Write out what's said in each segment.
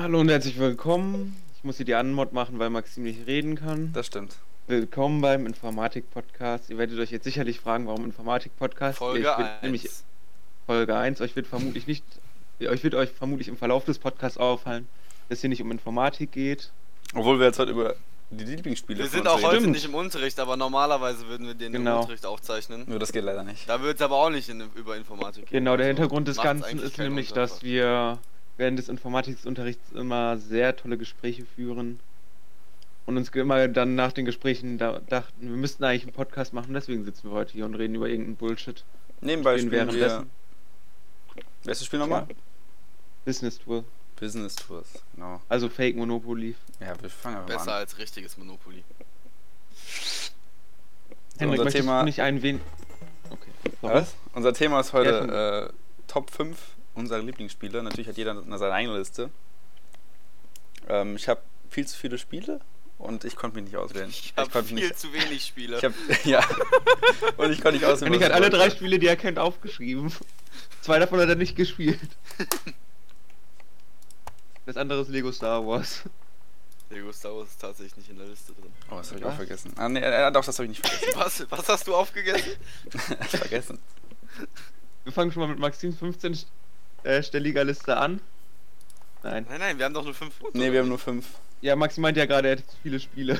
Hallo und herzlich willkommen. Ich muss hier die Anmod machen, weil Maxim nicht reden kann. Das stimmt. Willkommen beim Informatik-Podcast. Ihr werdet euch jetzt sicherlich fragen, warum Informatik-Podcast? Folge Ich bin 1. Nämlich Folge 1. Euch wird vermutlich nicht, euch wird euch vermutlich im Verlauf des Podcasts auffallen, dass hier nicht um Informatik geht. Obwohl wir jetzt heute über die Lieblingsspiele Wir sind auch reden. heute Stimmt. nicht im Unterricht, aber normalerweise würden wir den Genau. im Unterricht aufzeichnen. Nur das geht leider nicht. Da wird es aber auch nicht in, über Informatik gehen. Genau, der Also Hintergrund des Ganzen ist nämlich, dass wir während des Informatikunterrichts immer sehr tolle Gespräche führen und uns immer dann nach den Gesprächen da dachten, wir müssten eigentlich einen Podcast machen, deswegen sitzen wir heute hier und reden über irgendeinen Bullshit. Nebenbei Spielen spielen wir... Welches Spiel nochmal? Business Tour, Business Tours, genau. also Fake Monopoly. Ja, wir fangen einfach Besser an. als richtiges Monopoly. So, Henrik, unser Thema... nicht ein wen... Okay. Was? Unser Thema ist Ja, heute äh, Top 5 unserer Lieblingsspiele. Natürlich hat jeder eine- seine eigene Liste. Ähm, ich habe viel zu viele Spiele und ich konnte mich nicht auswählen. Ich habe konnte viel nicht, zu wenig Spiele. ich hab, ja. und ich konnte nicht auswählen. Hat ich alle wollte. drei Spiele, die er kennt, aufgeschrieben. Zwei davon hat er nicht gespielt. Das andere ist Lego Star Wars. Lego Star Wars ist tatsächlich nicht in der Liste drin. Oh, das habe ich Was? auch vergessen. Ah, nee, äh, doch, das habe ich nicht vergessen. Was, was hast du aufgegessen? vergessen. Wir fangen schon mal mit Maxims 15-stelliger Liste an. Nein. Nein, nein, wir haben doch nur fünf Punkte. Nee, wir haben nur 5. Ja, Maxi meint ja gerade, er hätte zu viele Spiele.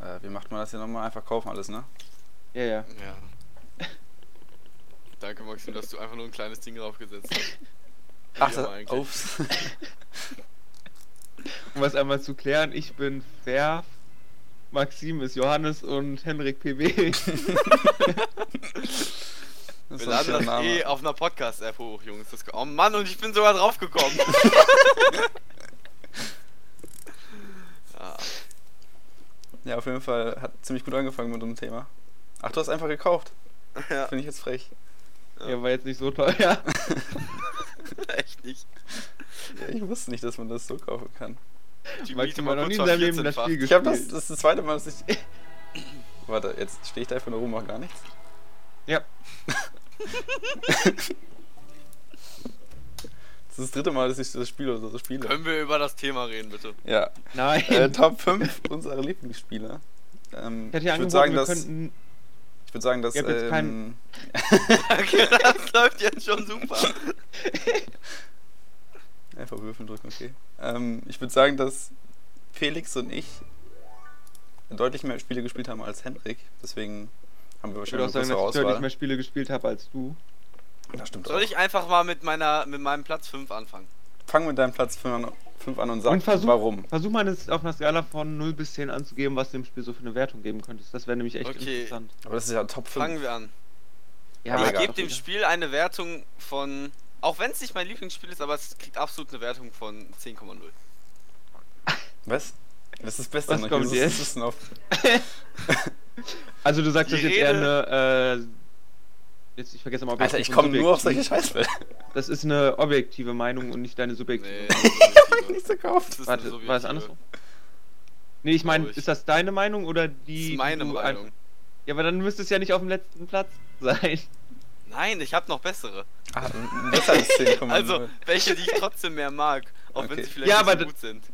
Äh, wie macht man das hier nochmal? Einfach kaufen alles, ne? Ja, ja. Ja. Danke, Maxim, dass du einfach nur ein kleines Ding draufgesetzt hast. Ach, das, ups. Um was einmal zu klären, ich bin Fer, Maxim ist Johannes und Henrik PB. Das Wir laden das Name. eh auf einer Podcast-App hoch, Jungs. Das, oh Mann, und ich bin sogar draufgekommen. ja. Ja, auf jeden Fall hat ziemlich gut angefangen mit dem Thema. Ach, du hast einfach gekauft. ja, Finde ich jetzt frech. ja, war jetzt nicht so teuer. echt nicht. Ja, ich wusste nicht, dass man das so kaufen kann. Die Miete hat noch nie in seinem Leben das. Spiel Ich habe das, gespielt. das ist das zweite Mal, dass ich. Warte, jetzt stehe ich da einfach nur rum, mach gar nichts. Ja. Das ist das dritte Mal, dass ich das Spiel oder so spiele. Können wir über das Thema reden, bitte? Ja. Nein. Äh, Top 5 unserer Lieblingsspiele. Ähm, ich hätte ja ich würde sagen, dass. könnten. Ich würde sagen, dass. Ähm, keinen- das läuft jetzt schon super. Einfach Würfel drücken, okay. Ähm, ich würde sagen, dass Felix und ich deutlich mehr Spiele gespielt haben als Henrik. Deswegen haben wir Ich würde auch wahrscheinlich sagen, dass ich deutlich mehr Spiele gespielt habe als du. Das stimmt Soll auch. ich einfach mal mit meiner mit meinem Platz 5 anfangen? Fang mit deinem Platz 5 an, fünf an und sag, Und versuch- warum. Versuch mal das auf einer Skala von 0 bis 10 anzugeben, was du dem Spiel so für eine Wertung geben könntest. Das wäre nämlich echt Okay. interessant. Aber das ist ja Top 5. Fangen wir an. Ja, Aber ich gebe dem Spiel eine Wertung von, auch wenn es nicht mein Lieblingsspiel ist, aber es kriegt absolut eine Wertung von 10,0. Was? Das ist das Beste Was kommt jetzt? auf. Also du sagst das jetzt eher eine. Äh, jetzt ich vergesse mal, Alter, objektiv ich und komme nur auf solche Scheißfälle. Das ist eine objektive Meinung und nicht deine subjektive. Nee, Meinung. Nicht so kauft. das ist Warte, war es subjektive. andersrum? Nee, ich meine, ich. ist das deine Meinung oder Das die. ist meine Meinung. ein- Ja, aber dann müsste es ja nicht auf dem letzten Platz sein. Nein, ich habe noch bessere. Ah, besser als 10,0. Also, welche, die ich trotzdem mehr mag, auch wenn Okay. sie vielleicht Ja, nicht aber so gut sind.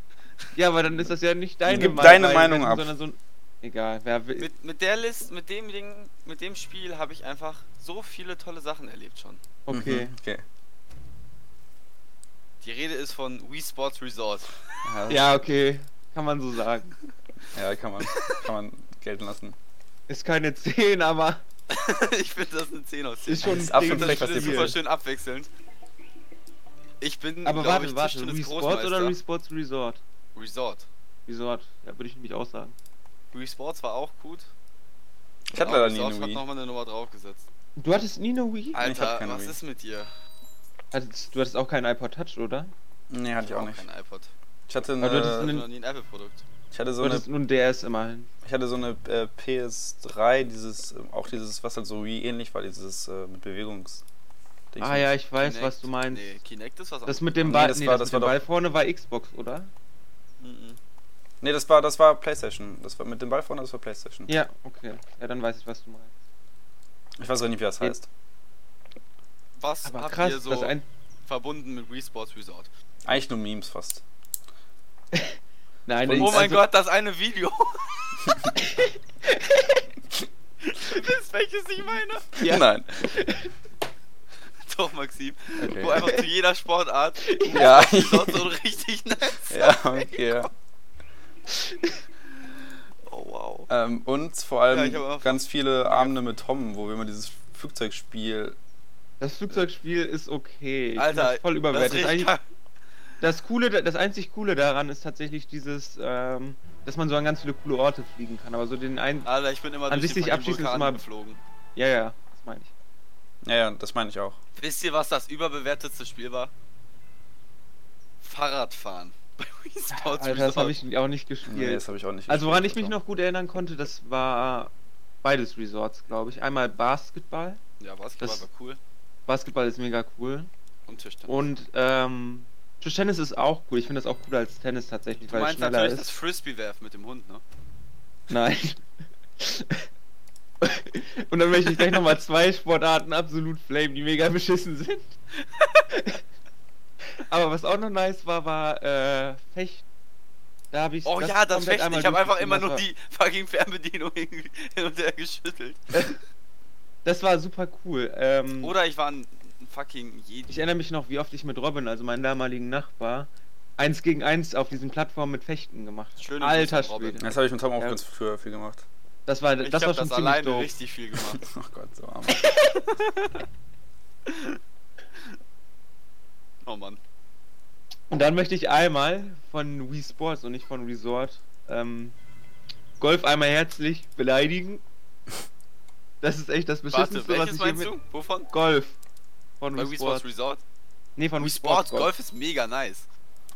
Ja, aber dann ist das ja nicht deine Gib Meinung, deine weil- Meinung ab. Sondern so ein, egal, wer will. Mit, mit der List, mit dem Ding, mit dem Spiel habe ich einfach so viele tolle Sachen erlebt schon. Okay. Mhm, okay. Die Rede ist von Wii Sports Resort. Ja, Ja, okay. Kann man so sagen. ja kann, man, kann man gelten lassen. Ist keine 10, aber ich finde das eine 10 aus 10. ist schon Das ist ein Ding, das ist super schön abwechselnd. Ich bin, Aber warte, ich, warte, Wii Sports oder Wii Sports Resort? Resort. Resort, ja, würde ich nämlich auch sagen. Wii Sports war auch gut. Ich hatte leider nie eine hat Wii. nochmal eine Nummer draufgesetzt. Du hattest nie eine Wii? Alter, keine was Wii. ist mit dir? Hattest, du hattest auch keinen iPod Touch, oder? Nee, hatte ich auch nicht. Kein iPod. Ich hatte Aber du hattest Ich eine, einen- noch nie ein Apple-Produkt. ich hatte so du eine, hattest nur ein DS immerhin. ich hatte so eine äh, PS3, dieses, äh, auch dieses, was halt so Wii ähnlich war, dieses äh, mit Bewegungs. Ah ja, ich weiß, Kinect? was du meinst. Nee, Kinect ist was Das anderes. mit dem Nee, Ball, das nee, war- das, das mit dem war Ball doch- vorne war Xbox, oder? Mhm. Nee, das war, das war Playstation. Das war mit dem Ball vorne, das war Playstation. Ja, okay. Ja, dann weiß ich, was du meinst. Ich weiß auch nicht, wie das heißt. Was Aber habt krass, ihr so ein. verbunden mit Wii Sports Resort? Eigentlich nur Memes fast. Nein, Oh ich- mein also- Gott, das eine Video. Wisst welches ich meine? Ja. Nein. Doch, Maxim. Okay. Wo einfach zu jeder Sportart Ja. so richtig nice. ja, okay. Oh wow. Ähm, und vor allem Ja, ganz viele Abende mit Tom, wo wir immer dieses Flugzeugspiel. Das Flugzeugspiel ist okay. Ich Alter, das voll ist Das, das coole, das einzig coole daran ist tatsächlich dieses, ähm, dass man so an ganz viele coole Orte fliegen kann. Aber so den einen, Alter, ich bin immer An durch sich die sich ist Vulkane immer- geflogen. ja, ja, das meine ich. Ja, ja, das meine ich auch. Wisst ihr, was das überbewertetste Spiel war? Fahrradfahren. Bei Wii Sports Alter, das Resort. habe ich auch nicht gespielt. Nee, das habe ich auch nicht. Also woran ich mich noch gut erinnern konnte, das war beides Resorts, glaube ich. Einmal Basketball. Ja, Basketball Das- war cool. Basketball ist mega cool. Und Tischtennis. Und ähm, Tischtennis ist auch cool. Ich finde das auch cooler als Tennis tatsächlich, du weil es meinst schneller natürlich das. Frisbee-Werfen mit dem Hund, ne? Nein. Und dann möchte ich gleich nochmal zwei Sportarten absolut flamen, die mega beschissen sind. Aber was auch noch nice war, war äh, Fecht. Da habe ich Oh ja, das komplett Fechten. Ich habe einfach immer Das nur die fucking Fernbedienung hin und her geschüttelt. Das war super cool. Ähm, Oder ich war ein fucking Jedi. Ich erinnere mich noch, wie oft ich mit Robin, also meinem damaligen Nachbar, eins gegen eins auf diesen Plattformen mit Fechten gemacht. Schöne Alter. Schwede. Das habe ich mit Tom auch Ja. ganz früher viel gemacht. Das war, Ich das hab war schon das ziemlich alleine doof. richtig viel gemacht. Oh Gott, so arm. Oh Mann. Und dann möchte ich einmal von Wii Sports und nicht von Resort ähm, Golf einmal herzlich beleidigen. Das ist echt das Beschissenste, Warte, was ich hier meinst mit... du? Wovon? Golf. Von Wii Wii Sports Sports. Resort? Nee, von Wii Wii Sports Sports Golf ist mega nice.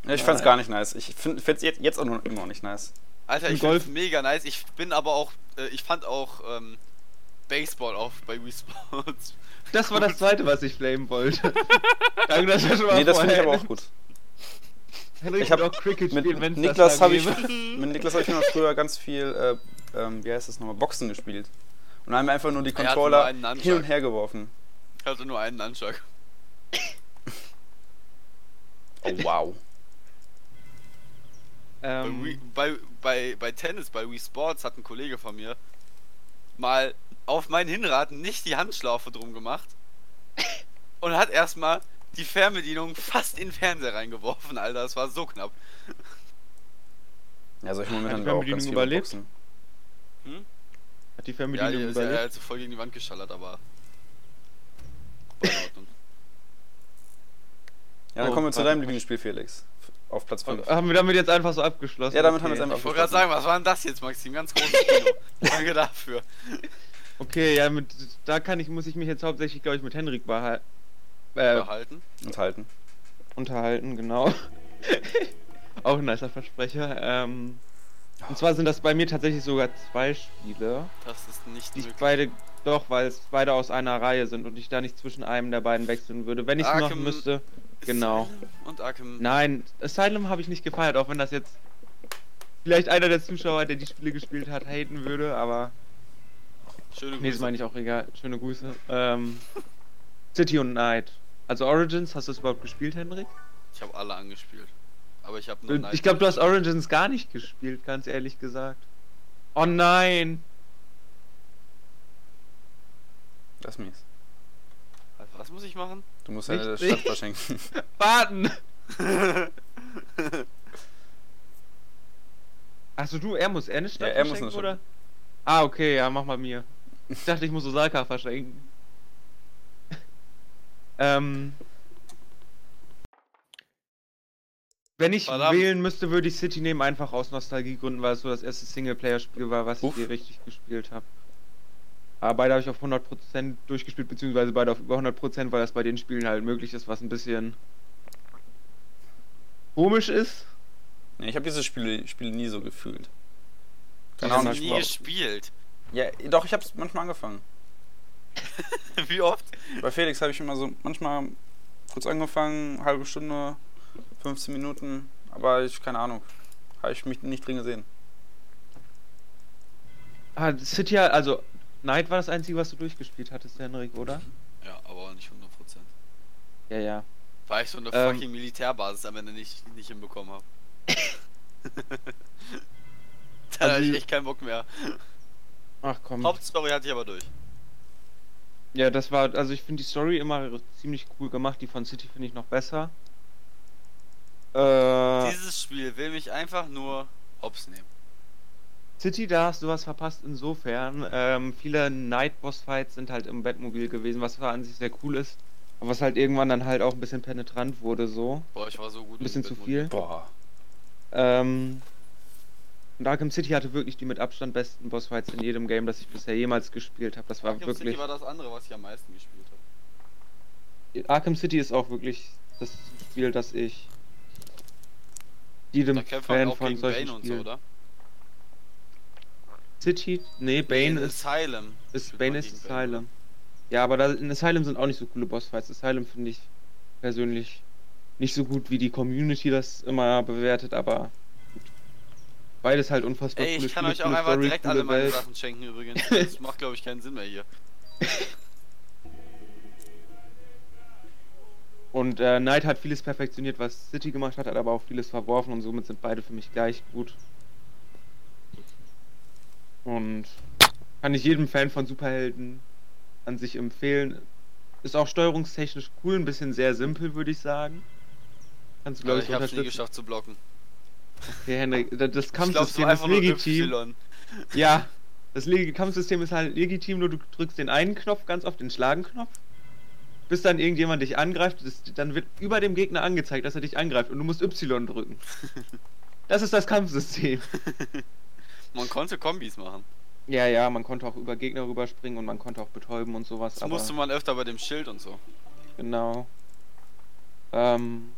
Ja, ich fand's gar nicht nice. Ich finde es jetzt, jetzt auch noch, immer noch nicht nice. Alter, ich Golf- Golf mega nice. Ich bin aber auch, äh, ich fand auch ähm, Baseball auf bei Wii Sports. Das war das zweite, was ich flamen wollte. Danke, das war schon mal Nee, das finde ich aber auch gut. Ich wird hab auch Cricket Mit spielen, wenn Niklas habe ich, mit Niklas habe ich noch früher ganz viel, äh, ähm, wie heißt das nochmal, Boxen gespielt. Und haben einfach nur die Er nur Controller einen Anschlag. hin und her geworfen. Ich hatte nur einen Anschlag. Oh wow. Bei, Ähm, bei, bei, bei Tennis, bei Wii Sports hat ein Kollege von mir mal auf mein Hinraten nicht die Handschlaufe drum gemacht und hat erstmal die Fernbedienung fast in den Fernseher reingeworfen, Alter. Das war so knapp. Ja, solche Momente Hat haben die wir auch ganz überlebt? Boxen. hat die Ja, Fernbedienung die ist ja überlebt? halt so voll gegen die Wand geschallert, aber. War in Ordnung. Ja, dann Oh, kommen wir zu deinem Lieblingsspiel, Felix. Auf Platz 5. Haben wir damit jetzt einfach so abgeschlossen? Ja, damit haben wir jetzt Okay. einfach Ich wollte gerade sagen, was war denn das jetzt, Maxim? Ganz großes Kino. Danke dafür. Okay, ja, mit, da kann ich, muss ich mich jetzt hauptsächlich, glaube ich, mit Henrik behal- äh, Behalten. enthalten. unterhalten, genau. Auch ein nicer Versprecher. Ähm, und zwar sind das bei mir tatsächlich sogar zwei Spiele, Das ist nicht die ich möglich. beide, doch, weil es beide aus einer Reihe sind und ich da nicht zwischen einem der beiden wechseln würde. Wenn ich es machen müsste, genau. Asylum Und Arkham. Nein, Asylum habe ich nicht gefeiert, auch wenn das jetzt vielleicht einer der Zuschauer, der die Spiele gespielt hat, haten würde, aber Schöne nee, das Grüße. meine ich auch egal. Schöne Grüße. Ähm, City und Night. Also Origins, hast du es überhaupt gespielt, Henrik? Ich habe alle angespielt. Aber ich habe nur Ich glaube, du hast Origins gar nicht gespielt, ganz ehrlich gesagt. Oh nein! Das ist mies. Was muss ich machen? Du musst deine. Stadt verschenken. Warten! Achso, du, er muss er eine Stadt Ja, er muss verschenken, eine oder? Ah, okay, ja, mach mal mir. Ich dachte, ich muss Osaka verschenken. Ähm. Wenn ich Verdammt. wählen müsste, würde ich City nehmen, einfach aus Nostalgiegründen, weil es so das erste Singleplayer-Spiel war, was Uff. ich hier richtig gespielt habe. Aber beide habe ich auf 100% durchgespielt, beziehungsweise beide auf über 100%, weil das bei den Spielen halt möglich ist, was ein bisschen komisch ist. nee, ich habe diese Spiele, Spiele nie so gefühlt. Ich Keine habe Ahnung, nie gespielt. Ja, doch, ich habe es manchmal angefangen. Wie oft? Bei Felix habe ich immer so manchmal kurz angefangen, halbe Stunde, 15 Minuten, aber ich, keine Ahnung, habe ich mich nicht drin gesehen. Ah, City, also Night war das einzige, was du durchgespielt hattest, Henrik, oder? Ja, aber auch nicht 100%. Ja, ja. Weil ich so eine Ähm. fucking Militärbasis am Ende nicht, nicht hinbekommen habe. da Also hatte ich echt keinen Bock mehr. Ach komm. Hauptstory hatte ich aber durch. Ja, das war, also ich finde die Story immer ziemlich cool gemacht. Die von City finde ich noch besser. Äh, Dieses Spiel will mich einfach nur hops nehmen. City, da hast du was verpasst insofern. Ähm, viele Night-Boss-Fights sind halt im Batmobil gewesen, was zwar an sich sehr cool ist, aber was halt irgendwann dann halt auch ein bisschen penetrant wurde so. Boah, ich war so gut. Ein bisschen zu viel. Boah. Ähm, und Arkham City hatte wirklich die mit Abstand besten Bossfights in jedem Game, das ich bisher jemals gespielt habe. Das war Arkham wirklich. City war das andere, was ich am meisten gespielt habe. Arkham City ist auch wirklich das Spiel, das ich jedem Fan von solchen Bane und so, Spielen. oder? City? Nee, Bane In ist, Asylum. ist Bane ist gegen Asylum. Ja, aber da, in Asylum sind auch nicht so coole Bossfights. Asylum finde ich persönlich nicht so gut, wie die Community das immer bewertet, aber. Beides halt unfassbar Ey, coole ich kann Spiele, euch auch einfach Story, direkt alle meine Welt. Sachen schenken übrigens. Das macht, glaube ich, keinen Sinn mehr hier. Und äh, Knight hat vieles perfektioniert, was City gemacht hat, hat aber auch vieles verworfen und somit sind beide für mich gleich gut. Und kann ich jedem Fan von Superhelden an sich empfehlen. Ist auch steuerungstechnisch cool, ein bisschen sehr simpel, würde ich sagen. Kannst du, glaube ich, ich hab's nie geschafft zu blocken. Okay, Henrik, da- das Kampfsystem ist legitim. Ja, das Kampfsystem ist halt legitim, nur du drückst den einen Knopf ganz oft, den Schlagenknopf. Bis dann irgendjemand dich angreift, das, dann wird über dem Gegner angezeigt, dass er dich angreift und du musst Y drücken. Das ist das Kampfsystem. Man konnte Kombis machen. Ja, ja, man konnte auch über Gegner rüberspringen und man konnte auch betäuben und sowas. Das aber musste man öfter bei dem Schild und so. Genau. Ähm,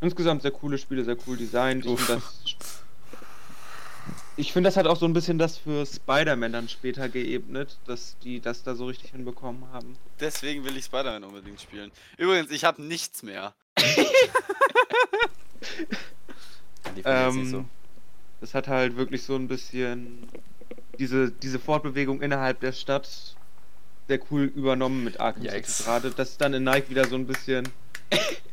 insgesamt sehr coole Spiele, sehr cool designt. Ich finde das, ich finde, das hat auch so ein bisschen das für Spider-Man dann später geebnet, dass die das da so richtig hinbekommen haben. Deswegen will ich Spider-Man unbedingt spielen. Übrigens, ich habe nichts mehr. Ähm, so. Das hat halt wirklich so ein bisschen diese, diese Fortbewegung innerhalb der Stadt sehr cool übernommen mit Arkham City gerade. Das ist dann in Nike wieder so ein bisschen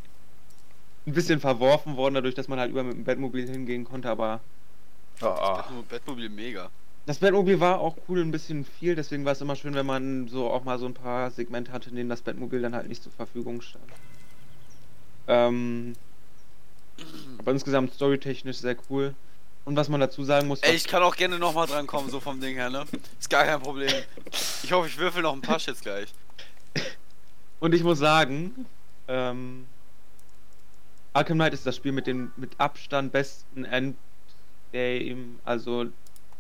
ein bisschen verworfen worden, dadurch, dass man halt über mit dem Batmobil hingehen konnte, aber Oh, oh. Batmo- Batmobil mega. das Batmobil war auch cool, ein bisschen viel, deswegen war es immer schön, wenn man so auch mal so ein paar Segmente hatte, in denen das Batmobil dann halt nicht zur Verfügung stand. Ähm, aber insgesamt storytechnisch sehr cool. Und was man dazu sagen muss, Ey, ich kann auch gerne nochmal dran kommen, so vom Ding her, ne? Ist gar kein Problem. Ich hoffe, ich würfel noch ein paar Shits gleich. Und ich muss sagen, ähm, Arkham Knight ist das Spiel mit dem mit Abstand besten Endgame, also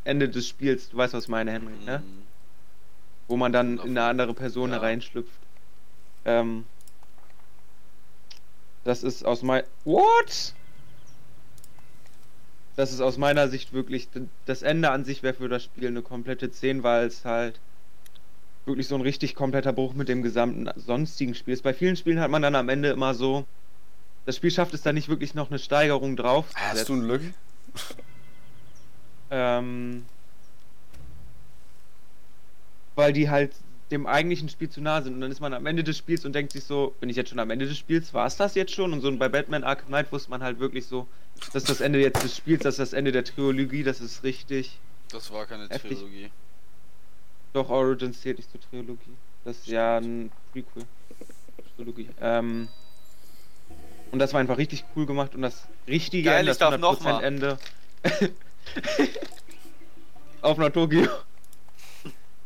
Ende des Spiels. Du weißt, was ich meine, Henrik, ne? Mhm. Wo man dann in eine andere Person Ja. hereinschlüpft. Ähm, das ist aus mein What? Das ist aus meiner Sicht wirklich das Ende an sich wäre für das Spiel eine komplette 10, weil es halt wirklich so ein richtig kompletter Bruch mit dem gesamten sonstigen Spiel ist. Bei vielen Spielen hat man dann am Ende immer so, das Spiel schafft es dann nicht wirklich noch eine Steigerung drauf. Hast du ein. Glück? Ähm, weil die halt dem eigentlichen Spiel zu nah sind. Und dann ist man am Ende des Spiels und denkt sich so, bin ich jetzt schon am Ende des Spiels? War es das jetzt schon? Und so bei Batman Arkham Knight wusste man halt wirklich so, das ist das Ende jetzt des Spiels, das ist das Ende der Trilogie, das ist richtig. Das war keine Heftig. Trilogie. Doch, Origins zählt nicht zur Trilogie. Das ist ja ein Prequel. Trilogie. Ähm, und das war einfach richtig cool gemacht und das richtige Geil, Ende, ich das darf noch mal. Ende. auf Tokio.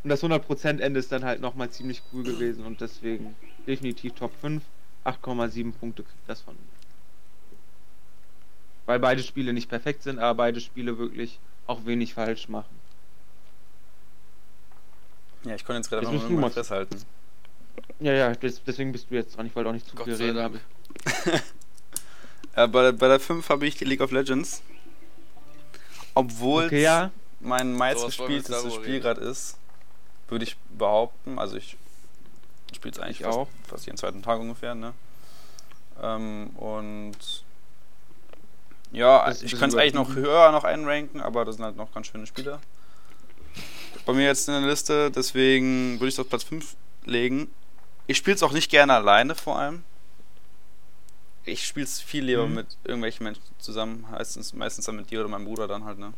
Und das 100% Ende ist dann halt nochmal ziemlich cool gewesen und deswegen definitiv Top 5. 8,7 Punkte kriegt das von mir. Weil beide Spiele nicht perfekt sind, aber beide Spiele wirklich auch wenig falsch machen. Ja, ich konnte jetzt gerade mal mal- festhalten. Ja, ja, des, deswegen bist du jetzt dran. Ich wollte auch nicht zu Gott viel reden. Dank. aber- Äh, bei, bei der 5 habe ich League of Legends. Obwohl Okay, ja. mein So, meistgespieltes darüber Spiel gerade ist, würde ich behaupten. Also ich spiele es eigentlich Ich fast, auch. fast jeden zweiten Tag ungefähr, ne? Ähm, und ja, ich könnte es eigentlich noch höher noch einranken, aber das sind halt noch ganz schöne Spiele. Bei mir jetzt in der Liste, deswegen würde ich es auf Platz 5 legen. Ich spiele es auch nicht gerne alleine vor allem. ich spiele es viel lieber Mhm. mit irgendwelchen Menschen zusammen, meistens, meistens dann mit dir oder meinem Bruder dann halt, ne?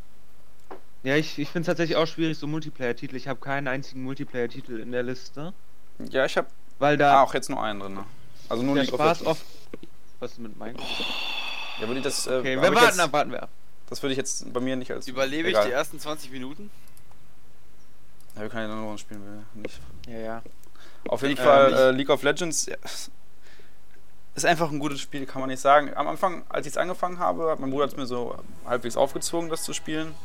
Ja, ich, ich finde es tatsächlich auch schwierig, so Multiplayer-Titel. Ich habe keinen einzigen Multiplayer-Titel in der Liste. Ja, ich habe Weil da auch jetzt nur einen drin, ne? Also nur der League Spaß oft. Was ist mit Minecraft? Ja, würde ich das, äh, Okay, wir ich warten jetzt, ab, warten wir ab. Das würde ich jetzt bei mir nicht als. Überlebe ich egal. die ersten 20 Minuten? Ja, wir können ja nur noch spielen, wir nicht. Ja, ja. Auf jeden Ähm, Fall ich- äh, League of Legends ja, ist einfach ein gutes Spiel, kann man nicht sagen. Am Anfang, als ich es angefangen habe, hat mein Bruder es mir so halbwegs aufgezwungen, das zu spielen.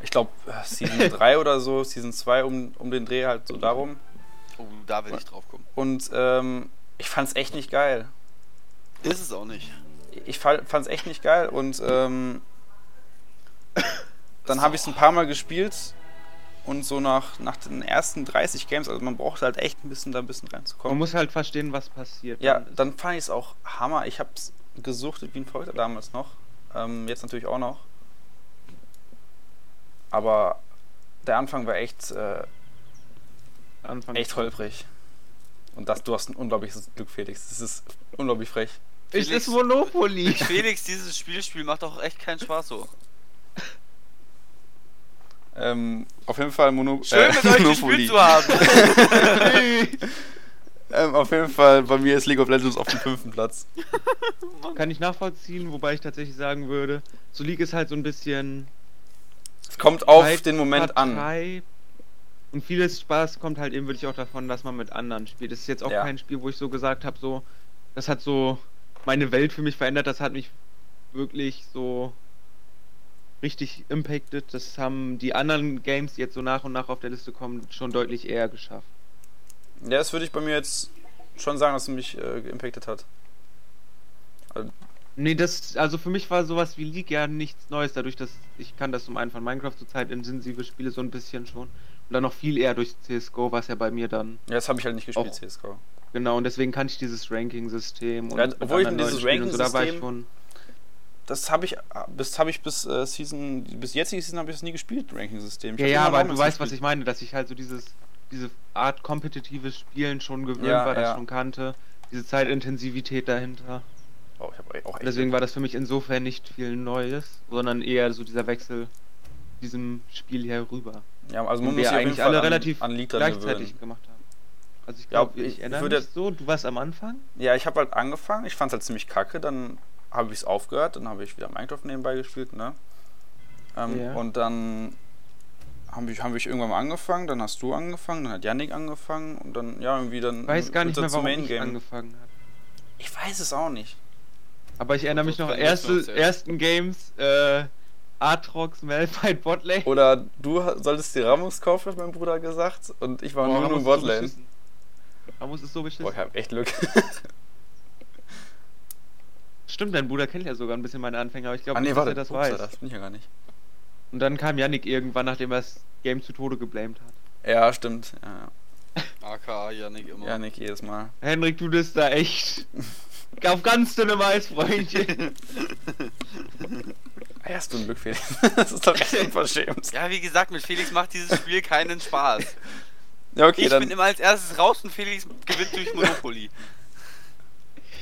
Ich glaube, Season 3 oder so, Season 2 um, um den Dreh halt so darum. Oh, da will ich drauf kommen. Und ähm, ich fand es echt nicht geil. Ist es auch nicht. Ich fand es echt nicht geil und ähm, dann habe ich es ein paar Mal gespielt und so nach, nach den ersten 30 Games, also man braucht halt echt ein bisschen da ein bisschen Man reinzukommen. muss halt verstehen, was passiert. Ja, Dann fand ich es auch Hammer. Ich habe es gesuchtet wie ein Verrückter damals noch. Ähm, jetzt natürlich auch noch. Aber der Anfang war echt, äh, Anfang echt holprig. Und das, du hast ein unglaubliches Glück, Felix. Das ist unglaublich frech. Es Felix- ist Monopoly. Felix, dieses Spielspiel macht doch echt keinen Spaß so. Ähm, auf jeden Fall Mono Schön mit euch gespielt zu haben. ähm, auf jeden Fall, bei mir ist League of Legends auf dem fünften Platz. Kann ich nachvollziehen, wobei ich tatsächlich sagen würde, so League ist halt so ein bisschen Es kommt auf Zeit, den Moment an. Partei. Und vieles Spaß kommt halt eben wirklich auch davon, dass man mit anderen spielt. Das ist jetzt auch Ja. kein Spiel, wo ich so gesagt habe, so, das hat so meine Welt für mich verändert, das hat mich wirklich so richtig impacted. Das haben die anderen Games, die jetzt so nach und nach auf der Liste kommen, schon deutlich eher geschafft. Ja, das würde ich bei mir jetzt schon sagen, dass es mich äh, geimpactet hat. Also, Nee, das, also für mich war sowas wie League ja nichts Neues, dadurch, dass ich kann das zum einen von Minecraft zur Zeit intensive Spiele so ein bisschen schon. Und dann noch viel eher durch CSGO, was ja bei mir dann. ja, das habe ich halt nicht gespielt. CSGO. Genau, und deswegen kann ich dieses Ranking-System und Ja, obwohl ich dieses und so, da war ich Ranking-System- schon. Das habe ich bis habe ich bis äh, Season bis jetzige Season habe ich das nie gespielt, Ranking-System. Ich Ja, ja, aber du weißt, was ich meine, dass ich halt so dieses, diese Art kompetitives Spielen schon gewöhnt Ja, war, das ja. schon kannte. Diese Zeitintensivität dahinter. Oh, ich habe auch echt Deswegen war das für mich insofern nicht viel Neues, sondern eher so dieser Wechsel diesem Spiel herüber. Ja, also man muss jeden eigentlich alle an, relativ an gleichzeitig gewöhnen. gemacht haben. Also ich Ja, glaube, ich- ich, ich erinnere mich so, du warst am Anfang? Ja, ich habe halt angefangen. Ich fand es halt ziemlich kacke. Dann habe ich es aufgehört. Dann habe ich wieder Minecraft nebenbei gespielt, ne? Ähm, Ja. Und dann haben wir, haben wir irgendwann mal angefangen. Dann hast du angefangen. Dann hat Yannick angefangen. Und dann, ja, irgendwie dann. Ich weiß gar nicht mehr, warum ich angefangen habe. Ich weiß es auch nicht. Aber ich erinnere mich noch, erste, ersten Games, äh, Aatrox, Malphite, Botlane. Oder du solltest die Ramos kaufen, hat mein Bruder gesagt. Und ich war Boah, nur Ramos nur ist so Botlane. beschissen. Ramos ist so beschissen. Boah, ich habe echt Glück. Stimmt, dein Bruder kennt ja sogar ein bisschen meine Anfänger, aber ich glaube ah, nee, nicht, dass er das Upsa, weiß. das bin ich ja gar nicht. Und dann kam Yannick irgendwann, nachdem er das Game zu Tode geblamed hat. Ja, stimmt. Ja, AKA Yannick immer. ja. Yannick jedes Mal. Henrik, du bist da echt auf ganz dünnem Eis, Freundchen. Ja, hast du ein Glück, Felix. das ist doch echt unverschämt. Ja, wie gesagt, mit Felix macht dieses Spiel keinen Spaß. Ja, okay, ich dann. bin immer als erstes raus und Felix gewinnt durch Monopoly.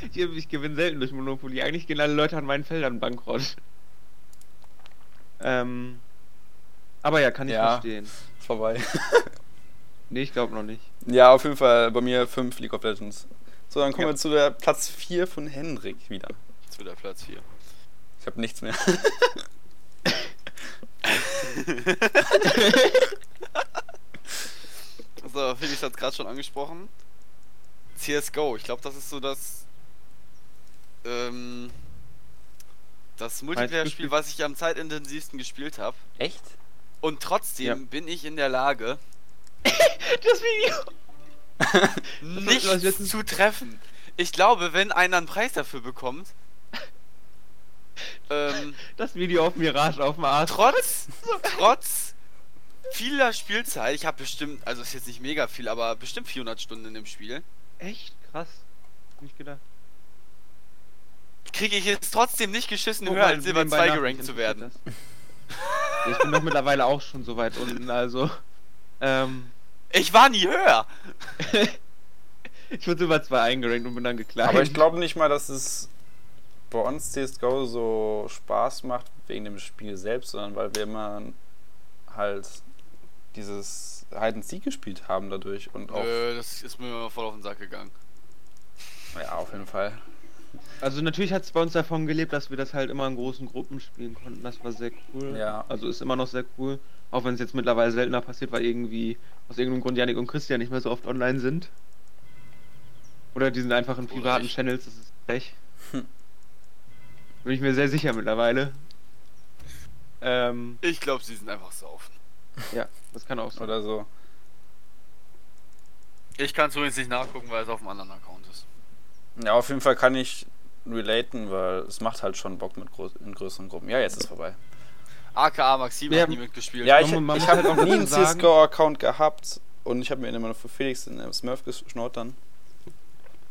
Ich, ich gewinne selten durch Monopoly. Eigentlich gehen alle Leute an meinen Feldern bankrott. Ähm. Aber ja, kann ich Ja. verstehen. Ist vorbei. Nee, ich glaube noch nicht. Ja, auf jeden Fall bei mir 5 League of Legends. So, dann kommen Ja. wir zu der Platz 4 von Hendrik wieder. Zu der Platz 4. Ich habe nichts mehr. So, Felix hat es gerade schon angesprochen. CSGO, ich glaube, das ist so das. Ähm, das Multiplayer-Spiel, was ich am zeitintensivsten gespielt habe. Echt? Und trotzdem Ja. bin ich in der Lage, Das Video! letztens- zu treffen. Ich glaube, wenn einer einen Preis dafür bekommt, ähm, Das Video auf Mirage auf dem Arsch. trotz, trotz vieler Spielzeit, ich habe bestimmt, also ist jetzt nicht mega viel, aber bestimmt 400 Stunden in dem Spiel, Echt krass. Nicht gedacht. Kriege ich jetzt trotzdem nicht geschissen, Guck höher als Silber nebenbei 2 nach, gerankt zu werden. ich bin doch mittlerweile auch schon so weit unten, also. Ähm. Ich war nie höher. Ich wurde über zwei eingerankt und bin dann gekleidet. Aber ich glaube nicht mal, dass es bei uns CSGO so Spaß macht wegen dem Spiel selbst, sondern weil wir immer halt dieses Hide and Seek gespielt haben dadurch und auch. Nö, das ist mir immer voll auf den Sack gegangen. Ja, auf jeden Fall. Also natürlich hat es bei uns davon gelebt, dass wir das halt immer in großen Gruppen spielen konnten. Das war sehr cool. Ja. Also ist immer noch sehr cool. Auch wenn es jetzt mittlerweile seltener passiert, weil irgendwie aus irgendeinem Grund Janik und Christian nicht mehr so oft online sind. Oder die sind einfach in privaten ich. Channels, das ist Pech. Hm. Bin ich mir sehr sicher mittlerweile. Ähm, Ich glaube, sie sind einfach saufen. ja, das kann auch sein. Oder so. Ich kann es übrigens nicht nachgucken, weil es auf einem anderen Account ist. Ja, auf jeden Fall kann ich relaten, weil es macht halt schon Bock mit groß in größeren Gruppen. Ja, jetzt ist vorbei. AKA Maxim Ja. hat nie mitgespielt. Ja, ich, ich muss habe noch nie einen CSGO-Account gehabt und ich habe mir immer nur für Felix in der Smurf geschnort dann.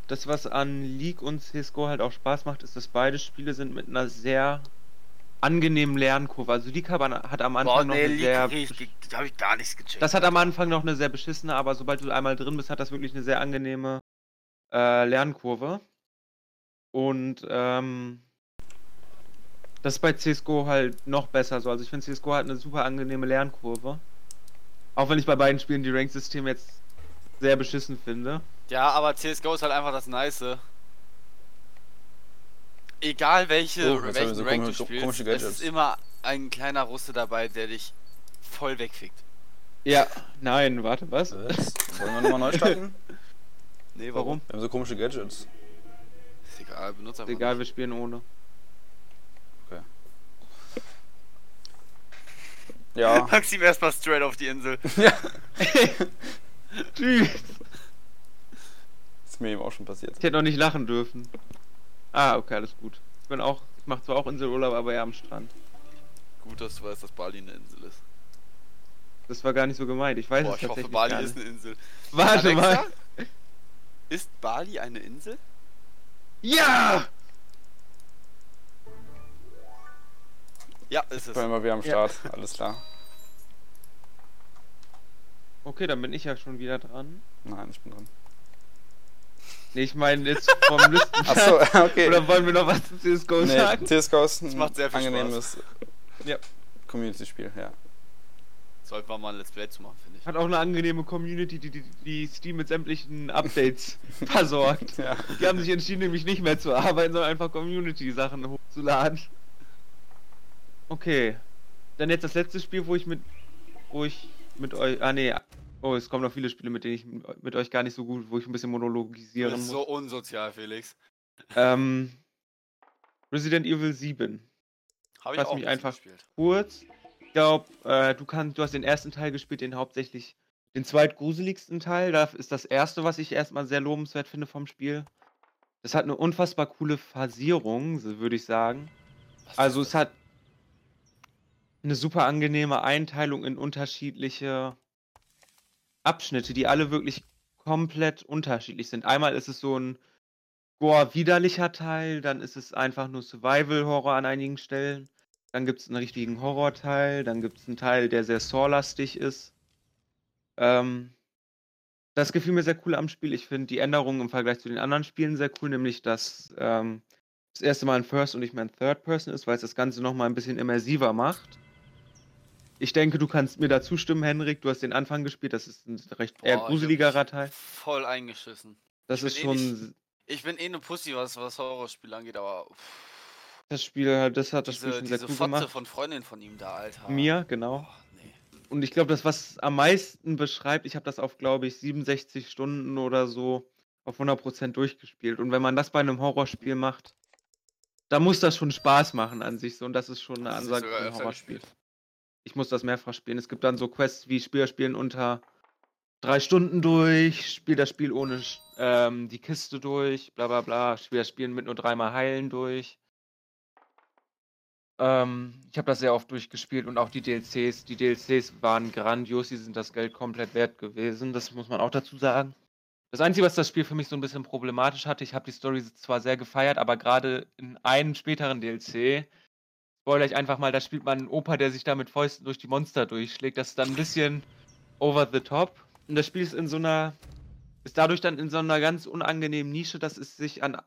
Das, was an League und CSGO halt auch Spaß macht, ist, dass beide Spiele sind mit einer sehr angenehmen Lernkurve. Also League hat, hat am Anfang Boah, noch nee, eine sehr... Habe ich gar nichts gecheckt. Das hat am Anfang noch eine sehr beschissene, aber sobald du einmal drin bist, hat das wirklich eine sehr angenehme äh, Lernkurve. Und ähm, das ist bei CSGO halt noch besser so. Also ich finde CSGO hat eine super angenehme Lernkurve. Auch wenn ich bei beiden Spielen die Rank-Systeme jetzt sehr beschissen finde. Ja, aber CSGO ist halt einfach das Nice. Egal welche, Oh, welchen so Rank du spielst, es ist immer ein kleiner Russe dabei, der dich voll wegfickt. Ja, nein, warte, was? Was? Wollen wir nochmal neu starten? Nee, Warum? Wir haben so komische Gadgets. Ist egal, benutze Ist einfach egal, wir nicht. spielen ohne. Ja. Maxim erstmal straight auf die Insel. Tschüss. Ist mir eben auch schon passiert. Ich hätte noch nicht lachen dürfen. Ah, okay, alles gut. Ich bin auch, ich mache zwar auch Inselurlaub, aber eher am Strand. Gut, dass du weißt, dass Bali eine Insel ist. Das war gar nicht so gemeint. Ich weiß Boah, es ich hoffe, tatsächlich Bali gar ist eine Insel. Warte Alexa? mal. Ist Bali eine Insel? Ja! Ja, ist es. Wollen wir wieder am Ja. Start. Alles klar. Okay, dann bin ich ja schon wieder dran. Nein, ich bin dran. Nee, ich meine jetzt vom Listen. Achso, okay. Oder wollen wir noch was zu CSGO nee, sagen? CSGO ist ein macht sehr viel angenehmes Ja. Community-Spiel, ja. Sollten wir mal ein Let's Play zu machen, finde ich. Hat auch eine angenehme Community, die, die, die Steam mit sämtlichen Updates versorgt. ja. Die haben sich entschieden, nämlich nicht mehr zu arbeiten, sondern einfach Community-Sachen hochzuladen. Okay. Dann jetzt das letzte Spiel, wo ich mit. wo ich mit euch. Ah nee. Oh, es kommen noch viele Spiele, mit denen ich mit- euch gar nicht so gut, wo ich ein bisschen monologisieren muss. so unsozial, Felix. Ähm, Resident Evil 7. Habe ich auch mich einfach- gespielt. Kurz. Ich glaube, äh, du kannst, du hast den ersten Teil gespielt, den hauptsächlich den zweitgruseligsten Teil. Da ist das erste, was ich erstmal sehr lobenswert finde vom Spiel. Das hat eine unfassbar coole Phasierung, würde ich sagen. Also es hat eine super angenehme Einteilung in unterschiedliche Abschnitte, die alle wirklich komplett unterschiedlich sind. Einmal ist es so ein gore-widerlicher Teil, dann ist es einfach nur Survival-Horror an einigen Stellen. Dann gibt es einen richtigen Horror-Teil, dann gibt es einen Teil, der sehr Saw-lastig ist. Ähm, das gefiel mir sehr cool am Spiel. Ich finde die Änderungen im Vergleich zu den anderen Spielen sehr cool, nämlich dass ähm, das erste Mal ein First und nicht mehr ein Third Person ist, weil es das Ganze nochmal ein bisschen immersiver macht. Ich denke, du kannst mir da zustimmen, Henrik. Du hast den Anfang gespielt, das ist ein recht eher Boah, hab gruseligerer Teil. Voll eingeschissen. Das ich ist bin eh schon Ich bin eh eine Pussy, was, was Horrorspiele angeht, aber pff, das Spiel, das hat das Spiel diese, schon sehr diese cool Fotze gemacht. von Freundin von ihm da, Alter. Mir, genau. Boah, nee. Und ich glaube, das, was am meisten beschreibt, ich habe das auf, glaube ich, 67 Stunden oder so auf 100% durchgespielt. Und wenn man das bei einem Horrorspiel macht, da muss das schon Spaß machen an sich so. Und das ist schon eine Ansage für ein Horrorspiel. gespielt? Ich muss das mehrfach spielen. Es gibt dann so Quests wie Spieler spielen unter drei Stunden durch, spiel das Spiel ohne ähm, die Kiste durch, bla bla bla, spiel das Spiel mit nur dreimal heilen durch. Ähm, ich habe das sehr oft durchgespielt und auch die DLCs. Die DLCs waren grandios, die sind das Geld komplett wert gewesen, das muss man auch dazu sagen. Das Einzige, was das Spiel für mich so ein bisschen problematisch hatte, ich habe die Story zwar sehr gefeiert, aber gerade in einem späteren DLC, spoiler ich einfach mal, da spielt man einen Opa, der sich da mit Fäusten durch die Monster durchschlägt. Das ist dann ein bisschen over the top. Und das Spiel ist in so einer ist dadurch dann in so einer ganz unangenehmen Nische, dass es sich an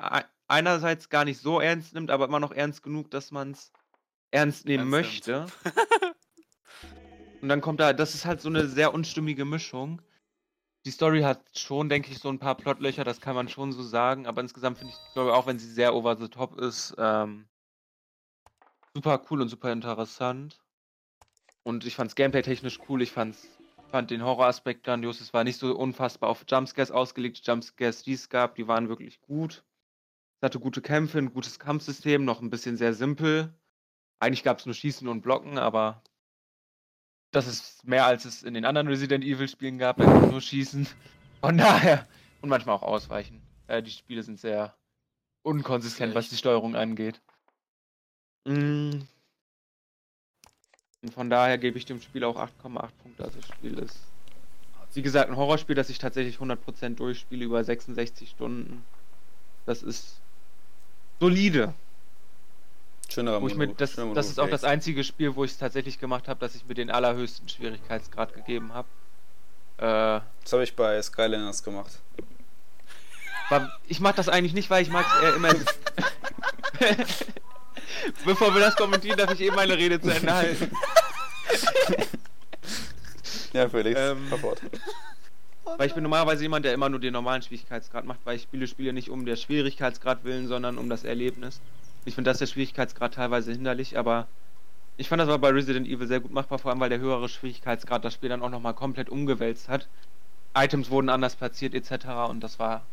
einerseits gar nicht so ernst nimmt, aber immer noch ernst genug, dass man es ernst nehmen möchte. Und dann kommt da, das ist halt so eine sehr unstimmige Mischung. Die Story hat schon, denke ich, so ein paar Plotlöcher, das kann man schon so sagen, aber insgesamt finde ich die Story, auch wenn sie sehr over the top ist, ähm, super cool und super interessant. Und ich fand's gameplay-technisch cool, ich fand's, fand den Horroraspekt grandios, es war nicht so unfassbar auf Jumpscares ausgelegt, die Jumpscares, die es gab, die waren wirklich gut. Es hatte gute Kämpfe, ein gutes Kampfsystem, noch ein bisschen sehr simpel. Eigentlich gab es nur Schießen und Blocken, aber das ist mehr als es in den anderen Resident Evil Spielen gab, nur schießen. Von daher. Und manchmal auch ausweichen. Äh, die Spiele sind sehr unkonsistent, was die Steuerung angeht. Mm. Und von daher gebe ich dem Spiel auch 8,8 Punkte. Also das Spiel ist, wie gesagt, ein Horrorspiel, das ich tatsächlich 100% durchspiele über 66 Stunden. Das ist solide. Schöner wo mit, das, Schöner das ist auch das einzige Spiel, wo ich es tatsächlich gemacht habe, dass ich mir den allerhöchsten Schwierigkeitsgrad gegeben habe. Äh, das habe ich bei Skylanders gemacht. Ich mag das eigentlich nicht, weil ich mag es eher immer. Bevor wir das kommentieren, darf ich eben meine Rede zu Ende halten. ja, Felix, ähm, Weil ich bin normalerweise jemand, der immer nur den normalen Schwierigkeitsgrad macht, weil ich spiele Spiele nicht um der Schwierigkeitsgrad willen, sondern um das Erlebnis. Ich finde das der Schwierigkeitsgrad teilweise hinderlich, aber ich fand das aber bei Resident Evil sehr gut machbar, vor allem weil der höhere Schwierigkeitsgrad das Spiel dann auch nochmal komplett umgewälzt hat. Items wurden anders platziert etc. und das war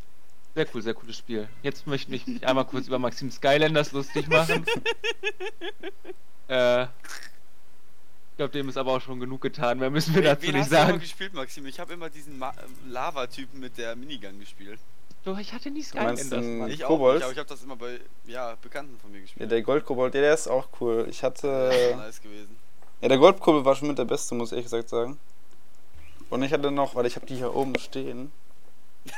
sehr cool, sehr cooles Spiel. Jetzt möchte ich mich einmal kurz über Maxim Skylanders lustig machen. äh, ich glaube, dem ist aber auch schon genug getan. Mehr müssen wir dazu Wen nicht hast sagen. Du immer gespielt, Maxim? Ich habe immer diesen Lava-Typen mit der Minigun gespielt. Doch, ich hatte nie Skylanders. Ich auch nicht, aber ich habe das immer bei ja, Bekannten von mir gespielt. Ja, der Goldkobold, der, der ist auch cool. Ich hatte. Ja, nice gewesen. Ja, der Goldkobold war schon mit der beste, muss ich ehrlich gesagt sagen. Und ich hatte noch, weil ich habe die hier oben stehen.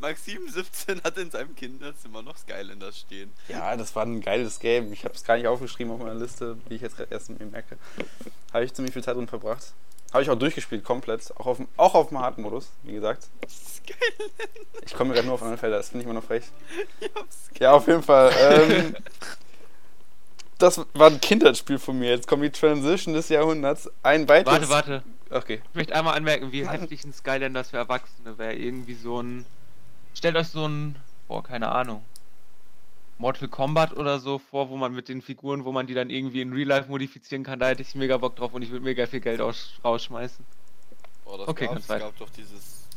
Maxim 17 hat in seinem Kinderzimmer noch Skylanders stehen. Ja, das war ein geiles Game. Ich habe es gar nicht aufgeschrieben auf meiner Liste, wie ich jetzt erst mir merke. Habe ich ziemlich viel Zeit drin verbracht. Habe ich auch durchgespielt, komplett. Auch auf, auch auf dem harten Modus, wie gesagt. Ich komme gerade nur auf andere Felder, das finde ich immer noch frech. Ja, auf jeden Fall. Ähm, das war ein Kindheitsspiel von mir. Jetzt kommt die Transition des Jahrhunderts. Ein weiteres. Warte, warte. Okay. Ich möchte einmal anmerken, wie heftig ein Skylanders für Erwachsene wäre. Irgendwie so ein. Stellt euch so ein. Boah, keine Ahnung. Mortal Kombat oder so vor, wo man mit den Figuren, wo man die dann irgendwie in Real Life modifizieren kann, da hätte ich mega Bock drauf und ich würde mega viel Geld rausschmeißen. Oh, das okay, gab's, es gab doch dieses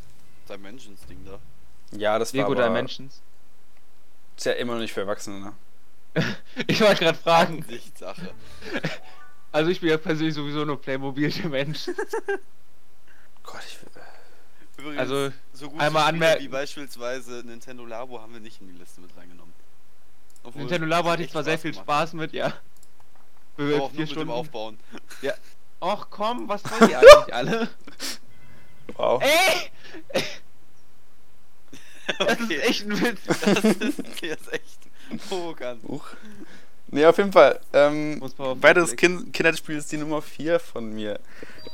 Dimensions-Ding da. Ja, das Lego war aber, Dimensions. Ist ja immer noch nicht für Erwachsene, ne? ich wollte gerade fragen. Sache. Also ich bin ja persönlich sowieso nur Playmobil Dimensions. Gott, ich will... Übrigens, also so einmal anmerken, wie beispielsweise Nintendo Labo haben wir nicht in die Liste mit reingenommen. Obwohl Nintendo Labo hatte ich zwar sehr viel Spaß mit, ja. Für auch vier Stunden. Aufbauen. Ja. Och komm, was wollen die eigentlich alle? Wow. Ey! Das okay. ist echt ein Witz. Das ist, jetzt echt provokant. Huch. Ne, auf jeden Fall. Ähm, weiteres kind Kinderspiel ist die Nummer 4 von mir.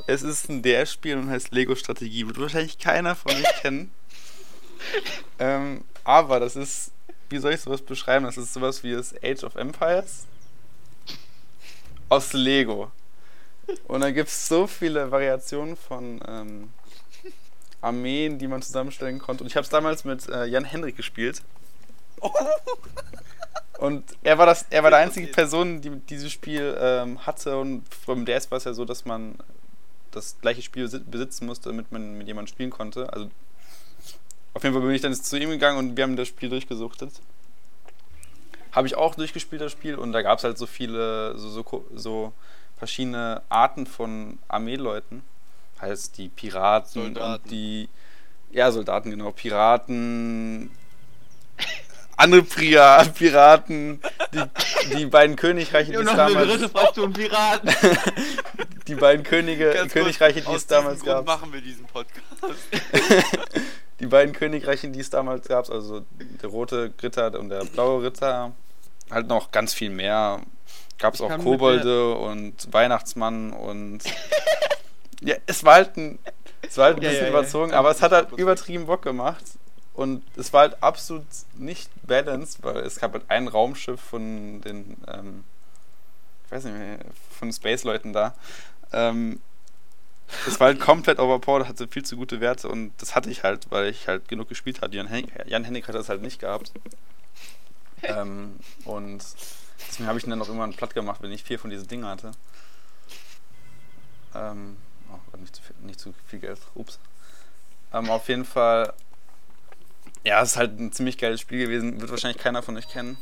Es ist ein DS-Spiel und heißt Lego Strategie. Wird wahrscheinlich keiner von euch kennen. ähm, aber das ist wie soll ich sowas beschreiben? Das ist sowas wie das Age of Empires aus Lego. Und da gibt es so viele Variationen von ähm, Armeen, die man zusammenstellen konnte. Und ich habe es damals mit äh, Jan Henrik gespielt. Und er war das, er war die einzige Person, die dieses Spiel ähm, hatte. Und vom DS war es ja so, dass man das gleiche Spiel besitzen musste, damit man mit jemandem spielen konnte. Also auf jeden Fall bin ich dann zu ihm gegangen und wir haben das Spiel durchgesuchtet. Habe ich auch durchgespielt, das Spiel, und da gab es halt so viele, so, so, so verschiedene Arten von Armeeleuten. Heißt die Piraten Soldaten. und die. Ja, Soldaten, genau. Piraten. Andere Pria Piraten, die, die beiden Königreiche, die es damals... eine dritte Fraktion Piraten. die beiden Könige, Königreiche, die es damals gab. machen wir diesen Podcast. die beiden Königreiche, die es damals gab, also der rote Ritter und der blaue Ritter, halt noch ganz viel mehr. Gab es auch Kobolde und Weihnachtsmann und ja, es war halt ein Es war halt ein bisschen ja, ja. überzogen, aber es hat halt 100%. übertrieben Bock gemacht. Und es war halt absolut nicht balanced, weil es gab halt ein Raumschiff von den, ähm, ich weiß nicht mehr, von Space-Leuten da. Ähm, es war halt komplett overpowered, hatte viel zu gute Werte und das hatte ich halt, weil ich halt genug gespielt hatte. Jan, Hen Jan Hennig hat das halt nicht gehabt. ähm, und deswegen habe ich ihn dann auch irgendwann platt gemacht, wenn ich vier von diesen Dingen hatte. Ähm, oh Gott, nicht zu viel, nicht zu viel Geld. Ups. Ähm, auf jeden Fall. Ja, es ist halt ein ziemlich geiles Spiel gewesen. Wird wahrscheinlich keiner von euch kennen.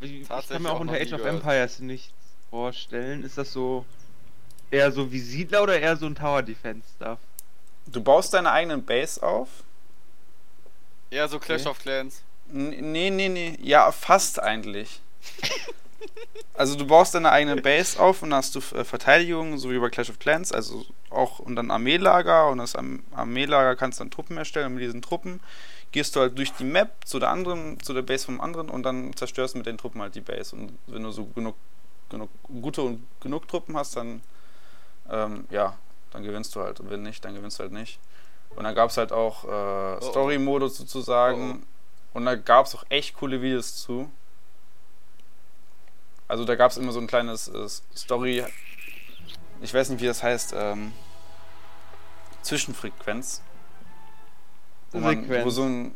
Ich, ich kann mir auch auch unter Age of gehört. Empires nichts vorstellen. Ist das so eher so wie Siedler oder eher so ein Tower Defense Stuff? Du baust deine eigenen Base auf. Eher so Clash Okay. of Clans. N- Nee, nee, nee. Ja, fast eigentlich. Also du baust deine eigene Base auf und hast du äh, Verteidigung, so wie bei Clash of Clans, also auch und dann Armeelager und das Arm- Armeelager kannst du dann Truppen erstellen und mit diesen Truppen gehst du halt durch die Map zu der anderen, zu der Base vom anderen und dann zerstörst du mit den Truppen halt die Base und wenn du so genug, genug gute und genug Truppen hast, dann ähm, ja, dann gewinnst du halt und wenn nicht, dann gewinnst du halt nicht. Und dann gab es halt auch äh, oh. Story-Modus sozusagen und da gab es auch echt coole Videos zu. Also da gab es immer so ein kleines äh, Story, ich weiß nicht wie das heißt, ähm, Zwischenfrequenz. Wo, man, wo so ein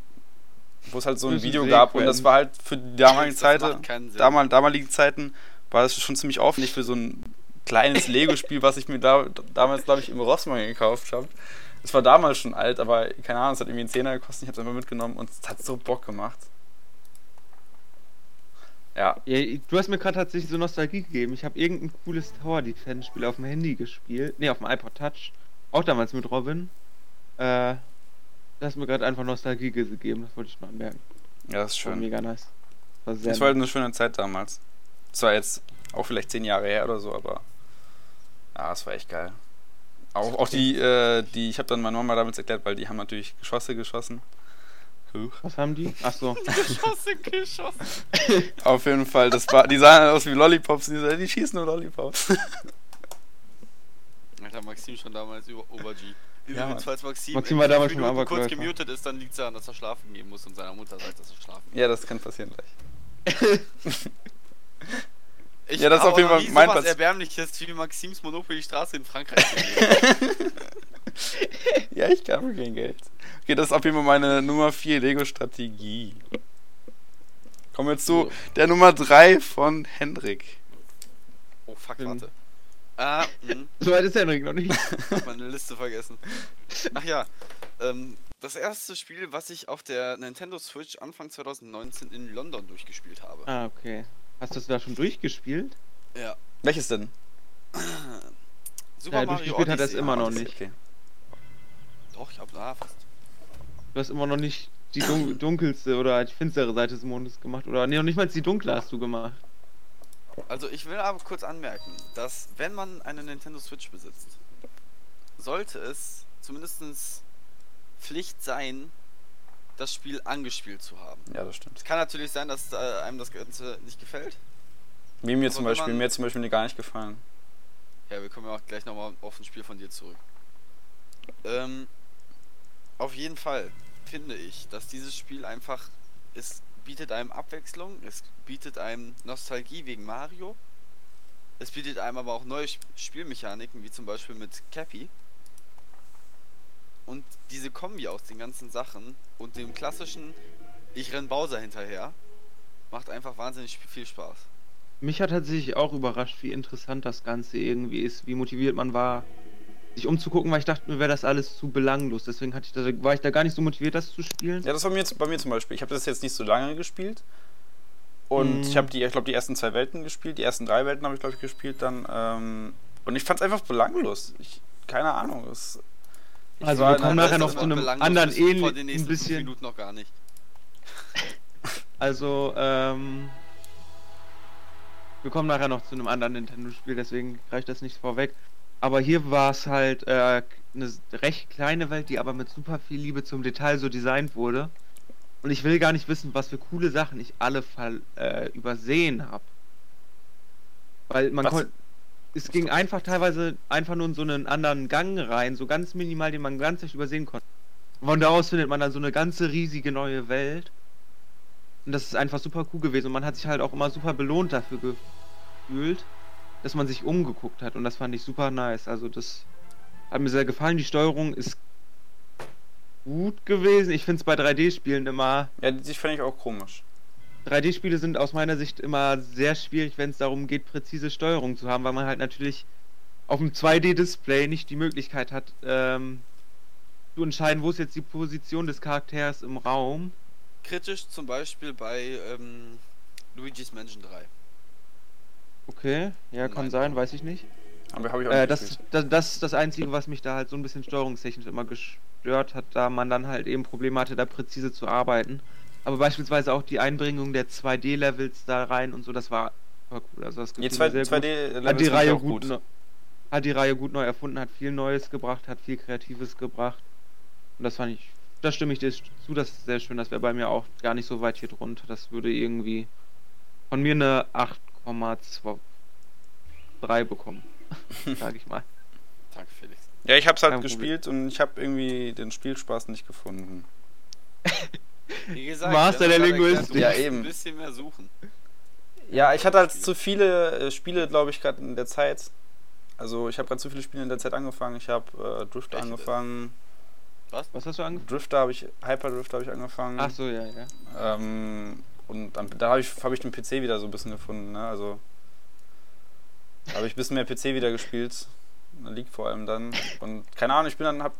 wo es halt so ein Video gab und das war halt für die damalige Zeit, damal, damaligen Zeiten war das schon ziemlich aufwendig für so ein kleines Lego-Spiel, was ich mir da, damals, glaube ich, im Rossmann gekauft habe. Es war damals schon alt, aber keine Ahnung, es hat irgendwie einen Zehner gekostet, ich habe es einfach mitgenommen und es hat so Bock gemacht. Ja, Ja, du hast mir gerade tatsächlich so Nostalgie gegeben. Ich habe irgendein cooles Tower Defense Spiel auf dem Handy gespielt. Ne, auf dem iPod Touch. Auch damals mit Robin. Äh, das hat mir gerade einfach Nostalgie gegeben. Das wollte ich mal anmerken. ja, das ist Das war schön. mega nice. War sehr Das war halt eine schöne Zeit damals. Zwar jetzt auch vielleicht zehn Jahre her oder so, aber ja, es war echt geil. Auch, auch die, äh, die, ich habe dann meiner Mama damals erklärt, weil die haben natürlich Geschosse geschossen. Huch. Was haben die? Ach so. Geschosse, Geschosse. Auf jeden Fall, das war, die sahen aus wie Lollipops, die, die schießen nur Lollipops. Alter, Maxim schon damals über Ober-G. Ja, Übrigens, falls Maxim, Maxim war damals schon Minuten kurz Abergläufer. gemutet ist, dann liegt es daran, dass er schlafen gehen muss und seiner Mutter sagt, dass er schlafen geht. Ja, das kann passieren gleich. Ich Ja, das ist auf jeden Fall mein Platz. Erbärmliches wie Maxims Monopoly Straße in Frankreich. Ja, ich kann kein Geld. Okay, das ist auf jeden Fall meine Nummer 4 Lego-Strategie. Kommen wir zu So. der Nummer 3 von Hendrik. oh, fuck, warte. Ah, mh, So weit ist Henrik noch nicht. hab meine Liste vergessen. Ach ja, ähm, das erste Spiel, was ich auf der Nintendo Switch Anfang 2019 in London durchgespielt habe. Ah, okay. Hast du das da schon durchgespielt? Ja. Welches denn? Super Ja, Mario durchgespielt hat er es Odyssey. immer noch Odyssey, nicht. Okay. Doch, ich hab da fast. Du hast immer noch nicht die dun dunkelste oder die finstere Seite des Mondes gemacht. Oder nee, noch nicht mal die dunkle hast du gemacht. Also ich will aber kurz anmerken, dass wenn man eine Nintendo Switch besitzt, sollte es zumindest Pflicht sein, das Spiel angespielt zu haben. Ja, das stimmt. Es kann natürlich sein, dass äh, einem das Ganze nicht gefällt. Wie mir Aber zum Beispiel, man- mir hat zum Beispiel gar nicht gefallen. Ja, wir kommen ja auch gleich nochmal auf ein Spiel von dir zurück. Ähm, auf jeden Fall finde ich, dass dieses Spiel einfach, es bietet einem Abwechslung, es bietet einem Nostalgie wegen Mario, es bietet einem aber auch neue Sp- Spielmechaniken, wie zum Beispiel mit Cappy. Und diese Kombi aus den ganzen Sachen und dem klassischen, ich renn Bowser hinterher, macht einfach wahnsinnig viel Spaß. Mich hat tatsächlich auch überrascht, wie interessant das Ganze irgendwie ist, wie motiviert man war, sich umzugucken, weil ich dachte, mir wäre das alles zu belanglos. Deswegen hatte ich da, war ich da gar nicht so motiviert, das zu spielen. Ja, das war mir, bei mir zum Beispiel. Ich habe das jetzt nicht so lange gespielt. Und Mhm. ich habe die, ich glaube, die ersten zwei Welten gespielt. Die ersten drei Welten habe ich, glaube ich, gespielt dann. Ähm, und ich fand es einfach belanglos. Ich, keine Ahnung. Es, Also wir kommen nachher noch zu einem anderen bis vor ähnlich- den ein bisschen- Minuten noch gar nicht. Also, ähm. Wir kommen nachher noch zu einem anderen Nintendo-Spiel, deswegen reicht das nicht vorweg. Aber hier war es halt äh, eine recht kleine Welt, die aber mit super viel Liebe zum Detail so designt wurde. Und ich will gar nicht wissen, was für coole Sachen ich alle äh, übersehen habe. Weil man konnte. es ging einfach teilweise einfach nur in so einen anderen Gang rein, so ganz minimal, den man ganz leicht übersehen konnte. Von daraus findet man dann so eine ganze riesige neue Welt. Und das ist einfach super cool gewesen. Und man hat sich halt auch immer super belohnt dafür gefühlt, dass man sich umgeguckt hat. Und das fand ich super nice. Also das hat mir sehr gefallen. Die Steuerung ist gut gewesen. Ich finde es bei 3D-Spielen immer. Ja, die fand ich auch komisch. 3D-Spiele sind aus meiner Sicht immer sehr schwierig, wenn es darum geht, präzise Steuerung zu haben, weil man halt natürlich auf dem 2D-Display nicht die Möglichkeit hat, ähm, zu entscheiden, wo ist jetzt die Position des Charakters im Raum. Kritisch zum Beispiel bei ähm, Luigi's Mansion 3. Okay, ja, kann Nein. sein, weiß ich nicht. Aber habe ich auch Äh, nicht das, das, das ist das Einzige, was mich da halt so ein bisschen steuerungstechnisch immer gestört hat, da man dann halt eben Probleme hatte, da präzise zu arbeiten. Aber beispielsweise auch die Einbringung der 2D-Levels da rein und so, das war super cool. Also das Die gefiel mir 2, sehr gut. 2D hat die Levels Reihe auch gut, hat die Reihe gut neu erfunden, hat viel Neues gebracht, hat viel Kreatives gebracht. Und das fand ich, da stimme ich dir zu, das ist sehr schön, das wäre bei mir auch gar nicht so weit hier drunter. Das würde irgendwie von mir eine 8,23 bekommen, sag ich mal. Danke, Felix. Ja, ich hab's halt Kein Problem. gespielt und ich habe irgendwie den Spielspaß nicht gefunden. Wie gesagt, Master der Linguistik. du Ja, eben. Ein bisschen mehr suchen. Ja, ich hatte halt zu viele äh, Spiele, glaube ich, gerade in der Zeit. Also ich habe gerade zu viele Spiele in der Zeit angefangen. Ich habe äh, Drifter angefangen. Was? Was hast du angefangen? Drifter habe ich, Hyperdrift habe ich angefangen. Ach so, ja, ja. Ähm, und dann, da habe ich, hab ich den PC wieder so ein bisschen gefunden. Ne? Also da habe ich ein bisschen mehr PC wieder gespielt. Liegt vor allem dann. Und keine Ahnung, ich bin dann, hab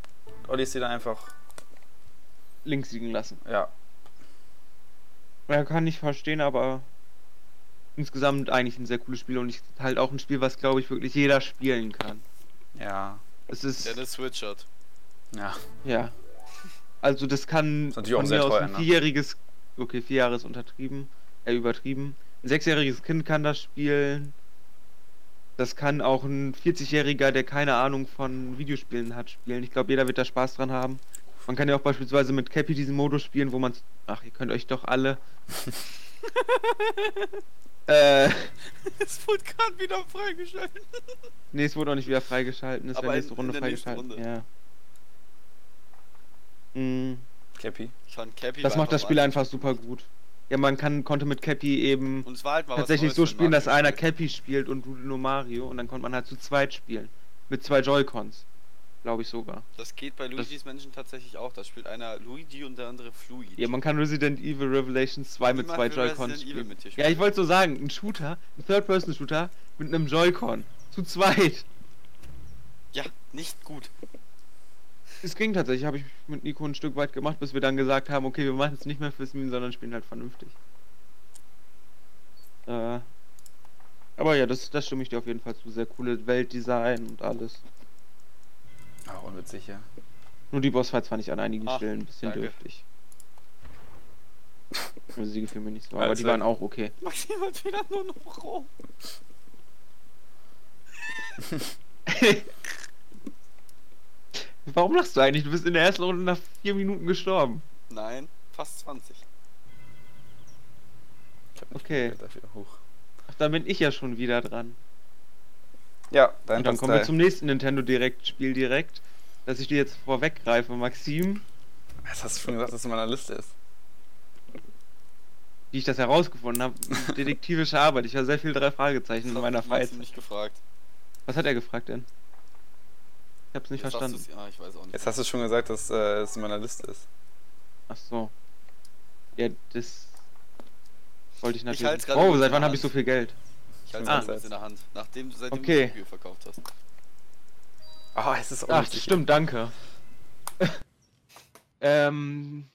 Odyssey dann einfach, Links liegen lassen. ja, Ja, kann ich verstehen, aber insgesamt eigentlich ein sehr cooles Spiel und ich halt auch ein Spiel, was glaube ich wirklich jeder spielen kann. ja, Es ist Der eine Switch hat. ja. ja. Also das kann Ist natürlich auch von sehr mir aus ein ne? vierjähriges, okay, vier Jahre ist untertrieben, äh, übertrieben. Ein sechsjähriges Kind kann das spielen. Das kann auch ein 40-Jähriger, der keine Ahnung von Videospielen hat, spielen. Ich glaube, jeder wird da Spaß dran haben. Man kann ja auch beispielsweise mit Cappy diesen Modus spielen, wo man. Ach, ihr könnt euch doch alle. äh, Es wurde gerade wieder freigeschaltet. nee, es wurde auch nicht wieder freigeschalten. Es wird nächste Runde in der nächsten freigeschalten. Runde. Ja. Mm, Cappy. Ich fand Cappy das macht das Spiel einfach super gut. Ja, man kann, konnte mit Cappy eben Und es war halt mal tatsächlich so spielen, dass einer. Cappy spielt und du nur Mario und dann konnte man halt zu zweit spielen. Mit zwei Joy-Cons. Glaube ich sogar. Das geht bei Luigi's Mansion tatsächlich auch. Da spielt einer Luigi und der andere Fluigi. Ja, man kann Resident Evil Revelations 2 mit zwei Joy-Cons spielen. mit dir Ja, spielen. ich wollte so sagen, ein Shooter, ein Third-Person-Shooter mit einem Joy-Con. Zu zweit. Ja, nicht gut. Es ging tatsächlich, habe ich mit Nico ein Stück weit gemacht, bis wir dann gesagt haben, okay, wir machen es nicht mehr fürs Meme, sondern spielen halt vernünftig. Äh, aber ja, das, das stimme ich dir auf jeden Fall zu. Sehr coole Weltdesign und alles. Ach, unwitzig, ja. Nur die Bossfights fand ich an einigen Ach, Stellen ein bisschen danke. dürftig. Also die gefielen mir nicht so, aber Also- die waren auch okay. Maxim hat wieder nur noch rum. Warum lachst du eigentlich? Du bist in der ersten Runde nach vier Minuten gestorben. Nein, fast 20. Ich hab nicht Okay. dafür. Hoch. Ach, da bin ich ja schon wieder dran. Ja, dein Und dann kommen wir zum nächsten Nintendo Direct Spiel direkt, dass ich dir jetzt vorweggreife, Maxim, Was hast du schon gesagt, dass es in meiner Liste ist? wie ich das herausgefunden habe. Detektivische Arbeit. Ich habe sehr viel drei Fragezeichen in Das meiner hat Maxim Freizeit. nicht gefragt. Was hat er gefragt denn? Ich hab's nicht Jetzt hast verstanden. Ja, ich weiß auch nicht. Jetzt hast du schon gesagt, dass äh, es in meiner Liste ist. Ach so. Ja, das wollte ich halt's natürlich. gerade oh, kurz seit in wann der habe ich so viel Geld? Ich halte Ah. es kurz in der Hand. Nachdem, seitdem Okay. du das Spiel verkauft hast. Ah, es ist Ach, stimmt, danke. ähm.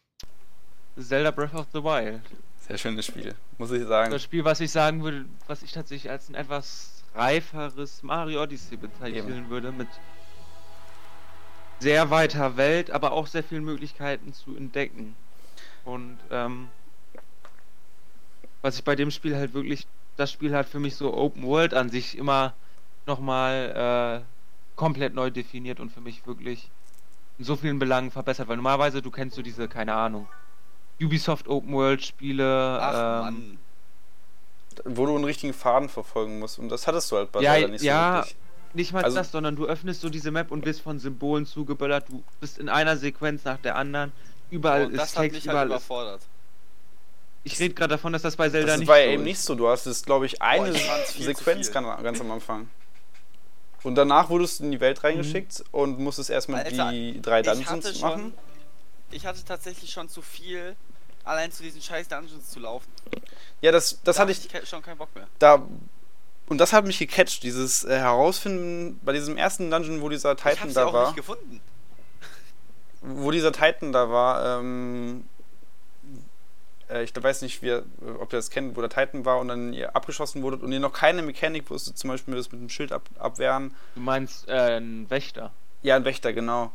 Zelda Breath of the Wild. Sehr schönes Spiel, muss ich sagen. Das Spiel, was ich sagen würde, was ich tatsächlich als ein etwas reiferes Mario Odyssey bezeichnen Eben. würde, mit sehr weiter Welt, aber auch sehr vielen Möglichkeiten zu entdecken. Und ähm, was ich bei dem Spiel halt wirklich, das Spiel hat für mich so Open World an sich immer nochmal äh, komplett neu definiert und für mich wirklich in so vielen Belangen verbessert, weil normalerweise du kennst so diese, keine Ahnung, Ubisoft Open World Spiele, Ach ähm, Mann. wo du einen richtigen Faden verfolgen musst. Und das hattest du halt bei Ja, nicht so ja. wirklich. Nicht mal Also- das, sondern du öffnest so diese Map und wirst von Symbolen zugeböllert. Du bist in einer Sequenz nach der anderen. Überall Und ist das hat Text, mich halt überall ist. überfordert. Ich rede gerade davon, dass das bei Zelda Das nicht war ja so eben ist. nicht so. Du hast es, glaube ich, eine ich viel zu Sequenz ganz, am Anfang. Und danach wurdest du in die Welt reingeschickt und musstest erstmal Alter, die drei Ich Dungeons schon, machen. ich hatte tatsächlich schon zu viel, allein zu diesen scheiß Dungeons zu laufen. Ja, das, das Da hatte ich ke- schon keinen Bock mehr. da. Und das hat mich gecatcht, dieses äh, Herausfinden bei diesem ersten Dungeon, wo dieser Ich Titan sie da auch war. nicht gefunden. wo dieser Titan da war, ähm, äh, ich weiß nicht, wie, ihr- ob ihr das kennt, wo der Titan war und dann ihr abgeschossen wurde und ihr noch keine Mechanik wusstet, zum Beispiel das mit dem Schild ab, abwehren. Du meinst äh, ein Wächter. Ja, ein Wächter, genau.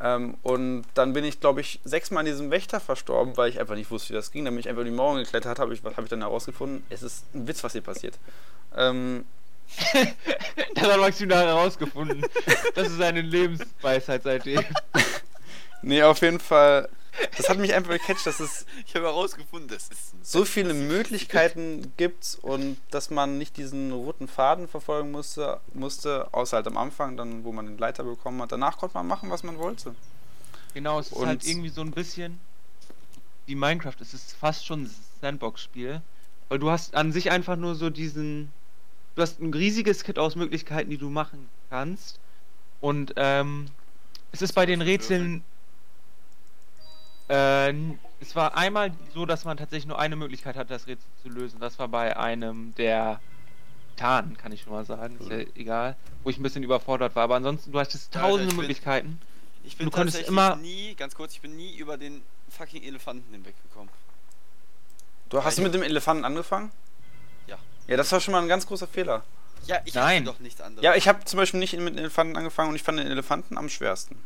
Ähm, und dann bin ich, glaube ich, sechsmal an diesem Wächter verstorben, weil ich einfach nicht wusste, wie das ging. Dann bin ich einfach über die Mauern geklettert, habe ich, was habe ich dann herausgefunden? Es ist ein Witz, was hier passiert. Ähm, Das hat Maxim da herausgefunden. Das ist seine Lebensweisheit seitdem. nee, auf jeden Fall, das hat mich einfach gecatcht, dass es Ich habe herausgefunden, das ist ein so viele Möglichkeiten gibt und dass man nicht diesen roten Faden verfolgen musste, musste, außer halt am Anfang, dann wo man den Leiter bekommen hat. Danach konnte man machen, was man wollte. Genau, es ist Und- halt irgendwie so ein bisschen wie Minecraft. Es ist fast schon ein Sandbox-Spiel. Weil du hast an sich einfach nur so diesen. Du hast ein riesiges Kit aus Möglichkeiten, die du machen kannst. Und ähm, es ist bei den Rätseln. Äh, n- es war einmal so, dass man tatsächlich nur eine Möglichkeit hatte, das Rätsel zu lösen. Das war bei einem der Titanen, kann ich schon mal sagen. Ist ja egal. Wo ich ein bisschen überfordert war. Aber ansonsten, du hattest Alter, tausende bin- Möglichkeiten. Ich bin Du konntest tatsächlich immer- nie, ganz kurz, ich bin nie über den fucking Elefanten hinweggekommen. Du hast du mit dem Elefanten angefangen? Ja. Ja, das war schon mal ein ganz großer Fehler. Ja, ich Nein. doch nichts anderes. Ja, ich habe zum Beispiel nicht mit dem Elefanten angefangen und ich fand den Elefanten am schwersten.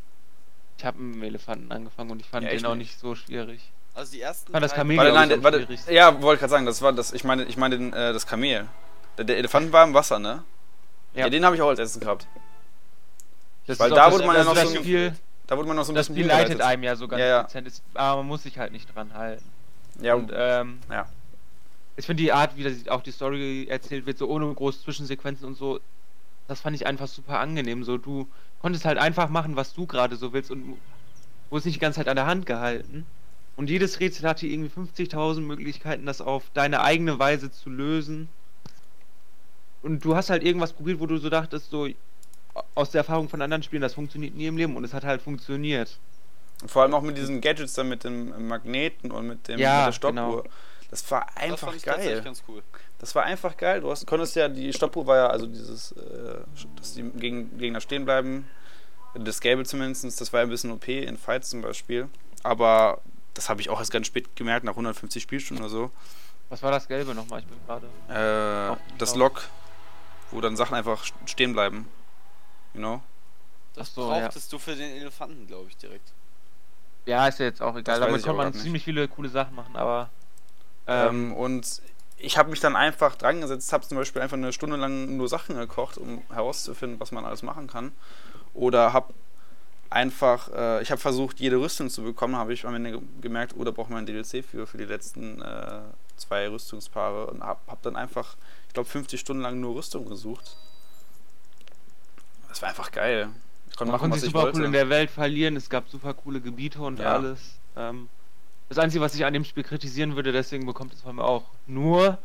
Ich habe mit dem Elefanten angefangen und ich fand Ja, den auch nicht. so schwierig. also die ersten fand das Kamel Warte, nein, warte, ja, wollte gerade sagen, das war das. Ich meine, ich meine den, äh, das Kamel. Der, der Elefant war im Wasser, ne? Ja, Ja. den habe ich auch als erstes gehabt. Das Weil da wurde das, man ja noch das so ein- Da wurde man noch so ein das bisschen Spiel leitet hingeleitet. einem ja so ganz Ja, ja. dezent, ist, aber man muss sich halt nicht dran halten. Ja, Und ähm, ja. ich finde die Art, wie das, auch die Story erzählt wird, so ohne große Zwischensequenzen und so, das fand ich einfach super angenehm. So, du konntest halt einfach machen, was du gerade so willst und wurdest nicht die ganze Zeit an der Hand gehalten. Und jedes Rätsel hatte irgendwie 50.000 Möglichkeiten, das auf deine eigene Weise zu lösen. Und du hast halt irgendwas probiert, wo du so dachtest, so aus der Erfahrung von anderen Spielen, das funktioniert nie im Leben und es hat halt funktioniert. Und vor allem auch mit diesen Gadgets dann mit dem Magneten und mit, dem, Ja, mit der Stoppuhr. genau. Das war das einfach fand ich geil. tatsächlich ganz cool. Das war einfach geil. Du hast, konntest ja, die Stoppuhr war ja, also dieses, äh, dass die Geg- Gegner stehen bleiben. Das Gelbe zumindest, das war ja ein bisschen OP in Fights zum Beispiel. Aber das habe ich auch erst ganz spät gemerkt, nach 150 Spielstunden oder so. Was war das Gelbe nochmal? Ich bin gerade. Äh, das. Log, wo dann Sachen einfach stehen bleiben. You know? Das so, ja. brauchtest du für den Elefanten, glaube ich, direkt. Ja, ist ja jetzt auch egal. Damit kann man nicht. ziemlich viele coole Sachen machen, aber. Ähm, und ich habe mich dann einfach dran gesetzt, habe zum Beispiel einfach eine Stunde lang nur Sachen gekocht, um herauszufinden, was man alles machen kann. Oder habe einfach, äh, ich habe versucht, jede Rüstung zu bekommen, habe ich am Ende ge- gemerkt, oh, da braucht man ein DLC für, für die letzten äh, zwei Rüstungspaare. Und habe hab dann einfach, ich glaube, 50 Stunden lang nur Rüstung gesucht. Das war einfach geil. Ich konnte man machen, konnte was sich ich super wollte. cool in der Welt verlieren. Es gab super coole Gebiete und Ja. alles. Ähm, das Einzige, was ich an dem Spiel kritisieren würde, deswegen bekommt es von mir auch nur,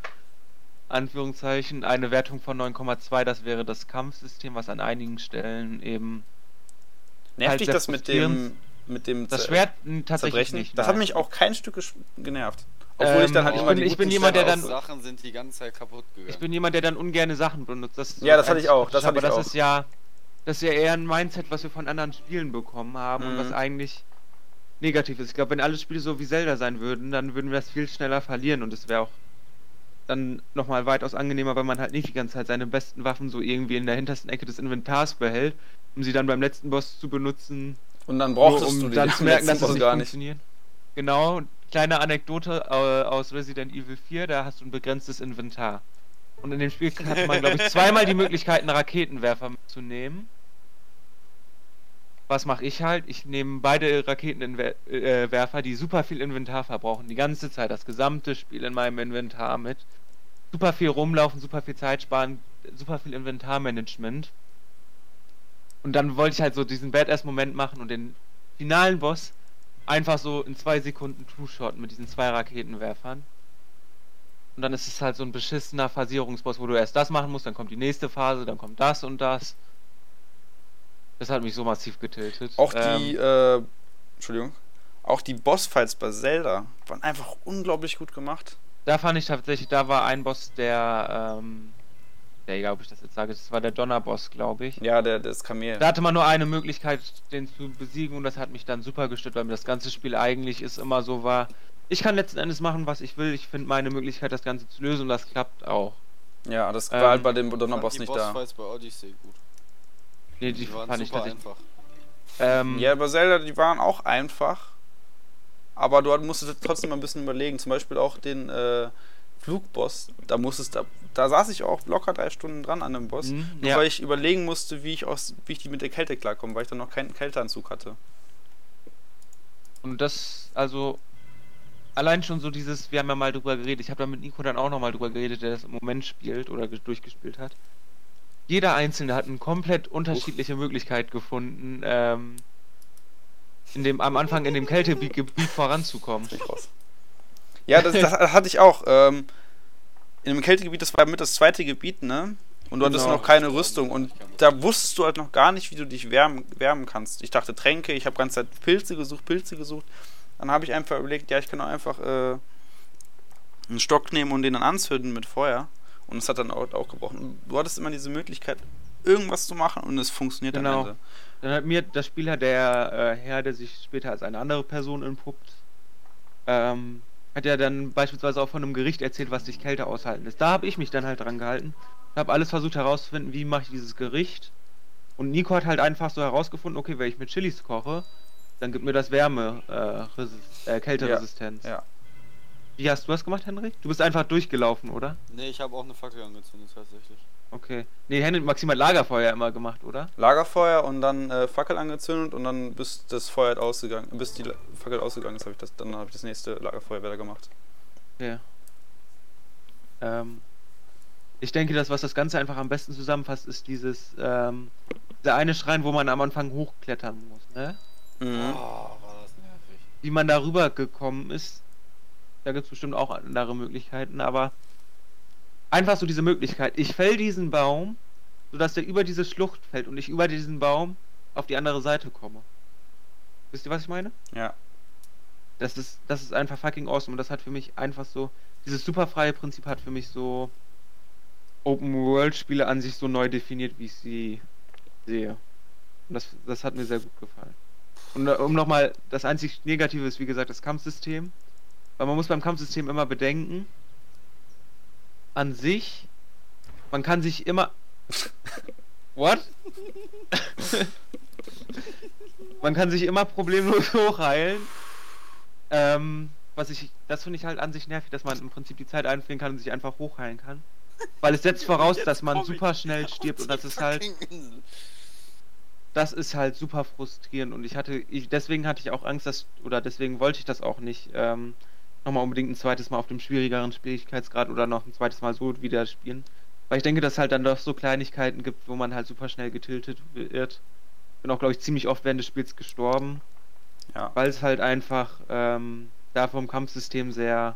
Anführungszeichen, eine Wertung von 9,2. Das wäre das Kampfsystem, was an einigen Stellen eben. Nervt halt dich das mit dem, mit dem Das Schwert mh, tatsächlich Zerbrechen? nicht. das hat mich auch kein Stück gesch- genervt. Obwohl ich dann Ähm, halt ich immer bin- die ich bin jemand, der dann- Sachen sind die ganze Zeit kaputt gegangen. Ich bin jemand, der dann ungerne Sachen benutzt. Das ist Ja, das hatte ich auch, das hatte aber ich das auch. ist ja, das ist ja eher ein Mindset, was wir von anderen Spielen bekommen haben und Mhm. was eigentlich negativ ist. Ich glaube, wenn alle Spiele so wie Zelda sein würden, dann würden wir das viel schneller verlieren und es wäre auch dann nochmal weitaus angenehmer, wenn man halt nicht die ganze Zeit seine besten Waffen so irgendwie in der hintersten Ecke des Inventars behält, um sie dann beim letzten Boss zu benutzen, Und dann brauchtest um du die dann zu merken, dass nicht gar nicht. funktioniert. Genau, kleine Anekdote äh, aus Resident Evil 4, da hast du ein begrenztes Inventar. Und in dem Spiel hatte man, glaube ich, zweimal die Möglichkeit, einen Raketenwerfer mitzunehmen. Was mache ich halt? Ich nehme beide Raketenwerfer, die super viel Inventar verbrauchen, die ganze Zeit, das gesamte Spiel in meinem Inventar mit. super viel rumlaufen, super viel Zeit sparen, super viel Inventarmanagement. Und dann wollte ich halt so diesen Badass-Moment machen und den finalen Boss einfach so in zwei Sekunden Two-Shot mit diesen zwei Raketenwerfern. Und dann ist es halt so ein beschissener Phasierungsboss, wo du erst das machen musst, dann kommt die nächste Phase, dann kommt das und das. Das hat mich so massiv getiltet. Auch die, äh, Entschuldigung, auch die Bossfights bei Zelda waren einfach unglaublich gut gemacht. Da fand ich tatsächlich, da war ein Boss, der, ähm, der, egal ob ich das jetzt sage, das war der Donnerboss, glaube ich. Ja, der, das Kamel. Da hatte man nur eine Möglichkeit, den zu besiegen und das hat mich dann super gestört, weil mir das ganze Spiel eigentlich ist immer so war, ich kann letzten Endes machen, was ich will. Ich finde meine Möglichkeit, das Ganze zu lösen und das klappt auch. Ja, das Ähm, war halt bei dem Ich fand Donnerboss nicht da. Bossfights bei Odyssey gut. Nee, Die, die, waren fand ich super tatsächlich. einfach. Ähm, Ja, bei Zelda, die waren auch einfach. Aber du musstest trotzdem mal ein bisschen überlegen. Zum Beispiel auch den äh, Flugboss. Da musstest da, da saß ich auch locker drei Stunden dran an dem Boss. Mhm, Nur ja. weil ich überlegen musste, wie ich aus, wie ich die mit der Kälte klarkomme, weil ich dann noch keinen Kälteanzug hatte. Und das, also, allein schon so dieses, wir haben ja mal drüber geredet, ich habe da mit Nico dann auch nochmal drüber geredet, der das im Moment spielt oder ge- durchgespielt hat. Jeder Einzelne hat eine komplett unterschiedliche Möglichkeit gefunden, ähm, in dem, am Anfang in dem Kältegebiet voranzukommen. Ja, das, das hatte ich auch. Ähm, in dem Kältegebiet, das war mit das zweite Gebiet, ne? Und du hattest Genau. noch keine Rüstung. Und da wusstest du halt noch gar nicht, wie du dich wärmen, wärmen kannst. Ich dachte Tränke, ich habe ganze Zeit Pilze gesucht, Pilze gesucht. Dann habe ich einfach überlegt, ja, ich kann auch einfach äh, einen Stock nehmen und den dann anzünden mit Feuer. Und es hat dann auch, auch gebrochen. Du hattest immer diese Möglichkeit, irgendwas zu machen und es funktioniert Genau. am Ende. Dann hat mir das Spieler, der äh, Herr, der sich später als eine andere Person entpuppt, ähm, hat ja dann beispielsweise auch von einem Gericht erzählt, was sich Kälte aushalten ist. Da habe ich mich dann halt dran gehalten. Habe alles versucht herauszufinden, wie mache ich dieses Gericht. Und Nico hat halt einfach so herausgefunden, okay, wenn ich mit Chilis koche, dann gibt mir das Wärme, äh, Resist äh, Kälteresistenz. Ja. Wie hast du das gemacht, Henrik? Du bist einfach durchgelaufen, oder? Nee, ich habe auch eine Fackel angezündet tatsächlich. Okay. Nee, Henrik, Maxim hat Lagerfeuer immer gemacht, oder? Lagerfeuer und dann äh, Fackel angezündet und dann bis das Feuer halt ausgegangen, bis die La- Fackel ausgegangen ist, habe ich das, dann habe ich das nächste Lagerfeuer wieder gemacht. Ja. Ähm, ich denke, das, was das Ganze einfach am besten zusammenfasst, ist dieses, ähm, der eine Schrein, wo man am Anfang hochklettern muss, ne? Mhm. Oh, war das nervig. Wie man darüber gekommen ist, da gibt es bestimmt auch andere Möglichkeiten, aber einfach so diese Möglichkeit. Ich fäll diesen Baum, sodass der über diese Schlucht fällt und ich über diesen Baum auf die andere Seite komme. Wisst ihr, was ich meine? Ja. Das ist, das ist einfach fucking awesome und das hat für mich einfach so, dieses super freie Prinzip hat für mich so Open-World-Spiele an sich so neu definiert, wie ich sie sehe. Und das, das hat mir sehr gut gefallen. Und äh, um nochmal, das einzig Negative ist, wie gesagt, das Kampfsystem. Weil man muss beim Kampfsystem immer bedenken, an sich, man kann sich immer... What? man kann sich immer problemlos hochheilen. Ähm, was ich, das finde ich halt an sich nervig, dass man im Prinzip die Zeit einfrieren kann und sich einfach hochheilen kann. Weil es setzt voraus, dass man super schnell stirbt und das ist halt, das ist halt super frustrierend und ich hatte, ich, deswegen hatte ich auch Angst, dass, oder deswegen wollte ich das auch nicht, ähm, nochmal unbedingt ein zweites Mal auf dem schwierigeren Schwierigkeitsgrad oder noch ein zweites Mal so wieder spielen. Weil ich denke, dass es halt dann doch so Kleinigkeiten gibt, wo man halt super schnell getiltet wird. Bin auch, glaube ich, ziemlich oft während des Spiels gestorben. Ja. Weil es halt einfach ähm, da vom Kampfsystem sehr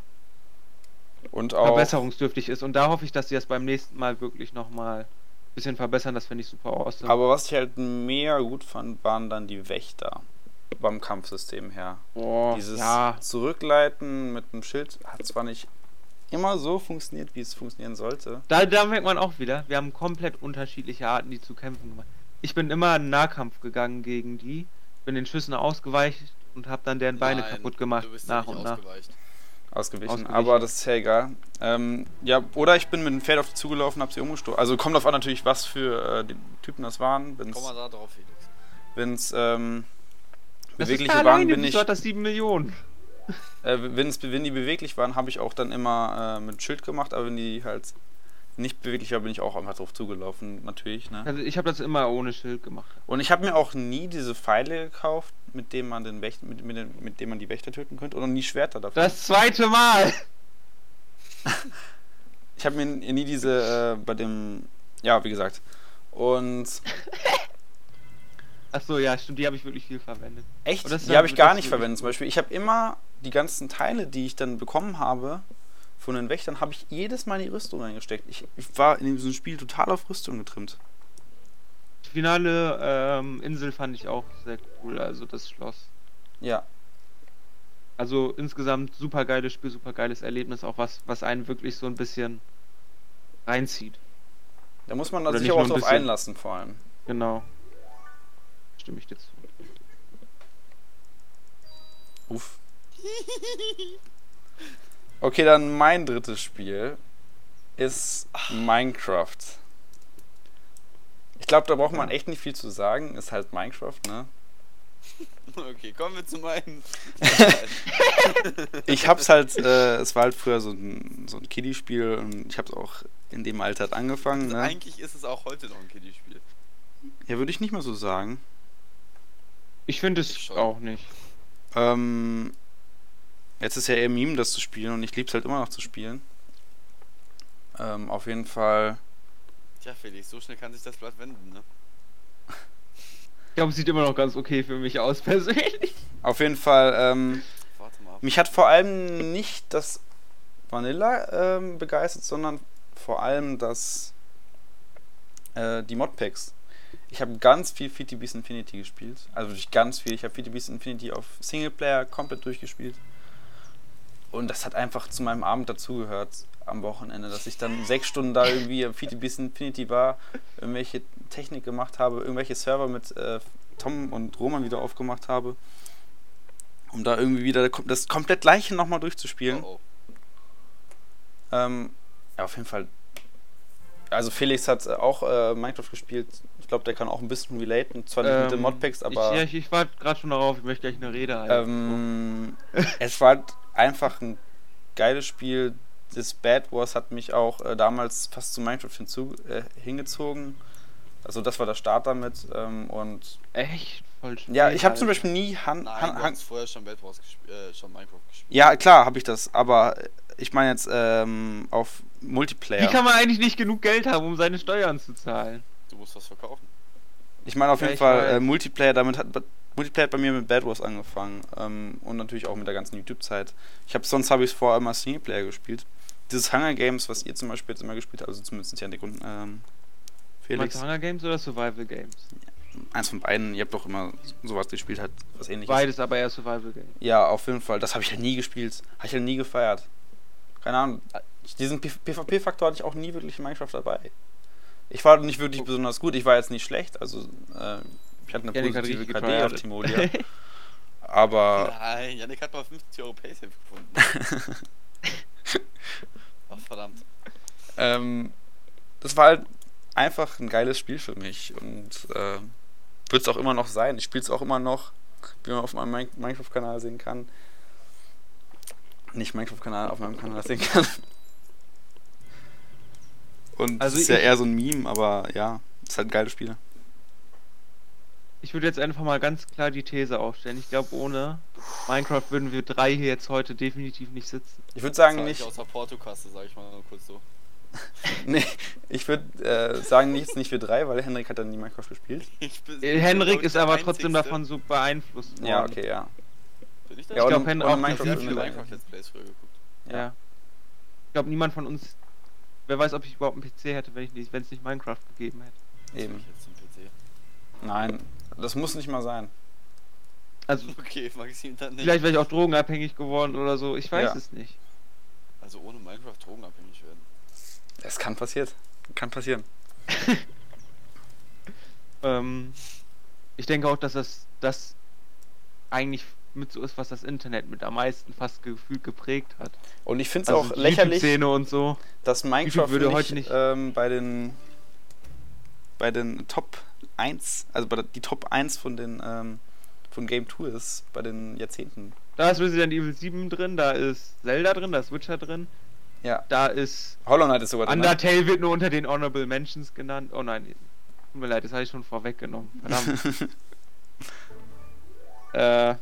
Und auch. verbesserungsdürftig ist. Und da hoffe ich, dass sie das beim nächsten Mal wirklich nochmal ein bisschen verbessern. Das finde ich super awesome. Aber was ich halt mega gut fand, waren dann die Wächter beim Kampfsystem her. Boah, Dieses ja, Zurückleiten mit dem Schild hat zwar nicht immer so funktioniert, wie es funktionieren sollte. da, da merkt man auch wieder, wir haben komplett unterschiedliche Arten, die zu kämpfen gemacht. Ich bin immer in Nahkampf gegangen gegen die, bin den Schüssen ausgeweicht und habe dann deren Beine Nein, kaputt gemacht, du bist nach und nach. ausgeweicht. Ausgewichen. Ausgewichen. Aber das ist ja egal. Ähm, ja, oder ich bin mit dem Pferd auf die zugelaufen, hab sie umgestoßen. Also kommt auf an natürlich, was für äh, die Typen das waren. Wenn's, Komm mal da drauf, Felix. wenn's ähm, Das bewegliche ist da waren, alleine, bin ich. hat das 7 Millionen? Äh, wenn's, wenn die beweglich waren, habe ich auch dann immer äh, mit Schild gemacht, aber wenn die halt nicht beweglich waren, bin ich auch einfach drauf zugelaufen, natürlich. Ne? Also ich habe das immer ohne Schild gemacht. Und ich habe mir auch nie diese Pfeile gekauft, mit denen man den Wächter, mit, mit, den, mit denen man die Wächter töten könnte, oder nie Schwerter dafür. Das zweite Mal! Ich habe mir nie diese äh, bei dem. Ja, wie gesagt. Und Achso, ja, stimmt, die habe ich wirklich viel verwendet. echt, die habe ich gar nicht verwendet. Zum Beispiel, ich habe immer die ganzen Teile, die ich dann bekommen habe von den Wächtern, habe ich jedes Mal in die Rüstung reingesteckt. Ich, ich war in diesem Spiel total auf Rüstung getrimmt. Die finale ähm, Insel fand ich auch sehr cool, also das Schloss. Ja, Also insgesamt super geiles Spiel, super geiles Erlebnis, auch was, was einen wirklich so ein bisschen reinzieht. da muss man sich auch drauf einlassen, vor allem. Genau. Stimme ich dir zu. Uff. Okay, dann mein drittes Spiel ist Minecraft. Ich glaube, da braucht man echt nicht viel zu sagen. Ist halt Minecraft, ne? Okay, kommen wir zu meinen. Ich hab's halt, äh, es war halt früher so ein, so ein Kiddie-Spiel und ich hab's auch in dem Alter halt angefangen, Also ne? Eigentlich ist es auch heute noch ein Kiddie-Spiel. Ja, würde ich nicht mal so sagen. Ich finde es Ich auch nicht. Ähm, jetzt ist ja eher Meme, das zu spielen und ich lieb's halt immer noch zu spielen. Ähm, auf jeden Fall. Tja, Felix, so schnell kann sich das Blatt wenden, ne? Ich glaube, es sieht immer noch ganz okay für mich aus, persönlich. Auf jeden Fall, ähm, Warte mal mich hat vor allem nicht das Vanilla ähm, begeistert, sondern vor allem das äh, die Modpacks. Ich habe ganz viel Fifty Beast Infinity gespielt. Also wirklich ganz viel. Ich habe Fifty Beast Infinity auf Singleplayer komplett durchgespielt. Und das hat einfach zu meinem Abend dazugehört am Wochenende, dass ich dann sechs Stunden da irgendwie am Fifty Beast Infinity war, irgendwelche Technik gemacht habe, irgendwelche Server mit äh, Tom und Roman wieder aufgemacht habe, um da irgendwie wieder das komplett gleiche nochmal durchzuspielen. Oh, oh. Ähm, ja, auf jeden Fall. Also Felix hat auch äh, Minecraft gespielt. Ich glaube, der kann auch ein bisschen relaten. Zwar nicht mit den Ähm, Modpacks, aber Ich, ja, ich, ich warte gerade schon darauf, ich möchte gleich eine Rede halten. ähm, es war halt einfach ein geiles Spiel. Das Bad Wars hat mich auch äh, damals fast zu Minecraft hinzu, äh, hingezogen. Also das war der Start damit. Ähm, und Echt? Ja, ich habe zum. Beispiel nie Han, Nein, Han, du Han, hast vorher schon Bad Wars gespielt, äh, schon Minecraft gespielt. Ja, klar habe ich das, aber ich meine jetzt ähm, auf Multiplayer. Wie kann man eigentlich nicht genug Geld haben, um seine Steuern zu zahlen? Du musst was verkaufen. Ich meine auf Ja, jeden ich Fall äh, Multiplayer, damit hat Multiplayer hat bei mir mit Bad Wars angefangen ähm, und natürlich auch mit der ganzen YouTube-Zeit. Ich habe sonst habe ich vorher immer Singleplayer gespielt. Dieses Hunger Games, was ihr zum Beispiel jetzt immer gespielt habt, also zumindest Janik und ähm, Felix, Meinst du Hunger Games oder Survival Games? eins von beiden, ihr habt doch immer sowas gespielt, halt was ähnliches. Beides, aber eher Survival Games. Ja, auf jeden Fall. Das habe ich halt nie gespielt. Habe ich halt nie gefeiert. Keine Ahnung. Diesen PvP-Faktor hatte ich auch nie wirklich in Minecraft dabei. Ich war nicht wirklich besonders gut. Ich war jetzt nicht schlecht. Also, äh, ich hatte eine Janik hat positive richtig KD auf. Timolia. Aber Nein, Janik hat mal 50 Euro Paysafe gefunden. Ach, verdammt. ähm, das war halt einfach ein geiles Spiel für mich. Und äh, wird es auch immer noch sein. Ich spiele es auch immer noch, wie man auf meinem Min- Minecraft-Kanal sehen kann. Nicht Minecraft-Kanal, auf meinem Kanal sehen kann. Und Also es ist ja eher so ein Meme, aber ja, ist halt ein geiles Spiel. Ich würde jetzt einfach mal ganz klar die These aufstellen. Ich glaube, ohne Minecraft würden wir drei hier jetzt heute definitiv nicht sitzen. Ich würde sagen, nicht. ich aus der Portokasse, sag ich mal nur kurz so. Nee, ich würde äh, sagen, nichts nicht für drei, weil Henrik hat dann nie Minecraft gespielt. Ich bin, Äh, Henrik ist aber trotzdem davon so beeinflusst worden. Ja, okay, ja. Bin ich? Ja, Ich glaub, ohne- Hen- ohne auch Minecraft Minecraft Let's Plays früher geguckt. Ja. Ich glaube, niemand von uns. Wer weiß, ob ich überhaupt einen PC hätte, wenn ich nicht, es nicht Minecraft gegeben hätte. Eben. Nein, das muss nicht mal sein. Also, Okay, Maxim dann nicht. vielleicht wäre ich auch drogenabhängig geworden oder so. Ich weiß Ja. es nicht. Also ohne Minecraft drogenabhängig werden. Es kann passieren. Kann passieren. Ähm, ich denke auch, dass das, das eigentlich mit so ist, was das Internet mit am meisten fast gefühlt geprägt hat. Und ich finde es Also auch lächerlich, so. dass Minecraft würde nicht, heute nicht- Ähm, bei den bei den Top 1, also bei der, die Top 1 von den ähm, von Game 2 ist, bei den Jahrzehnten. Da ist Resident Evil 7 drin, da ist Zelda drin, da ist Witcher drin, Ja. da ist Hollow Knight ist sogar drin. ne? Undertale wird nur unter den Honorable Mentions genannt. Oh nein, tut mir leid, das habe ich schon vorweggenommen. Verdammt. äh,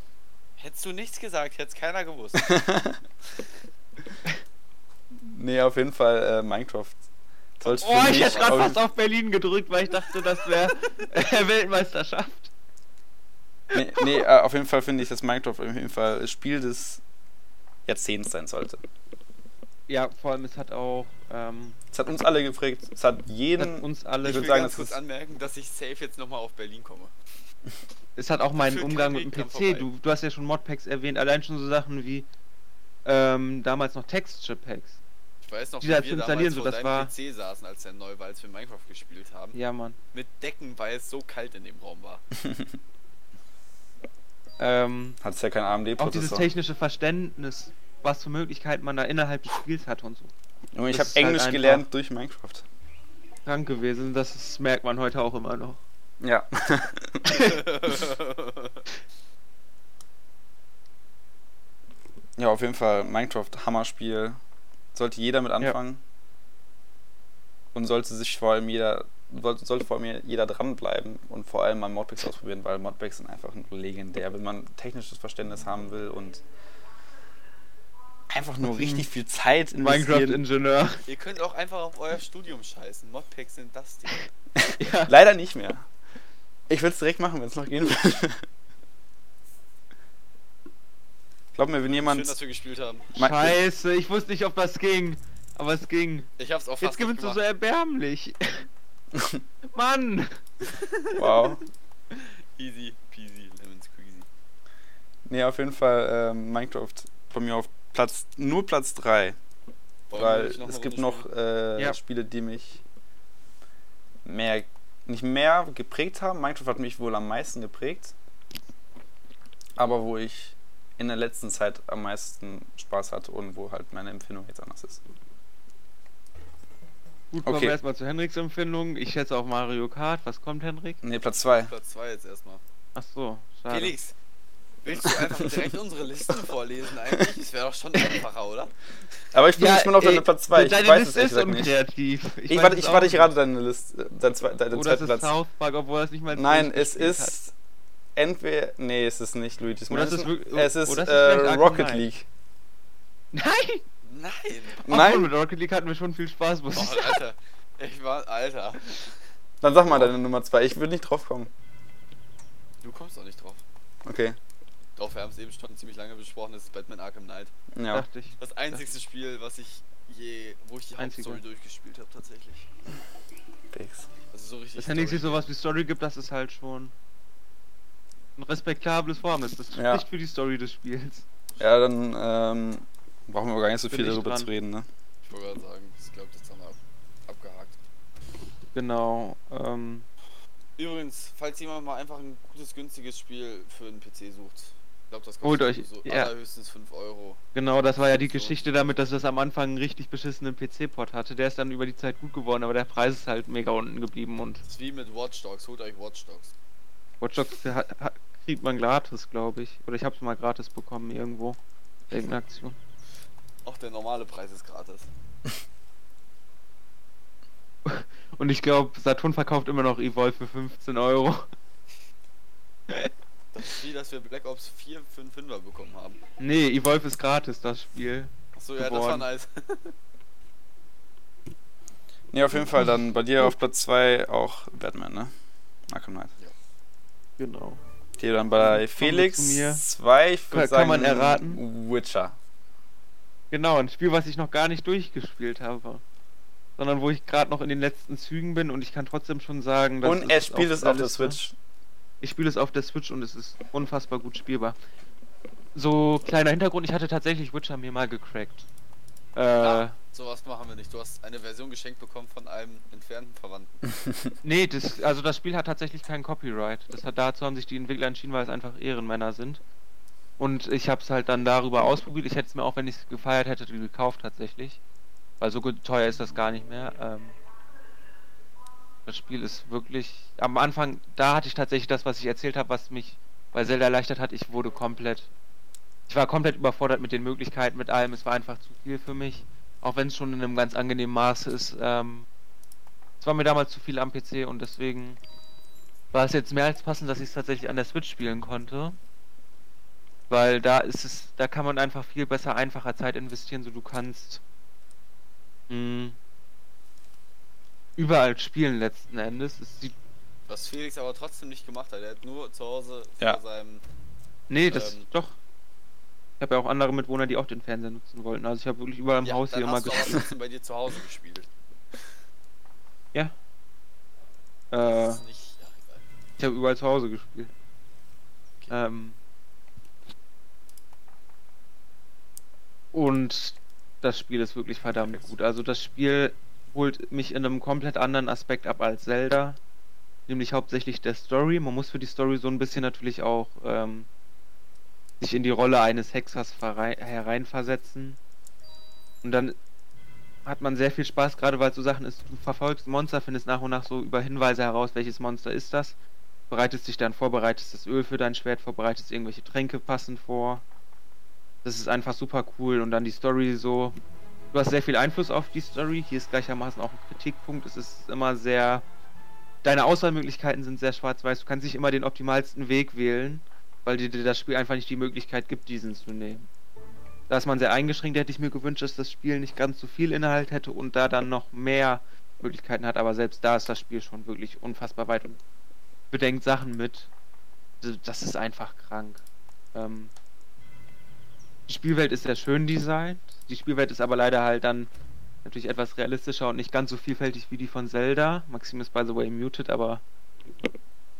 Hättest du nichts gesagt, hätte es keiner gewusst. Nee, auf jeden Fall äh, Minecraft. Sollte Oh, ich hätte gerade auf- fast auf Berlin gedrückt, weil ich dachte, das wäre äh, Weltmeisterschaft. Nee, nee äh, auf jeden Fall finde ich, dass Minecraft auf jeden Fall das Spiel des Jahrzehnts sein sollte. Ja, vor allem, es hat auch ähm, Es hat uns alle geprägt. Es hat jeden. hat uns alle. Ich würd will sagen, ganz das kurz ist- anmerken, dass ich safe jetzt nochmal auf Berlin komme. Es hat auch meinen Umgang mit dem PC. Du, du hast ja schon Modpacks erwähnt, allein schon so Sachen wie ähm, damals noch Texture Packs. Ich weiß noch, wie da wir installieren, damals so, vor das deinem war- PC saßen, als der neu war, als wir Minecraft gespielt haben. Ja, Mann. Mit Decken, weil es so kalt in dem Raum war. Ähm, Hat es ja kein auch dieses AMD-Prozessor. technische Verständnis, was für Möglichkeiten man da innerhalb des Spiels hat und so. Junge, ich habe halt Englisch einfach- gelernt durch Minecraft. Krank gewesen, das ist, merkt man heute auch immer noch. Ja. ja, auf jeden Fall Minecraft Hammerspiel. Sollte jeder mit anfangen. Und sollte sich vor allem jeder sollte, sollte vor allem jeder dranbleiben und vor allem mal Modpacks ausprobieren, weil Modpacks sind einfach legendär, wenn man technisches Verständnis haben will und einfach nur richtig viel Zeit investieren. Minecraft-Ingenieur. Ihr könnt auch einfach auf euer Studium scheißen. Modpacks sind das Ding. ja. Leider nicht mehr. Ich würde es direkt machen, wenn es noch gehen würde. Glaub mir, wenn jemand. Schön, dass wir gespielt haben. Scheiße, ich wusste nicht, ob das ging. Aber es ging. Ich hab's auch fast Jetzt gewinnst du so erbärmlich. Mann! Wow. Easy peasy, lemon squeezy. Nee, auf jeden Fall ähm, Minecraft von mir auf Platz, nur Platz 3. Wollen Weil noch es eine gibt noch äh, Ja. Spiele, die mich mehr, nicht mehr geprägt haben. Minecraft hat mich wohl am meisten geprägt. Aber wo ich in der letzten Zeit am meisten Spaß hatte und wo halt meine Empfindung jetzt anders ist. Gut, kommen Okay. wir erstmal zu Henriks Empfindung. Ich schätze auch Mario Kart. Was kommt, Henrik? Nee, Platz 2. Platz 2 jetzt erstmal. Ach so, schade. Felix, willst du einfach direkt unsere Listen vorlesen eigentlich? Das wäre doch schon einfacher, oder? Aber ich bin nicht mal auf ey, deine Platz 2. Ich weiß Liste es gesagt nicht. Ich, weiß warte, ich auch warte nicht. gerade deine Liste, dein, zwe dein Oder ist Platz. South Park, obwohl es nicht mal Nein, es ist entweder. Nee, es ist nicht Luigi's Mansion. es ist, oder es ist äh, Rocket. League. Nein! Nein! Obwohl, Nein? mit Rocket League hatten wir schon viel Spaß, muss Oh, ich sagen. Alter. Ich war, Alter. Dann sag mal deine Nummer 2. Ich würde nicht drauf kommen. Du kommst doch nicht drauf. Okay. Doch, wir haben es eben schon ziemlich lange besprochen, das ist Batman Arkham Knight. Ja. Dachte ich. Das einzigste Spiel, was ich je, wo ich die Einzige. Hauptstory durchgespielt habe, tatsächlich. Fix. Also so richtig. Dass sich Story. sowas wie Story gibt, das ist halt schon ein respektables Form. Das Ja. spricht für die Story des Spiels. Ja, dann ähm, brauchen wir gar nicht so Bin viel darüber dran. zu reden, ne? Ich wollte gerade sagen, ich glaube, das haben wir ab, abgehakt. Genau. Ähm, Übrigens, falls jemand mal einfach ein gutes, günstiges Spiel für einen PC sucht, ich glaube, das Holt kostet euch- so ja. allerhöchstens 5 Euro. genau, das war ja die. Geschichte damit, dass es am Anfang einen richtig beschissenen PC-Port hatte. Der ist dann über die Zeit gut geworden, aber der Preis ist halt mega unten geblieben und Das ist wie mit Watch Dogs, holt euch Watch Dogs. Watch Dogs hat, hat, kriegt man gratis, glaube ich. Oder ich habe es mal gratis bekommen irgendwo. Irgendeine Aktion. Auch der normale Preis ist gratis. Und ich glaube, Saturn verkauft immer noch Evolve für 15 Euro. Das ist wie, dass wir Black Ops 4 für einen Fünfer bekommen haben. Nee, Evolve ist gratis, das Spiel. Achso, ja, das war nice. Nee, auf jeden Fall dann bei dir auf Platz 2 auch Batman, ne? Arkham Knight. Genau. Okay, dann bei Felix zu mir. 2, ich würde Kann- sagen, kann man erraten? Witcher. Genau, ein Spiel, was ich noch gar nicht durchgespielt habe. Sondern wo ich gerade noch in den letzten Zügen bin und ich kann trotzdem schon sagen, dass Und er spielt es der auf der Liste- Switch. Ich spiele es auf der Switch und es ist unfassbar gut spielbar. So, kleiner Hintergrund, ich hatte tatsächlich Witcher mir mal gecrackt. Äh, Ah. Sowas machen wir nicht. Du hast eine Version geschenkt bekommen von einem entfernten Verwandten. nee, das, also das Spiel hat tatsächlich kein Copyright. Das hat, dazu haben sich die Entwickler entschieden, weil es einfach Ehrenmänner sind. Und ich habe es halt dann darüber ausprobiert. Ich hätte es mir auch, wenn ich es gefeiert hätte, gekauft tatsächlich. Weil so gut teuer ist das gar nicht mehr. Ähm, das Spiel ist wirklich. Am Anfang, da hatte ich tatsächlich das, was ich erzählt habe, was mich bei Zelda erleichtert hat. Ich wurde komplett. Ich war komplett überfordert mit den Möglichkeiten, mit allem. Es war einfach zu viel für mich. Auch wenn es schon in einem ganz angenehmen Maße ist. Ähm, es war mir damals zu viel am PC und deswegen war es jetzt mehr als passend, dass ich es tatsächlich an der Switch spielen konnte. Weil da ist es, da kann man einfach viel besser, einfacher Zeit investieren, so du kannst mh, überall spielen letzten Endes. Es sieht, Was Felix aber trotzdem nicht gemacht hat. Er hat nur zu Hause Ja. vor seinem. nee, das Ähm. doch. Ich habe ja auch andere Mitwohner, die auch den Fernseher nutzen wollten. Also ich habe wirklich überall im Ja, Haus dann hier immer hast du aber gespielt. trotzdem bei dir zu Hause gespielt. Ja. Äh, Das ist nicht. Ja, egal. ich habe überall zu Hause gespielt. Okay. Ähm, und das Spiel ist wirklich verdammt gut. Also das Spiel holt mich in einem komplett anderen Aspekt ab als Zelda. Nämlich hauptsächlich der Story. Man muss für die Story so ein bisschen natürlich auch ähm, sich in die Rolle eines Hexers hereinversetzen. Und dann hat man sehr viel Spaß, gerade weil es so Sachen ist, du verfolgst Monster, findest nach und nach so über Hinweise heraus, welches Monster ist das bereitest dich dann vor, bereitest das Öl für dein Schwert vor, bereitest irgendwelche Tränke passend vor. Das ist einfach super cool und dann die Story so. Du hast sehr viel Einfluss auf die Story. Hier ist gleichermaßen auch ein Kritikpunkt. Es ist immer sehr. Deine Auswahlmöglichkeiten sind sehr schwarz-weiß. Du kannst nicht immer den optimalsten Weg wählen, weil dir das Spiel einfach nicht die Möglichkeit gibt, diesen zu nehmen. Da ist man sehr eingeschränkt. Hätte ich mir gewünscht, dass das Spiel nicht ganz so viel Inhalt hätte und da dann noch mehr Möglichkeiten hat. Aber selbst da ist das Spiel schon wirklich unfassbar weit und bedenkt Sachen mit. Das ist einfach krank. Ähm, die Spielwelt ist sehr schön designt. Die Spielwelt ist aber leider halt dann natürlich etwas realistischer und nicht ganz so vielfältig wie die von Zelda. Maxim ist by the way muted, aber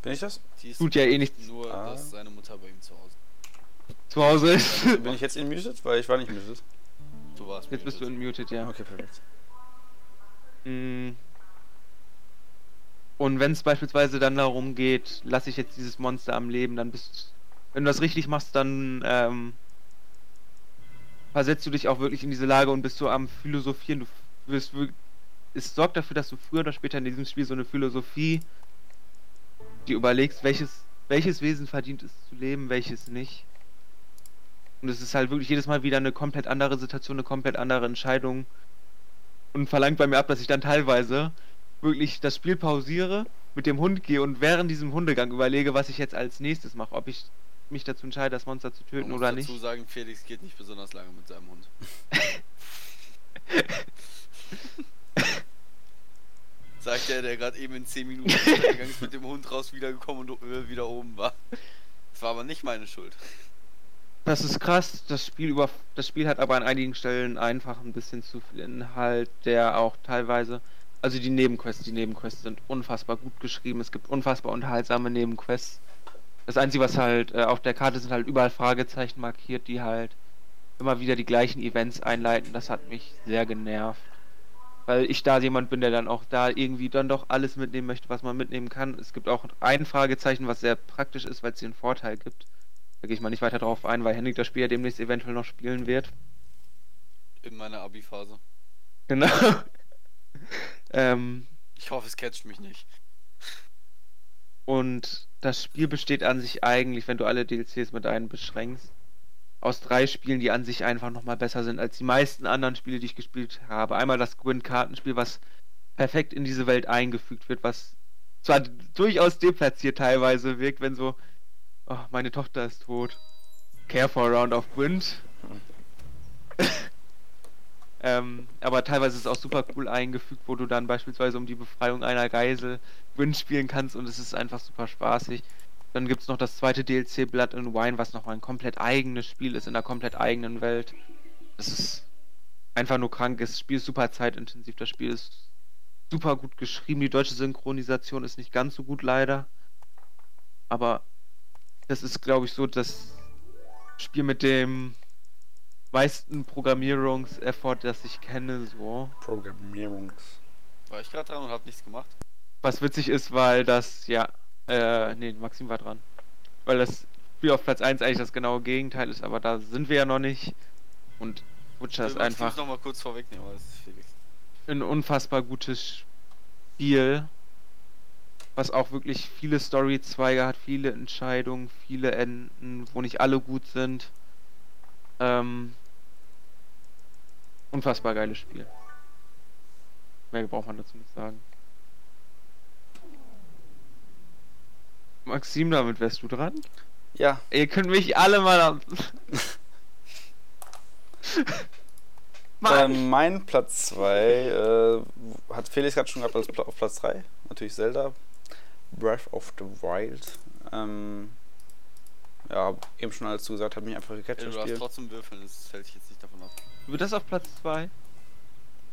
Bin ich das? Die ist tut ja eh nichts Nur, Ah. dass seine Mutter bei ihm zu Hause. zu Hause ist. Bin ich jetzt in muted? Weil ich war nicht muted. Du warst Jetzt bist du muted. in muted, ja. Okay, perfekt. Mm. Und wenn es beispielsweise dann darum geht, lasse ich jetzt dieses Monster am Leben, dann bist wenn du das richtig machst, dann ähm, versetzt du dich auch wirklich in diese Lage und bist so am Philosophieren. Du wirst es sorgt dafür, dass du früher oder später in diesem Spiel so eine Philosophie dir überlegst, welches, welches Wesen verdient es zu leben, welches nicht. Und es ist halt wirklich jedes Mal wieder eine komplett andere Situation, eine komplett andere Entscheidung und verlangt bei mir ab, dass ich dann teilweise wirklich das Spiel pausiere, mit dem Hund gehe und während diesem Hundegang überlege, was ich jetzt als nächstes mache, ob ich mich dazu entscheide, das Monster zu töten muss oder dazu nicht. sagen, Felix geht nicht besonders lange mit seinem Hund. Sagt der, der gerade eben in 10 Minuten gegangen ist mit dem Hund raus wiedergekommen und äh, wieder oben war. Das war aber nicht meine Schuld. Das ist krass. Das Spiel über das Spiel hat aber an einigen Stellen einfach ein bisschen zu viel Inhalt, der auch teilweise also die Nebenquests, die Nebenquests sind unfassbar gut geschrieben. Es gibt unfassbar unterhaltsame Nebenquests. Das einzige, was halt äh, auf der Karte sind halt überall Fragezeichen markiert, die halt immer wieder die gleichen Events einleiten. Das hat mich sehr genervt. Weil ich da jemand bin, der dann auch da irgendwie dann doch alles mitnehmen möchte, was man mitnehmen kann. Es gibt auch ein Fragezeichen, was sehr praktisch ist, weil es einen Vorteil gibt. Da gehe ich mal nicht weiter drauf ein, weil Henrik das Spiel ja demnächst eventuell noch spielen wird. In meiner Abi-Phase. Genau. ähm, Ich hoffe, es catcht mich nicht. Und das Spiel besteht an sich eigentlich, wenn du alle DLCs mit ein beschränkst, aus drei Spielen, die an sich einfach nochmal besser sind als die meisten anderen Spiele, die ich gespielt habe. Einmal das Gwyn-Kartenspiel, was perfekt in diese Welt eingefügt wird, was zwar durchaus deplatziert teilweise wirkt, wenn so, oh, meine Tochter ist tot. Care for a round of Gwent. ähm, aber teilweise ist es auch super cool eingefügt, wo du dann beispielsweise um die Befreiung einer Geisel Gwent spielen kannst und es ist einfach super spaßig. Dann gibt es noch das zweite DLC Blood and Wine, was nochmal ein komplett eigenes Spiel ist in einer komplett eigenen Welt. Das ist einfach nur krank. Das Spiel ist super zeitintensiv. Das Spiel ist super gut geschrieben. Die deutsche Synchronisation ist nicht ganz so gut leider. Aber das ist, glaube ich, so das Spiel mit dem meisten Programmierungseffort, das ich kenne. So. Programmierungs. War ich gerade dran und hab nichts gemacht? Was witzig ist, weil das, ja, äh, nee, Maxim war dran. Weil das Spiel auf Platz 1 eigentlich das genaue Gegenteil ist, aber da sind wir ja noch nicht. Und Witcher ist einfach noch mal kurz vorwegnehmen, aber das ist Felix. ein unfassbar gutes Spiel, was auch wirklich viele Storyzweige hat, viele Entscheidungen, viele Enden, wo nicht alle gut sind. Ähm, unfassbar geiles Spiel. Mehr braucht man dazu nicht sagen. Maxim, damit wärst du dran? Ja, Ihr könnt mich alle mal am Ähm, mein Platz 2 äh, hat Felix gerade schon gehabt als Pla- auf Platz 3. Natürlich Zelda. Breath of the Wild. Ähm, ja, eben schon alles zugesagt, hat mich einfach gecatcht Ja, du darfst Spiel. trotzdem würfeln, das hält ich jetzt nicht davon ab. Wird das auf Platz 2?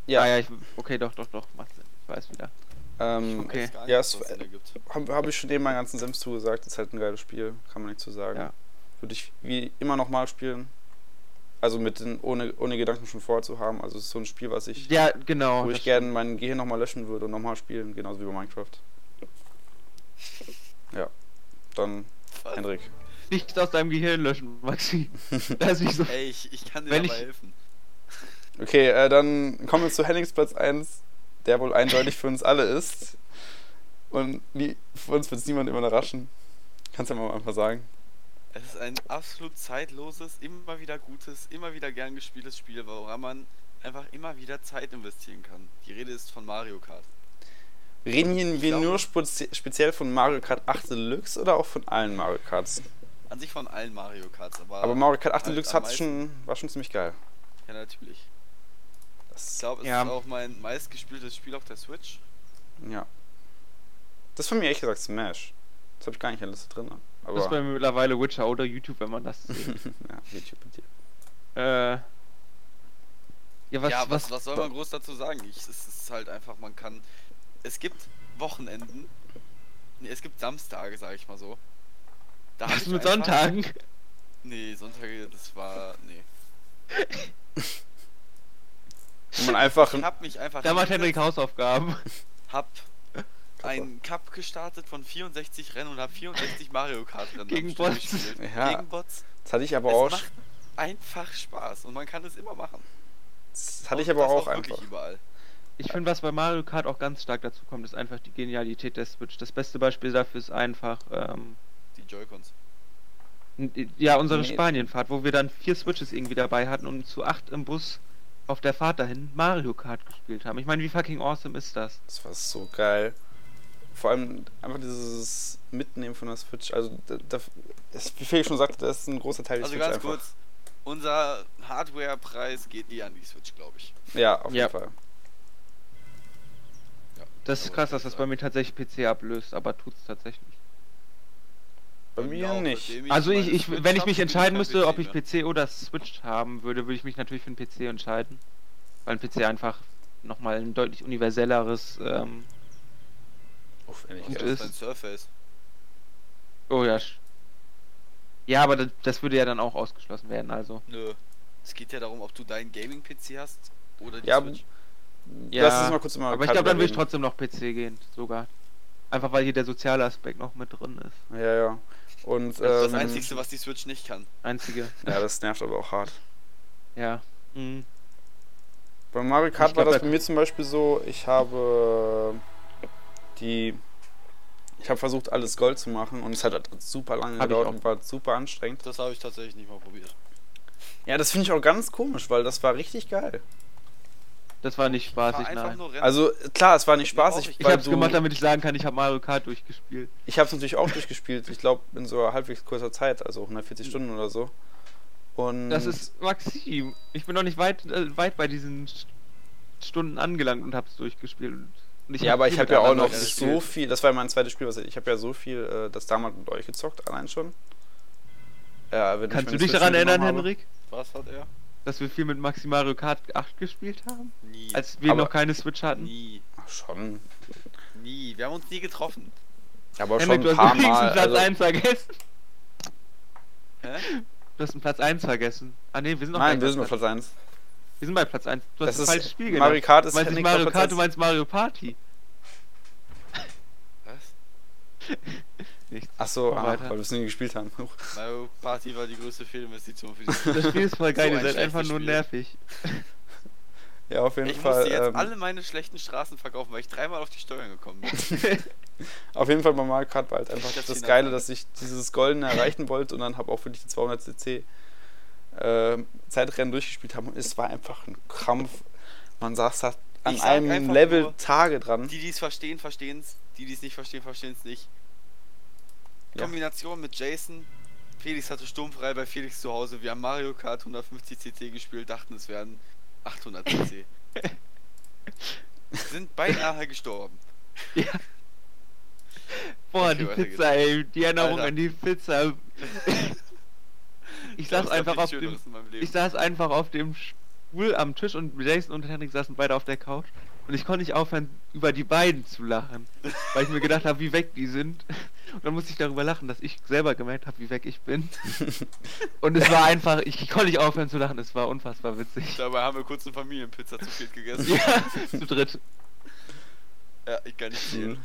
Ja, Ah, ja, ich, okay, doch, doch, doch, macht Sinn. Ich weiß wieder. ähm, Okay. Nicht, Ja, es- ergibt. habe hab ich schon eben meinen ganzen Sims zugesagt. Ist halt ein geiles Spiel, kann man nicht zu sagen. Ja. Würde ich wie immer nochmal spielen. Also mit den, ohne, ohne Gedanken schon vorzuhaben. Also es ist so ein Spiel, was ich, Ja, genau. wo ich gerne mein Gehirn nochmal löschen würde und nochmal spielen, genauso wie bei Minecraft. Ja. Dann Was? Hendrik. Nichts aus deinem Gehirn löschen, Maxi. Das ist nicht so. Ey, ich, ich kann dir Wenn ich- helfen. Okay, äh, dann kommen wir zu Hennings Platz 1, der wohl eindeutig für uns alle ist. Und nie, für uns wird es niemand immer überraschen. Kannst du ja mal einfach sagen. Es ist ein absolut zeitloses, immer wieder gutes, immer wieder gern gespieltes Spiel, woran man einfach immer wieder Zeit investieren kann. Die Rede ist von Mario Kart. Reden wir nur spezi speziell von Mario Kart 8 Deluxe oder auch von allen Mario Karts? An sich von allen Mario Karts, aber. Aber Mario Kart 8 halt Deluxe meisten- schon, war schon ziemlich geil. Ja, natürlich. Ich Das, glaube, es Ja. ist auch mein meistgespieltes Spiel auf der Switch. ja. Das ist von mir ehrlich gesagt Smash. Das habe ich gar nicht in der Liste drin. ne? Aber Das ist bei mir mittlerweile Witcher oder YouTube, wenn man das sieht. ja, YouTube mit dir. äh. Ja, was, ja, was, was, was soll man groß dazu sagen? Ich, es ist halt einfach, man kann. Es gibt Wochenenden. Nee, es gibt Samstage, sag ich mal so. Da was mit einfach- Sonntagen? Nee, Sonntage, das war. Nee. Wo man einfach. Ich hab mich einfach. Da macht Henrik Hausaufgaben. Hab einen Cup gestartet von 64 Rennen und hab 64 Mario Kart Rennen Gegen Bots. gespielt. Ja. Gegen Bots. Das hatte ich aber es auch. macht einfach Spaß und man kann es immer machen. Das hatte ich aber auch wirklich einfach. überall. Ich finde, was bei Mario Kart auch ganz stark dazu kommt, ist einfach die Genialität der Switch. Das beste Beispiel dafür ist einfach, ähm, Die Joy-Cons. ja, unsere Nee. Spanienfahrt, wo wir dann vier Switches irgendwie dabei hatten und zu acht im Bus auf der Fahrt dahin Mario Kart gespielt haben. Ich meine, wie fucking awesome ist das? Das war so geil. Vor allem einfach dieses Mitnehmen von der Switch. Also, da, da, das, wie Felix schon sagte, das ist ein großer Teil der Also Switch ganz einfach. kurz, unser Hardware-Preis geht eh an die Switch, glaube ich. Ja, auf Ja. jeden Fall. Das ist krass, dass das bei mir tatsächlich PC ablöst, aber tut's tatsächlich. Bei mir auch, nicht. seitdem Also ich, ich, wenn ich mich entscheiden müsste, ob ich mehr. PC oder Switch haben würde, würde ich mich natürlich für den PC entscheiden. Weil ein PC einfach nochmal ein deutlich universelleres, ähm, Uff, Und ist dein Surface. oh ja. Ja, aber das, das würde ja dann auch ausgeschlossen werden, also. Nö. Es geht ja darum, ob du deinen Gaming-PC hast oder die Ja, Switch. Ja, Lass uns mal kurz mal Aber ich glaube, dann würde ich trotzdem noch PC gehen, sogar. Einfach weil hier der soziale Aspekt noch mit drin ist. Ja, ja. Und, Das ist das ähm, Einzige, was die Switch nicht kann. Einzige. Ja, das nervt aber auch hart. Ja. Mhm. Bei Mario Kart Ich war glaub, das da- bei mir zum Beispiel so, ich habe die. Ich habe versucht, alles Gold zu machen und es hat halt super lange Hab gedauert und war super anstrengend. Das habe ich tatsächlich nicht mal probiert. Ja, das finde ich auch ganz komisch, weil das war richtig geil. Das war nicht spaßig, nein. Also klar, es war nicht spaßig, ich Ich hab's gemacht, damit ich sagen kann, ich habe Mario Kart durchgespielt. ich habe es natürlich auch durchgespielt. Ich glaube in so halbwegs kurzer Zeit, also 140 Stunden oder so. Und Das ist Maxim. Ich bin noch nicht weit, äh, weit bei diesen St- Stunden angelangt und hab's durchgespielt. Ja, aber ich habe ja auch noch so viel. Das war mein zweites Spiel, was ich, ich habe ja so viel äh, das damals mit euch gezockt, allein schon. Ja, wenn ich Kannst du dich daran erinnern. Henrik? Was hat er? Dass wir viel mit Maxi Mario Kart 8 gespielt haben? Nie. Als wir Aber- noch keine Switch hatten? nie. Ach, schon. Nie. Wir haben uns nie getroffen. Aber Henrik, schon du ein hast paar übrigens Mal. einen Platz Also, 1 vergessen. Hä? Du hast einen Platz 1 vergessen. Ah ne, wir sind noch nein, bei wir sind auf Platz 1. Wir sind bei Platz 1. Du hast Das ein ist falsches Spiel Mario genannt. Kart Du ist meinst nicht Henrik Mario Kart, du 1. meinst Mario Party. Was? Nichts. Achso, Mach ah, weil wir es nie gespielt haben. Mario Party war die größte Fehlinvestition für die Das Spiel ist voll geil, So ihr seid einfach nur Spiel. nervig. Ja, auf jeden Ich Fall. musste jetzt ähm, alle meine schlechten Straßen verkaufen, weil ich dreimal auf die Steuern gekommen bin. Auf jeden Fall bei Mario Kart war halt einfach Ich das hier Geile, dass ich dieses Goldene erreichen wollte und dann habe auch wirklich die 200 cc äh, Zeitrennen durchgespielt haben und es war einfach ein Krampf. Man saß da an Ich einem Level nur, Tage dran. Die, die es verstehen, verstehen es. Die, die es nicht verstehen, verstehen es nicht. Ja. Kombination mit Jason. Felix hatte sturmfrei bei Felix zu Hause. Wir haben Mario Kart 150 cc gespielt, dachten es wären 800 cc. Sind beinahe gestorben. Ja. Boah, Okay, die Pizza, ey, die Erinnerung Alter. an die Pizza. Ich saß einfach auf dem, ich saß einfach auf dem Stuhl am Tisch und Jason und Henrik saßen beide auf der Couch und ich konnte nicht aufhören, über die beiden zu lachen, weil ich mir gedacht habe, wie weg die sind. Und dann musste ich darüber lachen, dass ich selber gemerkt habe, wie weg ich bin. Und es war einfach, ich konnte nicht aufhören zu lachen, es war unfassbar witzig. Dabei haben wir kurz eine Familienpizza zu viel gegessen. Ja, zu dritt. Ja, ich kann nicht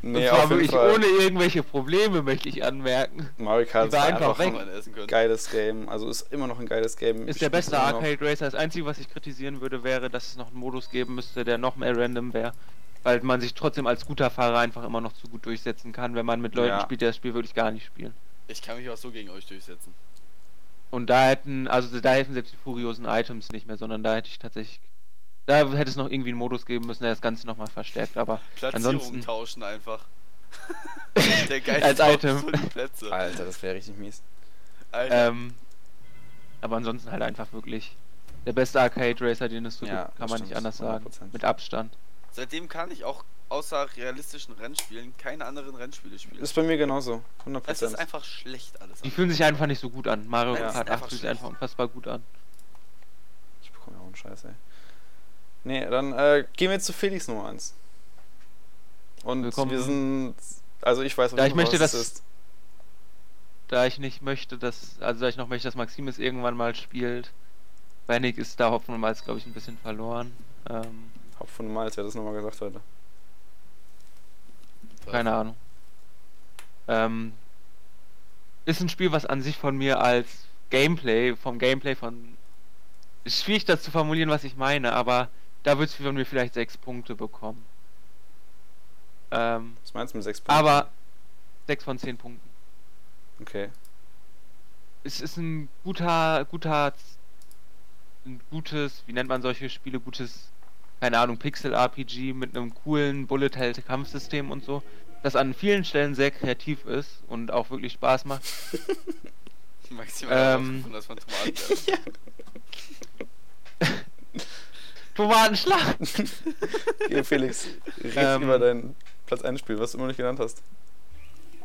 zählen. Und Nee, zwar auf jeden wirklich Fall. ohne irgendwelche Probleme, möchte ich anmerken. Mario Kart ist einfach einfach weg. ein geiles Game. Also ist immer noch ein geiles Game. Ich Ist der spiel's beste. Arcade Racer. Das Einzige, was ich kritisieren würde, wäre, dass es noch einen Modus geben müsste, der noch mehr random wäre. Weil man sich trotzdem als guter Fahrer einfach immer noch zu gut durchsetzen kann, wenn man mit Leuten Ja. spielt, die das Spiel wirklich gar nicht spielen. Ich kann mich auch so gegen euch durchsetzen. Und da hätten, also da helfen selbst die furiosen Items nicht mehr, sondern da hätte ich tatsächlich. Da hätte es noch irgendwie einen Modus geben müssen, der das Ganze nochmal verstärkt, aber Platzierungen ansonsten. tauschen einfach. der Geist Als Item. Plätze. Alter, das wäre richtig mies. Alter. Ähm, aber ansonsten halt einfach wirklich der beste Arcade Racer, den es so Ja, gibt, kann das man nicht anders sagen. 100%. Mit Abstand. Seitdem kann ich auch außer realistischen Rennspielen keine anderen Rennspiele spielen. Ist bei mir genauso. 100%. Es ist einfach schlecht alles. Die fühlen sich einfach nicht so gut an. Mario Kart sind 8 einfach fühlt sich einfach unfassbar gut an. Ich bekomme ja auch einen Scheiß, ey. Nee, dann äh, gehen wir zu Felix Nummer 1. Und Willkommen. wir sind. Also ich weiß jeden ich Fall, möchte was das- ist. Da ich nicht möchte, dass, also da ich noch möchte, dass Maximus irgendwann mal spielt. Bennig ist da Hopfen und Malz, glaube ich, ein bisschen verloren. Ähm, Haupt von Malz, wer hat das nochmal gesagt heute? keine Ahnung. Ähm, ist ein Spiel, was an sich von mir als Gameplay, vom Gameplay von. Ist schwierig das zu formulieren, was ich meine, aber da wird es von mir vielleicht sechs Punkte bekommen. Ähm, Was meinst du mit 6 Punkten? aber sechs von zehn Punkten. Okay. es ist ein guter, guter, ein gutes, wie nennt man solche Spiele, gutes, keine Ahnung, Pixel-RPG mit einem coolen Bullet-Hell-Kampfsystem und so, das an vielen Stellen sehr kreativ ist und auch wirklich Spaß macht. Maximal Ähm. das von Tomaten. Tomatenschlag! Okay, Felix, red Ähm. über dein Platz 1 Spiel, was du immer nicht genannt hast.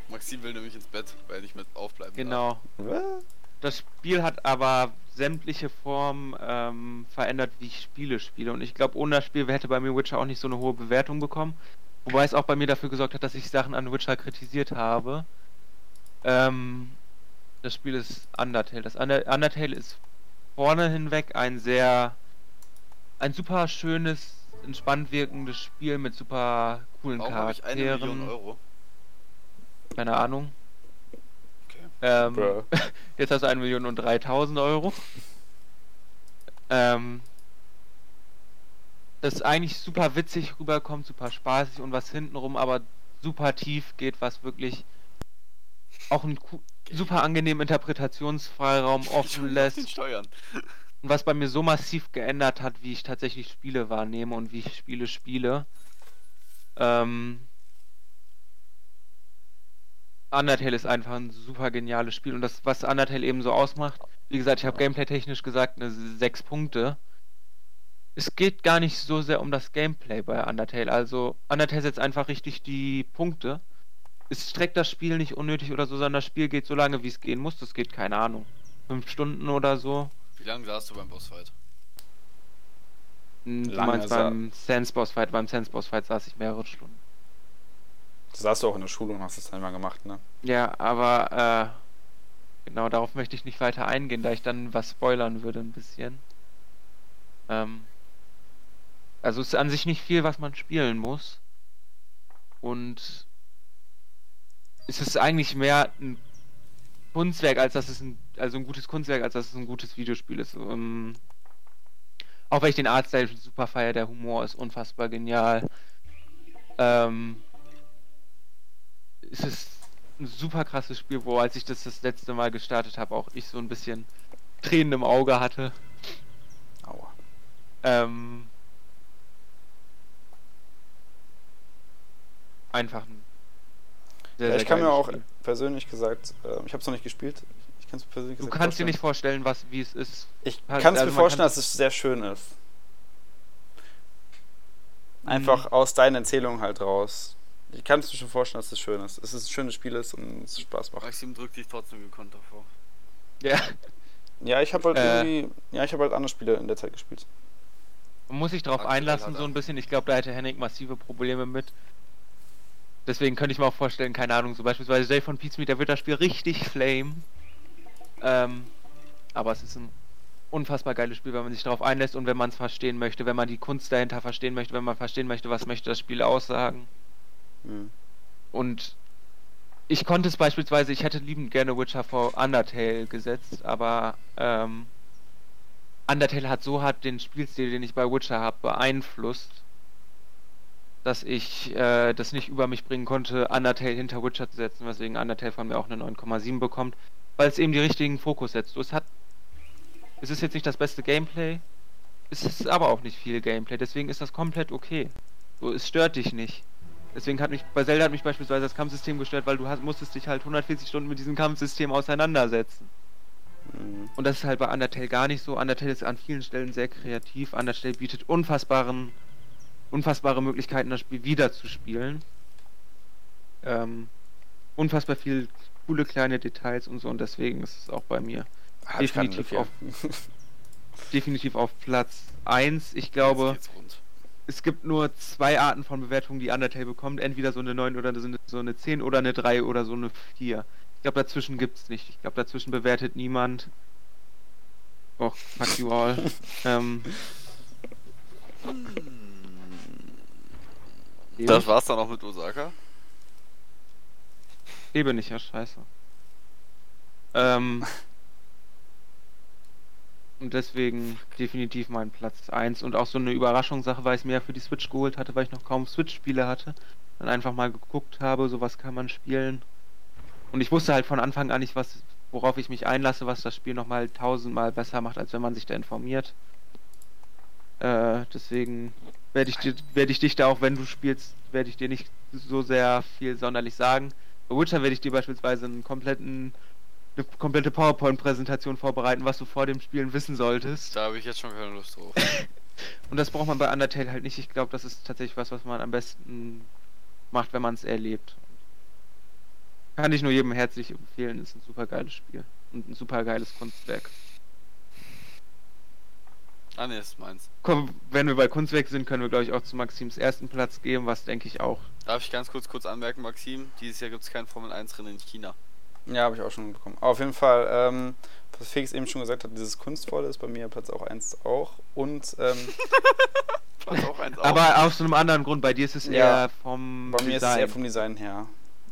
Maxim will nämlich ins Bett, weil er nicht mit aufbleiben darf. Genau. Was? Das Spiel hat aber sämtliche Formen ähm, verändert, wie ich Spiele spiele. Und ich glaube, ohne das Spiel hätte bei mir Witcher auch nicht so eine hohe Bewertung bekommen. Wobei es auch bei mir dafür gesorgt hat, dass ich Sachen an Witcher kritisiert habe. Ähm, das Spiel ist Undertale. Das Under Undertale ist vorne hinweg ein sehr, ein super schönes, entspannt wirkendes Spiel mit super coolen Warum habe ich eine Charakteren. Million Euro? Keine Ahnung. Okay. Ähm, jetzt hast du 1 Million und 3000 Euro. Ähm, das eigentlich super witzig rüberkommt, super spaßig und was hintenrum aber super tief geht, was wirklich auch einen super angenehmen Interpretationsfreiraum offen Den lässt Steuern. Und was bei mir so massiv geändert hat, wie ich tatsächlich Spiele wahrnehme und wie ich Spiele spiele. Ähm, Undertale ist einfach ein super geniales Spiel und das, was Undertale eben so ausmacht, wie gesagt, ich habe gameplay-technisch gesagt, eine 6 Punkte. Es geht gar nicht so sehr um das Gameplay bei Undertale. Also, Undertale setzt einfach richtig die Punkte. Es streckt das Spiel nicht unnötig oder so, sondern das Spiel geht so lange, wie es gehen muss. Das geht, keine Ahnung, 5 Stunden oder so. Wie lange saßt du beim Bossfight? Hm, Du Lange meinst sa- beim Sense Boss Fight, beim Sense Boss Fight saß ich mehrere Stunden. Das saßt du auch in der Schule und hast es dann mal gemacht, ne? Ja, aber äh, genau darauf möchte ich nicht weiter eingehen, da ich dann was spoilern würde ein bisschen. Ähm, also es ist an sich nicht viel, was man spielen muss. Und es ist eigentlich mehr ein Kunstwerk, als dass es ein, also ein gutes Kunstwerk, als dass es ein gutes Videospiel ist. Ähm, auch wenn ich den Artstyle super feier, der Humor ist unfassbar genial. Ähm, es ist ein super krasses Spiel, wo als ich das das letzte Mal gestartet habe, auch ich so ein bisschen Tränen im Auge hatte. Aua. Ähm, einfach ein sehr, Ja, sehr ich kann mir auch Spiel. persönlich gesagt, äh, ich habe es noch nicht gespielt, Mir persönlich Du kannst dir nicht vorstellen, was, wie es ist. Ich Halt, kann es also mir vorstellen, dass es sehr schön ist. Mhm. Einfach aus deinen Erzählungen halt raus. Ich kann es mir schon vorstellen, dass es schön ist. Es ist ein schönes Spiel ist und es Spaß macht. Maxim drückt dich trotzdem gekonnt davor. Ja. Ja, ich habe halt Äh. irgendwie. Ja, ich habe halt andere Spiele in der Zeit gespielt. Man muss sich darauf einlassen, so ein bisschen. Ich glaube, da hätte Henrik massive Probleme mit. Deswegen könnte ich mir auch vorstellen, keine Ahnung, so beispielsweise Jay von Pizmeet, der wird das Spiel richtig flame. Ähm, aber es ist ein unfassbar geiles Spiel, wenn man sich darauf einlässt und wenn man es verstehen möchte, wenn man die Kunst dahinter verstehen möchte, wenn man verstehen möchte, was möchte das Spiel aussagen. Hm. Und ich konnte es beispielsweise, ich hätte liebend gerne Witcher vor Undertale gesetzt, aber ähm, Undertale hat so hart den Spielstil, den ich bei Witcher habe, beeinflusst, dass ich äh, das nicht über mich bringen konnte, Undertale hinter Witcher zu setzen, weswegen Undertale von mir auch eine 9,7 bekommt, weil es eben die richtigen Fokus setzt. Es hat, es ist jetzt nicht das beste Gameplay, es ist aber auch nicht viel Gameplay, deswegen ist das komplett okay. So, es stört dich nicht. Deswegen hat mich, bei Zelda hat mich beispielsweise das Kampfsystem gestört, weil du hast, musstest dich halt 140 Stunden mit diesem Kampfsystem auseinandersetzen. Hm. Und das ist halt bei Undertale gar nicht so. Undertale ist an vielen Stellen sehr kreativ. Undertale bietet unfassbaren, unfassbare Möglichkeiten, das Spiel wieder zu spielen. Ähm, unfassbar viel coole kleine Details und so und deswegen ist es auch bei mir keine definitiv auf, definitiv auf Platz 1. Ich glaube, es gibt nur zwei Arten von Bewertungen, die Undertale bekommt. Entweder so eine 9 oder so eine, so eine 10 oder eine 3 oder so eine 4. Ich glaube, dazwischen gibt's nicht. Ich glaube, dazwischen bewertet niemand. Och, fuck you all. ähm, Das war's dann auch mit Osaka. Lebe nicht, ja, scheiße. Ähm, und deswegen definitiv mein Platz 1. Und auch so eine Überraschungssache, weil ich es mir ja für die Switch geholt hatte, weil ich noch kaum Switch-Spiele hatte. Dann einfach mal geguckt habe, so was kann man spielen. Und ich wusste halt von Anfang an nicht, was, worauf ich mich einlasse, was das Spiel nochmal tausendmal besser macht, als wenn man sich da informiert. Äh, deswegen werde ich, dir- werde ich dich da auch, wenn du spielst, werde ich dir nicht so sehr viel sonderlich sagen. Bei Witcher werde ich dir beispielsweise einen kompletten, eine komplette PowerPoint-Präsentation vorbereiten, was du vor dem Spielen wissen solltest. Da habe ich jetzt schon keine Lust drauf. Und das braucht man bei Undertale halt nicht. Ich glaube, das ist tatsächlich was, was man am besten macht, wenn man es erlebt. Kann ich nur jedem herzlich empfehlen. Ist ein super geiles Spiel. Und ein super geiles Kunstwerk. Ah ne, ist meins. Komm, wenn wir bei Kunstwerk sind, können wir, glaube ich, auch zu Maxims ersten Platz gehen, was denke ich auch. Darf ich ganz kurz kurz anmerken, Maxim? Dieses Jahr gibt es kein Formel 1 Rennen in China. Ja, habe ich auch schon bekommen. Aber auf jeden Fall, ähm, was Felix eben schon gesagt hat, dieses Kunstvolle ist bei mir Platz auch 1 auch. Und ähm, Platz auch eins auf. Aber aus einem anderen Grund. Bei dir ist es Ja, eher vom bei mir ist es Design. eher vom Design her.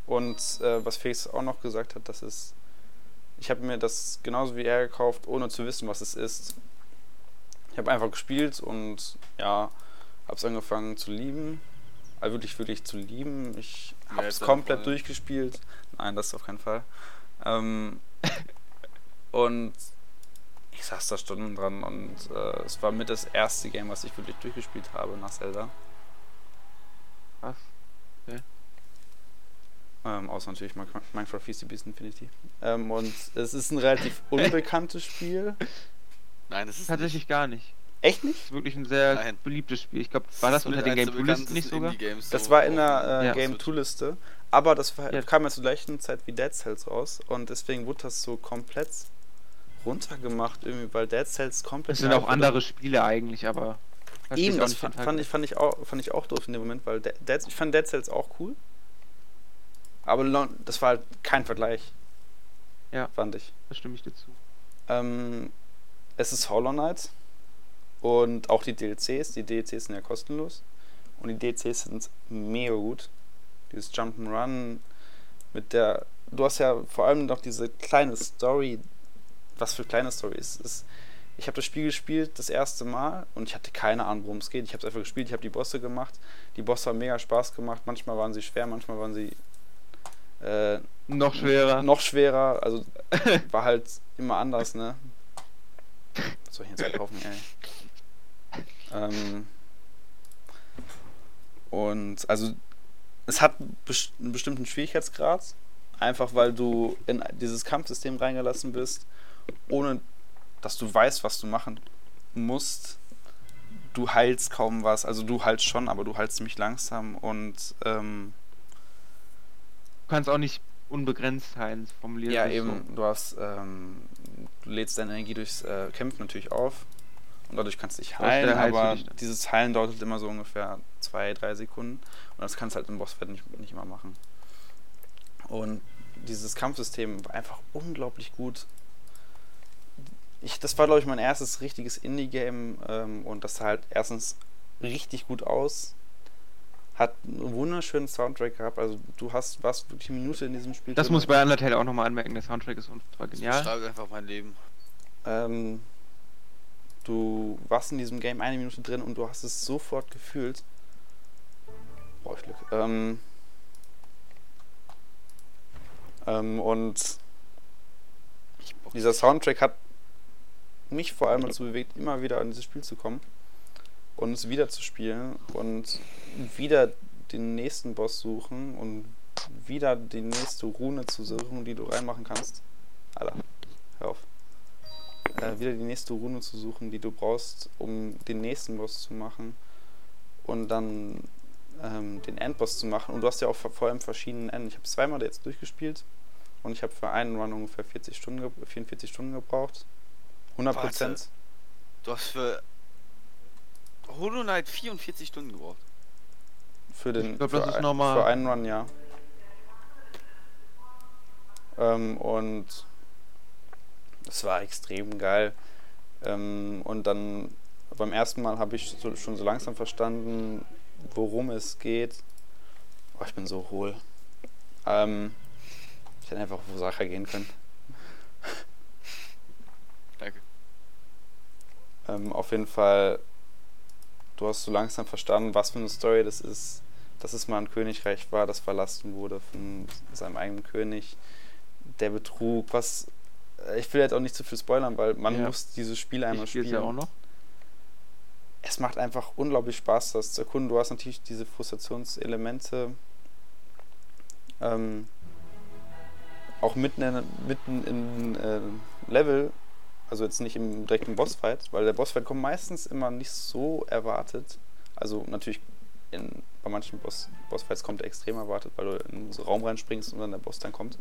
Und äh, was Felix auch noch gesagt hat, das ist, ich habe mir das genauso wie er gekauft, ohne zu wissen, was es ist. Ich habe einfach gespielt und ja, habe es angefangen zu lieben. Also wirklich, wirklich zu lieben. Ich habe es ist ja komplett durchgespielt. Nein, das auf keinen Fall. Ähm, und ich saß da Stunden dran und äh, es war mit das erste Game, was ich wirklich durchgespielt habe nach Zelda. Krass. Ähm, außer natürlich Min- Minecraft Feasty Beast Infinity. Ähm, und es ist ein relativ unbekanntes Spiel. Nein, das ist Tatsächlich gar nicht. Echt nicht? ist wirklich ein sehr Nein. beliebtes Spiel. Ich glaube, war das mit unter den Game der 2 Listen nicht sogar? Das war in der äh, Ja. Game Switch. 2 Liste, aber das war, Ja. kam ja zur gleichen Zeit wie Dead Cells raus und deswegen wurde das so komplett runtergemacht irgendwie, weil Dead Cells komplett Es sind auch andere Spiele eigentlich, aber. Eben, das nicht fand, fand, ich, fand, ich auch, fand ich auch doof in dem Moment, weil Dead, Dead, ich fand Dead Cells auch cool. Aber das war halt kein Vergleich. Ja. Fand ich. Da stimme ich dir zu. Ähm, es ist Hollow Knight und auch die DLCs. Die DLCs sind ja kostenlos und die DLCs sind mega gut. Dieses Jump'n'Run mit der. Du hast ja vor allem noch diese kleine Story. Was für kleine Story ist. ist ich habe das Spiel gespielt das erste Mal und ich hatte keine Ahnung, worum es geht. Ich habe es einfach gespielt, ich habe die Bosse gemacht. Die Bosse haben mega Spaß gemacht. Manchmal waren sie schwer, manchmal waren sie äh, Noch schwerer. noch schwerer. Also war halt immer anders, ne? Was soll ich jetzt einkaufen, ey? Ähm, und also es hat best- einen bestimmten Schwierigkeitsgrad. Einfach weil du in dieses Kampfsystem reingelassen bist, ohne dass du weißt, was du machen musst. Du heilst kaum was, also du heilst schon, aber du heilst ziemlich langsam und ähm, Du kannst auch nicht unbegrenzt heilen, formuliert ja eben, du hast, ähm, du lädst deine Energie durchs äh, Kämpfen natürlich auf und dadurch kannst du dich heilen, heilst du aber dich dieses Heilen dauert halt immer so ungefähr zwei, drei Sekunden und das kannst du halt im Bossfight nicht, nicht immer machen. Und dieses Kampfsystem war einfach unglaublich gut. Ich, das war, glaube ich, mein erstes richtiges Indie-Game ähm, und das sah halt erstens richtig gut aus. Hat einen wunderschönen Soundtrack gehabt. Also du hast was wirklich eine Minute in diesem Spiel. Das muss ich bei Undertale auch nochmal anmerken, der Soundtrack ist unfassbar Das genial. beschreibt einfach mein Leben. Ähm, du warst in diesem Game eine Minute drin und du hast es sofort gefühlt. Boah, ich Glück. Ähm, ähm, und dieser Soundtrack hat mich vor allem dazu bewegt, immer wieder an dieses Spiel zu kommen und es wieder zu spielen und wieder den nächsten Boss suchen und wieder die nächste Rune zu suchen, die du reinmachen kannst. Alter, hör auf. Äh, wieder die nächste Rune zu suchen, die du brauchst, um den nächsten Boss zu machen und dann ähm, den Endboss zu machen. Und du hast ja auch vor allem verschiedene Enden. Ich habe zweimal jetzt durchgespielt und ich habe für einen Run ungefähr 40 Stunden, ge- 44 Stunden gebraucht. 100 Prozent. Du hast für Hollow Knight 44 Stunden gebraucht. Für den Ich glaub, für, das ist ein- normal. für einen Run, ja. Ähm, und es war extrem geil. Ähm, und dann beim ersten Mal habe ich so, schon so langsam verstanden, worum es geht. Oh, ich bin so hohl. Ähm, ich hätte einfach auf Osaka gehen können. Danke. Ähm, auf jeden Fall, du hast so langsam verstanden, was für eine Story das ist. Dass es mal ein Königreich war, das verlassen wurde von seinem eigenen König. Der Betrug, was. äh, Ich will jetzt auch nicht zu viel spoilern, weil man Ja. muss dieses Spiel einmal Ich spiele spielen. es ja auch noch. Es macht einfach unglaublich Spaß, das zu erkunden. Du hast natürlich diese Frustrationselemente. Ähm, auch mitten in, mitten in äh, Level, also jetzt nicht im direkten Bossfight, weil der Bossfight kommt meistens immer nicht so erwartet. Also natürlich in, bei manchen Boss, Bossfights kommt er extrem erwartet, weil du in so einen Raum reinspringst und dann der Boss dann kommt.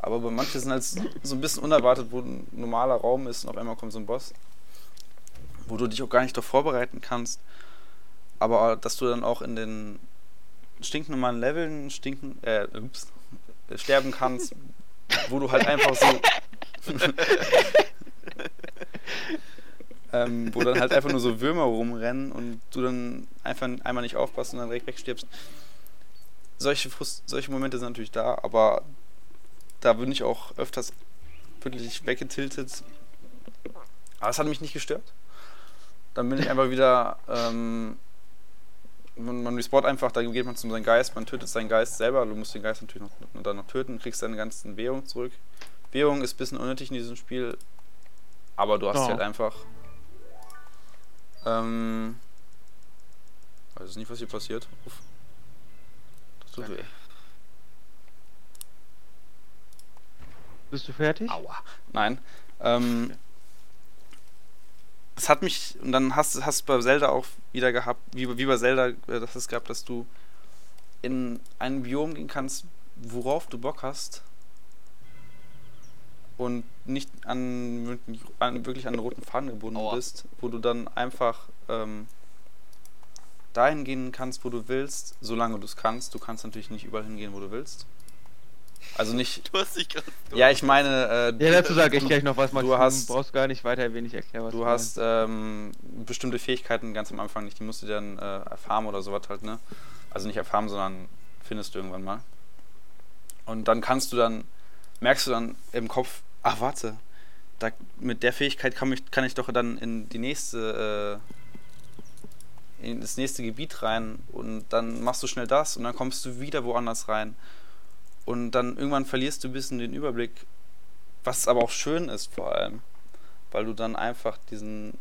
Aber bei manchen sind halt so ein bisschen unerwartet, wo ein normaler Raum ist und auf einmal kommt so ein Boss, wo du dich auch gar nicht darauf vorbereiten kannst. Aber dass du dann auch in den stinknormalen Leveln stinken, äh, ups, äh, sterben kannst, wo du halt einfach so. ähm, wo dann halt einfach nur so Würmer rumrennen und du dann einfach einmal nicht aufpasst und dann direkt wegstirbst. Solche, Frust solche Momente sind natürlich da, aber da bin ich auch öfters wirklich weggetiltet. Aber es hat mich nicht gestört. Dann bin ich einfach wieder. Ähm, man, man respawnt einfach, dann geht man zu seinem Geist, man tötet seinen Geist selber. Du musst den Geist natürlich noch, dann noch töten, kriegst deine ganzen Währung zurück. Währung ist ein bisschen unnötig in diesem Spiel, aber du hast Ja. halt einfach. Ähm, weiß nicht, was hier passiert. Uff. Das tut weh. Bist du fertig? Aua. Nein. Ähm, es hat mich, und dann hast hast du bei Zelda auch wieder gehabt, wie, wie bei Zelda, äh, das es gab, dass du in ein Biom gehen kannst, worauf du Bock hast und nicht an, an wirklich an den roten Faden gebunden Aua. bist, wo du dann einfach ähm, dahin gehen kannst, wo du willst, solange du es kannst. Du kannst natürlich nicht überall hingehen, wo du willst. Also nicht, Du hast dich gerade. ja, ich meine, äh, Ja, dazu sage ich gleich noch was, Max. Du hast- brauchst gar nicht weiter erwähnen, ich erkläre was. Du hast ähm, bestimmte Fähigkeiten ganz am Anfang nicht, die musst du dann äh, erfahren oder sowas halt, ne? Also nicht erfahren, sondern findest du irgendwann mal. Und dann kannst du dann, merkst du dann im Kopf, ach warte, da, mit der Fähigkeit kann ich, kann ich doch dann in die nächste, äh, in das nächste Gebiet rein und dann machst du schnell das und dann kommst du wieder woanders rein. Und dann irgendwann verlierst du ein bisschen den Überblick, was aber auch schön ist vor allem weil du dann einfach diesen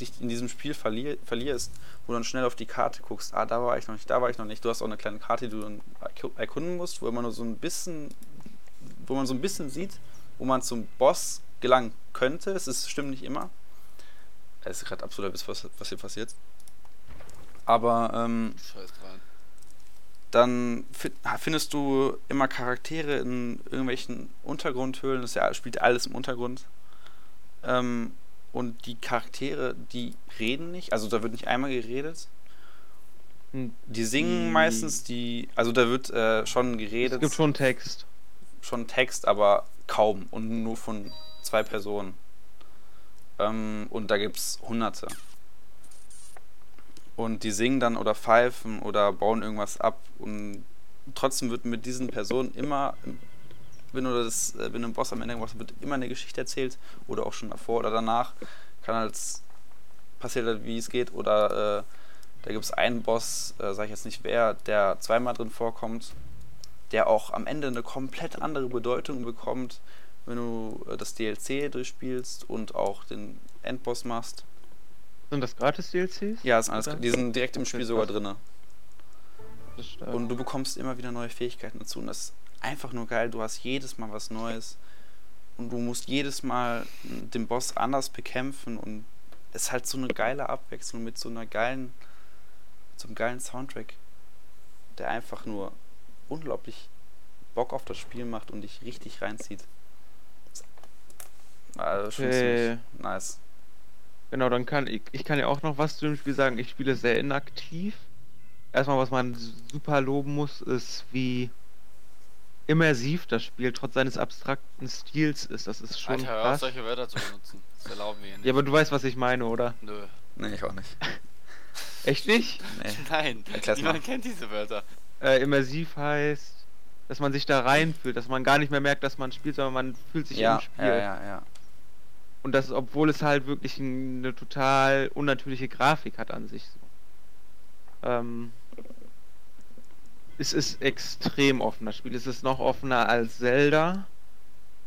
dich in diesem Spiel verlier verlierst, wo du dann schnell auf die Karte guckst, ah, da war ich noch nicht, da war ich noch nicht. Du hast auch eine kleine Karte, die du erkunden musst, wo man nur so ein bisschen, wo man so ein bisschen sieht, wo man zum Boss gelangen könnte. Es ist, stimmt nicht immer. Es ist gerade absolut was, was hier passiert. Aber ähm, Scheiß dran. dann fi- findest du immer Charaktere in irgendwelchen Untergrundhöhlen. Das ja, spielt alles im Untergrund. Ähm, und die Charaktere, die reden nicht. Also da wird nicht einmal geredet. Hm, Die singen meistens, die. Also da wird äh, schon Es geredet, gibt schon Text. Schon Text, aber kaum und nur von zwei Personen. Ähm, und da gibt es hunderte. Und die singen dann oder pfeifen oder bauen irgendwas ab. Und trotzdem wird mit diesen Personen immer, wenn du das, äh, wenn du einen Boss am Ende gemacht hast, wird immer eine Geschichte erzählt. Oder auch schon davor oder danach. Kann halt passiert halt, wie es geht. Oder äh, da gibt es einen Boss, äh, sag ich jetzt nicht wer, der zweimal drin vorkommt der auch am Ende eine komplett andere Bedeutung bekommt, wenn du äh, das DLC durchspielst und auch den Endboss machst. Sind das gratis DLCs? Ja, ist alles, die sind direkt im Spiel sogar drin. Und du bekommst immer wieder neue Fähigkeiten dazu. Und das ist einfach nur geil. Du hast jedes Mal was Neues. Und du musst jedes Mal den Boss anders bekämpfen. Und es ist halt so eine geile Abwechslung mit so einer geilen, so einem geilen Soundtrack, der einfach nur unglaublich Bock auf das Spiel macht und dich richtig reinzieht. Also schon Okay. ziemlich nice. Genau, dann kann ich, ich kann ja auch noch was zu dem Spiel sagen. Ich spiele sehr inaktiv. Erstmal, was man super loben muss, ist, wie immersiv das Spiel trotz seines abstrakten Stils ist. Das ist schon Alter, hör auf, krass. solche Wörter zu benutzen. Das erlauben wir hier nicht. Ja, aber du weißt, was ich meine, oder? Nö. Nee, ich auch nicht. Echt nicht? Nee. Nein, Erklär's niemand mal. kennt diese Wörter. Äh, immersiv heißt, dass man sich da reinfühlt, dass man gar nicht mehr merkt, dass man spielt, sondern man fühlt sich Ja, im Spiel. ja, ja, ja. Und das, obwohl es halt wirklich ein- eine total unnatürliche Grafik hat an sich. So. Ähm, es ist extrem offen, das Spiel. Es ist noch offener als Zelda.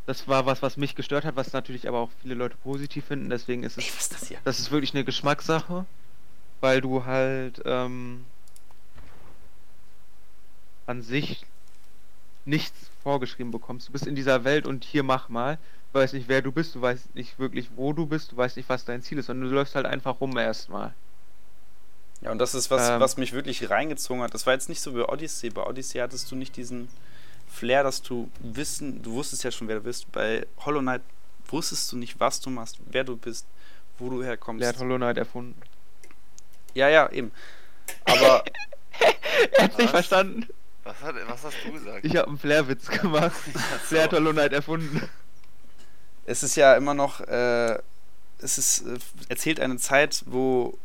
Das war was, was mich gestört hat, was natürlich aber auch viele Leute positiv finden. Deswegen ist es Ey, was ist das hier? das ist wirklich eine Geschmackssache, weil du halt ähm, an sich nichts vorgeschrieben bekommst. Du bist in dieser Welt und hier mach mal. Du weißt nicht, wer du bist, du weißt nicht wirklich, wo du bist, du weißt nicht, was dein Ziel ist, sondern du läufst halt einfach rum erstmal. Ja, und das ist was, Ähm. was mich wirklich reingezogen hat. Das war jetzt nicht so wie Odyssey. Bei Odyssey hattest du nicht diesen Flair, dass du wissen, du wusstest ja schon, wer du bist. Bei Hollow Knight wusstest du nicht, was du machst, wer du bist, wo du herkommst. Wer hat Hollow Knight erfunden? ja, ja, eben. Aber Er hat's nicht verstanden. Was, hat, was hast du gesagt? Ich habe einen Flair-Witz gemacht. Wer hat Hollow Knight erfunden? es ist ja immer noch, äh, es ist, äh, erzählt eine Zeit, wo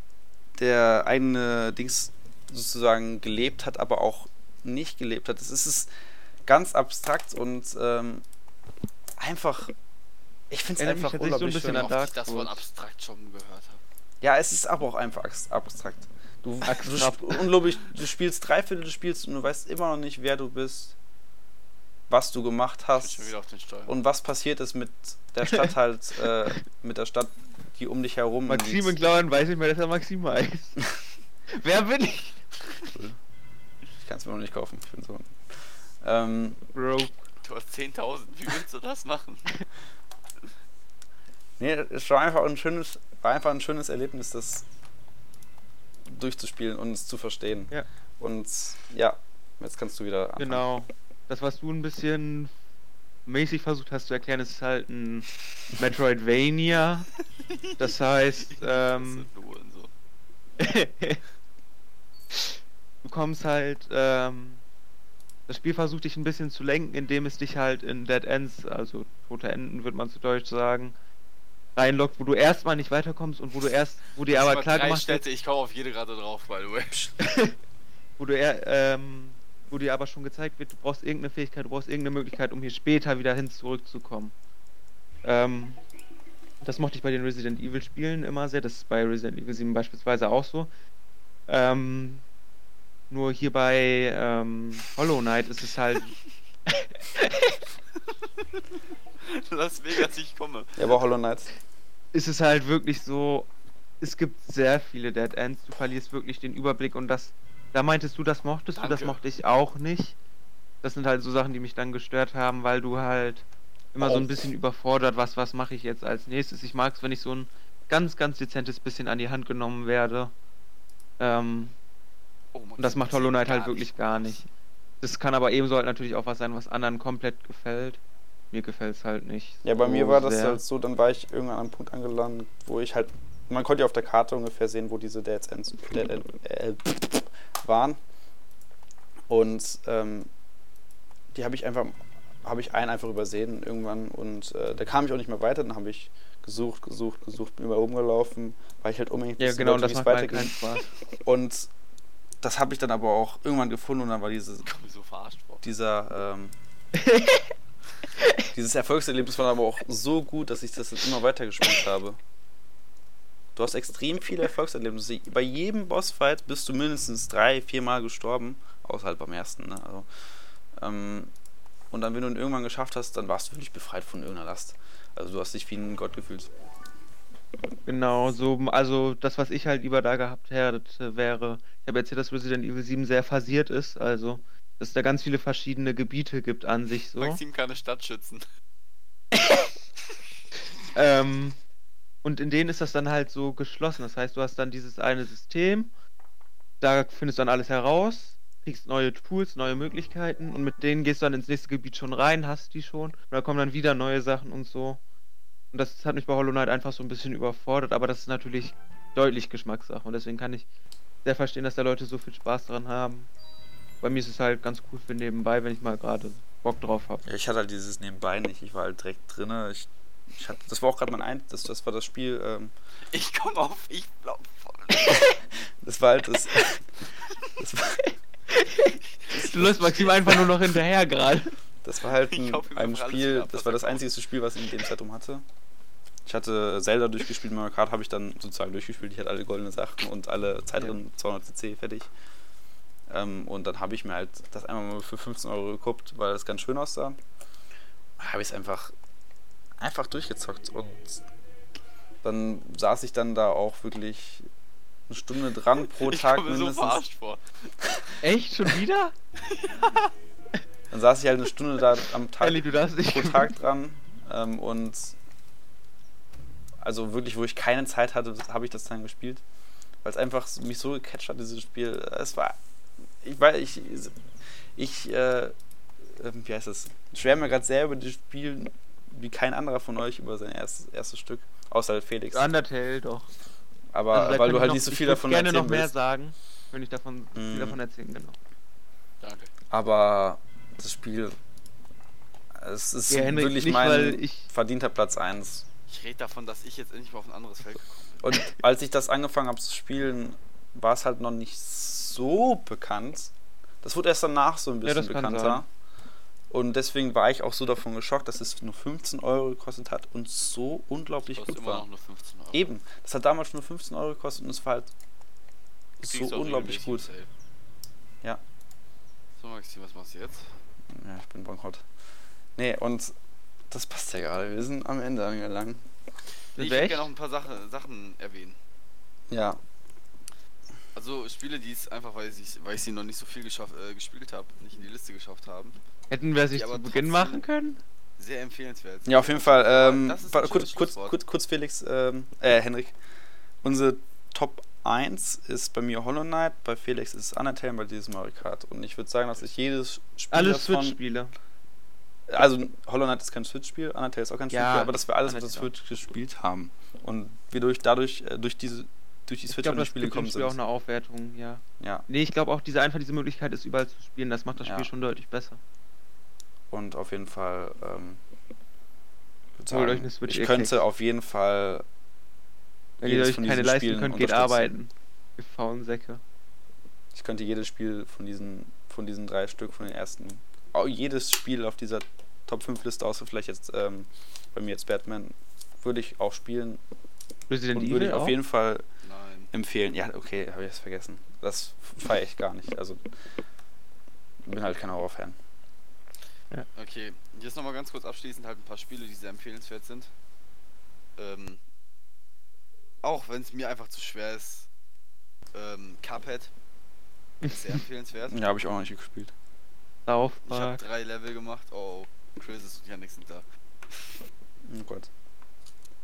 der eigene Dings sozusagen gelebt hat, aber auch nicht gelebt hat. Es ist es ganz abstrakt und ähm, einfach, ich finde es Erinnert mich einfach tatsächlich so ein unglaublich bisschen schön. an Dark ich das Wort abstrakt schon gehört habe. Ja, es ist aber auch einfach abs- abstrakt. Du, du, unglaublich, du spielst drei Viertel des Spiels und du weißt immer noch nicht, wer du bist, was du gemacht hast. und was passiert ist mit der Stadt halt, äh, mit der Stadt, die um dich herum Maxim liegt. Klammern weiß nicht mehr, dass er Maxim heißt. Wer bin ich? Ich kann es mir noch nicht kaufen. Ich bin so. Ähm, Bro. du hast 10.000. Wie willst du das machen? nee, es war einfach ein schönes, war einfach ein schönes Erlebnis, das durchzuspielen und es zu verstehen. Ja. Und ja, jetzt kannst du wieder anfangen. Genau. Das, was du ein bisschen mäßig versucht hast zu erklären, ist halt ein Metroidvania. Das heißt, ähm, du kommst halt, ähm, das Spiel versucht dich ein bisschen zu lenken, indem es dich halt in Dead Ends, also tote Enden, würde man zu Deutsch sagen, reinlockt, wo du erstmal nicht weiterkommst und wo du erst, wo dir aber klar gemacht wird, Städte, ich komme auf jede gerade drauf, by the way. wo du eher, ähm, wo dir aber schon gezeigt wird, du brauchst irgendeine Fähigkeit, du brauchst irgendeine Möglichkeit, um hier später wieder hin zurückzukommen. Ähm, das mochte ich bei den Resident Evil Spielen immer sehr, das ist bei Resident Evil 7 beispielsweise auch so. Ähm, nur hier bei ähm, Hollow Knight ist es halt, Las Vegas, ich komme. Ja, aber Hollow Knight. ist es halt wirklich so, es gibt sehr viele Dead Ends. Du verlierst wirklich den Überblick und das. Da meintest du, das mochtest du, das Danke. mochte ich auch nicht. Das sind halt so Sachen, die mich dann gestört haben, weil du halt immer so ein Oh. bisschen überfordert, was, was mache ich jetzt als nächstes. Ich mag es, wenn ich so ein ganz, ganz dezentes bisschen an die Hand genommen werde. Ähm, Oh, und das macht Hollow Knight halt wirklich gar nicht. Das kann aber ebenso halt natürlich auch was sein, was anderen komplett gefällt. Mir gefällt es halt nicht. Ja, bei so mir war das sehr. halt so, dann war ich irgendwann an einem Punkt angelangt, wo ich halt, man konnte ja auf der Karte ungefähr sehen, wo diese Dead Ends Dead End, äh, waren. Und ähm, die habe ich einfach, habe ich einen einfach übersehen irgendwann und äh, da kam ich auch nicht mehr weiter. Dann habe ich gesucht, gesucht, gesucht, bin über oben gelaufen, weil ich halt unbedingt Ja, genau, das wie es macht halt weitergeht. keinen Spaß. Und das habe ich dann aber auch irgendwann gefunden und dann war diese, Ich komme mir so verarscht vor. dieser, ähm, dieses Erfolgserlebnis war aber auch so gut, dass ich das dann immer weiter gespielt habe. Du hast extrem viele Erfolgserlebnisse. Bei jedem Bossfight bist du mindestens drei, vier Mal gestorben, außer halt beim ersten. Ne? Also, ähm, und dann, wenn du ihn irgendwann geschafft hast, dann warst du wirklich befreit von irgendeiner Last. Also du hast dich wie ein Gott gefühlt. Genau, so, also das, was ich halt lieber da gehabt hätte, wäre, ich habe erzählt, dass Resident Evil 7 sehr phasiert ist, also dass es da ganz viele verschiedene Gebiete gibt an sich so. Maxim kann eine Stadt schützen. Ähm, und in denen ist das dann halt so geschlossen. Das heißt, du hast dann dieses eine System, da findest du dann alles heraus, kriegst neue Tools, neue Möglichkeiten und mit denen gehst du dann ins nächste Gebiet schon rein, hast die schon. Und da kommen dann wieder neue Sachen und so. Und das hat mich bei Hollow Knight einfach so ein bisschen überfordert, aber das ist natürlich deutlich Geschmackssache und deswegen kann ich sehr verstehen, dass da Leute so viel Spaß dran haben. Bei mir ist es halt ganz cool für nebenbei, wenn ich mal gerade Bock drauf habe. Ja, ich hatte halt dieses Nebenbei nicht. Ich war halt direkt drin. Ich, ich hatte, das war auch gerade mein ein, das, das war das Spiel. Ähm, Ich komme auf, ich glaub voll. das war halt das. das, war, Du läufst Maxim einfach nur noch hinterher gerade. Das war halt Ich ein, ihm ein Spiel. ab, Das war das einzige Spiel, was ich in dem Zeitraum hatte. Ich hatte Zelda durchgespielt, Mario Kart habe ich dann sozusagen durchgespielt. Ich hatte alle goldenen Sachen und alle Zeitrennen 200 cc fertig. Ähm, und dann habe ich mir halt das einmal mal für 15 Euro geguckt, weil es ganz schön aussah. Habe ich es einfach, einfach durchgezockt. Und dann saß ich dann da auch wirklich eine Stunde dran pro Ich Tag komme mir so mindestens. verarscht vor. Echt? Schon wieder? dann saß ich halt eine Stunde da am Tag, Ellie, du darfst nicht. pro Tag dran. Ähm, und also wirklich, wo ich keine Zeit hatte, habe ich das dann gespielt. Weil es einfach mich so gecatcht hat, dieses Spiel. Es war. Ich weiß, ich. Ich, äh, äh, wie heißt das? Ich schwärme mir gerade sehr über das Spiel wie kein anderer von euch über sein erstes, erstes Stück. Außer Felix. Undertale doch. Aber Also weil du ich halt noch- nicht so ich viel davon gerne erzählen noch mehr willst. sagen, wenn ich davon viel Mm. davon erzählen, genau. Danke. Aber das Spiel. Es ist Ja, Henrik, wirklich nicht, mein weil ich- verdienter Platz 1. Ich rede davon, dass ich jetzt endlich mal auf ein anderes Feld gekommen bin. Und als ich das angefangen habe zu spielen, war es halt noch nicht so bekannt. Das wurde erst danach so ein Ja, bisschen kann bekannter. Und deswegen war ich auch so davon geschockt, dass es nur 15 Euro gekostet hat und so unglaublich gut immer war. noch nur 15 Euro. Eben, das hat damals nur 15 Euro gekostet und es war halt so unglaublich gut. Ja. So, Maxi, was machst du jetzt? Ja, ich bin bankrott. Nee, und das passt ja gerade. Wir sind am Ende angelangt. Das ich würde gerne noch ein paar Sache, Sachen erwähnen. Ja, Also Spiele, die es einfach, weil ich, weil ich sie noch nicht so viel äh, gespielt habe, nicht in die Liste geschafft haben. Hätten wir sich zu aber Beginn machen können? Sehr empfehlenswert. Ja, auf jeden Fall. Ähm, das ist ein warte, kurz, kurz, kurz, kurz, Felix, ähm, äh, Henrik. Unsere Top 1 ist bei mir Hollow Knight, bei Felix ist Undertale, bei ist Mario Kart. Und ich würde sagen, dass ich jedes Spiel Alle. Switch-Spiele. Also, Hollow Knight ist kein Switch-Spiel, Undertale ist auch kein Ja, Switch-Spiel, aber dass wir alles mit der Switch gespielt haben. Und wir durch, dadurch, äh, durch diese, durch die Ich Switch die das Spiele gekommen Spiel auch sind. eine Aufwertung, ja. Ja, Nee, ich glaube auch diese einfach diese Möglichkeit ist überall zu spielen, das macht das Spiel Ja. schon deutlich besser. und auf jeden Fall, ähm, sagen, ich könnte auf jeden Fall Wenn ihr euch keine leisten Spielen könnt, geht arbeiten. Ihr faulen Säcke. Ich könnte jedes Spiel von diesen, von diesen drei Stück, von den ersten, auch jedes Spiel auf dieser Top 5 Liste, außer vielleicht jetzt ähm, bei mir jetzt Batman, würde ich auch spielen Resident und würde ich auf auch? jeden Fall Nein. empfehlen. Ja, okay, habe ich es vergessen. Das feiere ich gar nicht. Also bin halt kein Horrorfan. Okay, jetzt nochmal ganz kurz abschließend halt ein paar Spiele, die sehr empfehlenswert sind. Ähm, auch wenn es mir einfach zu schwer ist, ähm, Cuphead. Sehr empfehlenswert. Ja, habe ich auch noch nicht gespielt. Ich habe drei Level gemacht. Oh, Chris ist ja nichts da. Oh Gott.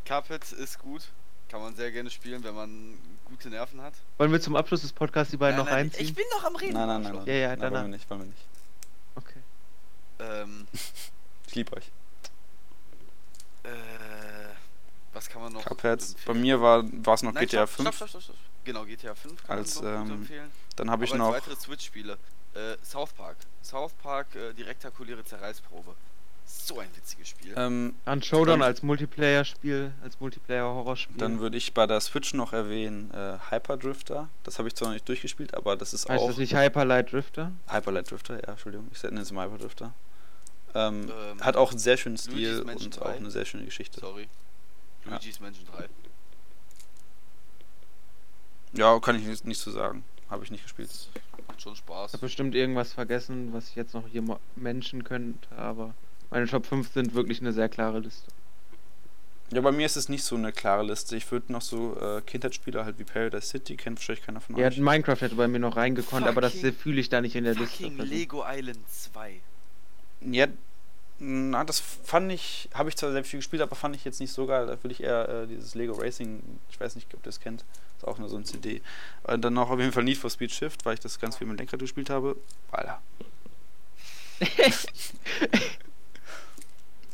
Cuphead ist gut. Kann man sehr gerne spielen, wenn man gute Nerven hat. Wollen wir zum Abschluss des Podcasts die beiden Nein, noch nein, reinziehen? Ich bin noch am Reden. Nein, nein, nein, nein. Ja, ja, nein, danach. wollen wir nicht, wollen wir nicht. Okay. Ähm, Ich liebe euch. äh, was kann man noch? Cuphead. empfehlen? Bei mir war war es noch Nein, GTA stopp, 5. Stopp, stopp, stopp, stopp. Genau, GTA 5 kann Als, man ähm, empfehlen. Dann habe ich Aber noch. als weitere Switch-Spiele. Äh, South Park. South Park, äh, die rektakuläre Zerreißprobe. So ein witziges Spiel. Ähm, An Showdown als Multiplayer-Spiel, als Multiplayer-Horrorspiel. dann würde ich bei der Switch noch erwähnen äh, Hyper Drifter. Das habe ich zwar noch nicht durchgespielt, aber das ist heißt auch das nicht Hyper Light Drifter? Hyper Light Drifter. Ja, Entschuldigung, ich nenne es mal Hyper Drifter. Ähm, Ähm, hat auch einen sehr schönen Stil und 3. auch eine sehr schöne Geschichte. Sorry. Ja. Luigi's Mansion 3. Ja, kann ich nicht, nicht zu sagen. Habe ich nicht gespielt. Macht schon Ich Spaß. habe bestimmt irgendwas vergessen, was ich jetzt noch hier mo- menschen könnte, aber meine Top 5 sind wirklich eine sehr klare Liste. Ja, bei mir ist es nicht so eine klare Liste. Ich würde noch so äh, Kindheitsspiele halt wie Paradise City, kennt wahrscheinlich keiner von Ja, euch. Minecraft hätte bei mir noch reingekonnt, aber das Fucking- fühle ich da nicht in der Liste. Fucking Lego Island 2. Ja, na, das fand ich, habe ich zwar selbst viel gespielt, aber fand ich jetzt nicht so geil. Da würde ich eher äh, dieses Lego Racing, ich weiß nicht, ob ihr das kennt, ist auch nur so ein CD. Und dann noch auf jeden Fall Need for Speed Shift, weil ich das ganz viel mit dem Lenkrad gespielt habe. Alter.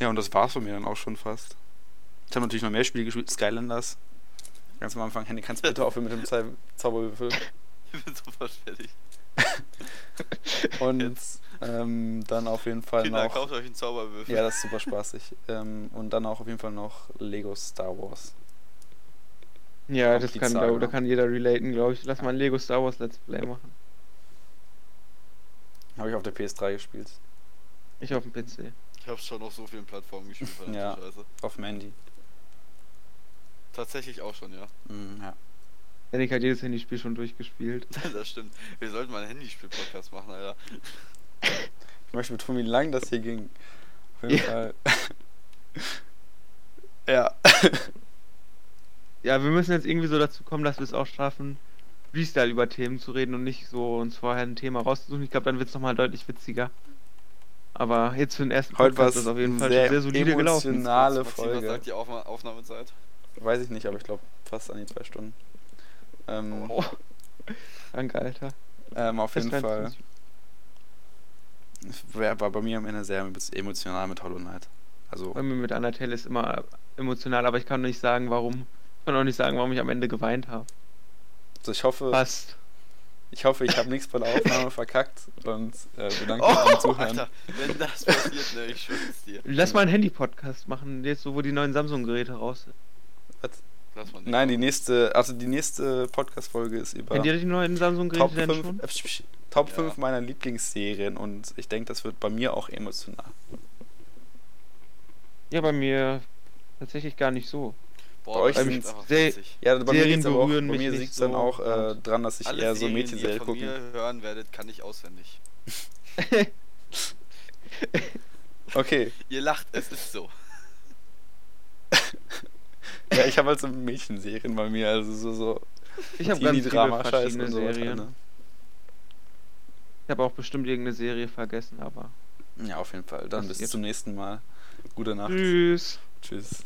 ja, und das war's von mir dann auch schon fast. Ich habe natürlich noch mehr Spiele gespielt, Skylanders. Ganz am Anfang, Handy, kannst du bitte aufhören mit dem Zau Zauberwürfel? Ich bin sofort fertig. Und ähm, dann auf jeden Fall Kinder, noch. kauft euch einen Zauberwürfel. Ja, das ist super spaßig. Ähm, und dann auch auf jeden Fall noch Lego Star Wars. Ja, Auch das kann, da kann jeder relaten, glaube ich. Lass mal ein Lego Star Wars Let's Play machen. Habe ich auf der PS3 gespielt. Ich auf dem PC. Ich habe schon auf so vielen Plattformen gespielt. Ja. Scheiße. Auf dem Handy. Tatsächlich auch schon, ja. Mm, ja. Janik hat jedes Handyspiel schon durchgespielt. das stimmt. Wir sollten mal einen Handyspiel-Podcast machen, Alter. Ich möchte betonen, wie lang das hier ging. Auf jeden Ja. Fall. ja. Ja, wir müssen jetzt irgendwie so dazu kommen, dass wir es auch schaffen, Freestyle über Themen zu reden und nicht so uns vorher ein Thema rauszusuchen. Ich glaube, dann wird es nochmal deutlich witziger. Aber jetzt für den ersten Heute ist auf jeden Fall sehr sehr solide gelaufen. emotional. Finale Maxi, was Folge. sagt die Aufna Aufnahmezeit? Weiß ich nicht, aber ich glaube fast an die zwei Stunden. Ähm, Oh. Danke, Alter. ähm, auf jeden Fall. 23. Es wär- war bei mir am Ende sehr emotional mit Hollow Knight. Also, Bei mir mit Undertale ist immer emotional, aber ich kann nicht sagen, warum. Ich kann auch nicht sagen, warum ich am Ende geweint habe. also ich hoffe, Fast. ich hoffe, ich habe nichts bei der Aufnahme verkackt und äh, bedanke Oh, mich fürs Zuhören. Alter, wenn das passiert, ne, ich schwör's dir. Lass mal einen Handy-Podcast machen, jetzt so, wo die neuen Samsung-Geräte raus sind. Lass mal nicht Nein, die nächste, also die nächste Podcast-Folge ist über Kennt ihr die neuen Samsung-Geräte Top denn 5, schon? äh, Top Ja. 5 meiner Lieblingsserien und ich denke, das wird bei mir auch emotional. Ja, bei mir tatsächlich gar nicht so. Boah, bei euch sehr- witzig. Ja, bei mir, Serien geht's aber auch, bei mir liegt es dann so auch äh, dran, dass ich Alle eher so Serien, die ihr Mädchenserien von gucke. mir hören werdet, kann ich auswendig. Okay, Ihr lacht, es ist so. ja, ich habe halt so Mädchenserien bei mir, also so, so Ich habe ganz viele verschiedene und so. Serien. Ne? Ich habe auch bestimmt irgendeine Serie vergessen, aber. Ja, auf jeden Fall. Dann bis zum nächsten Mal. Gute Nacht. Tschüss. Tschüss.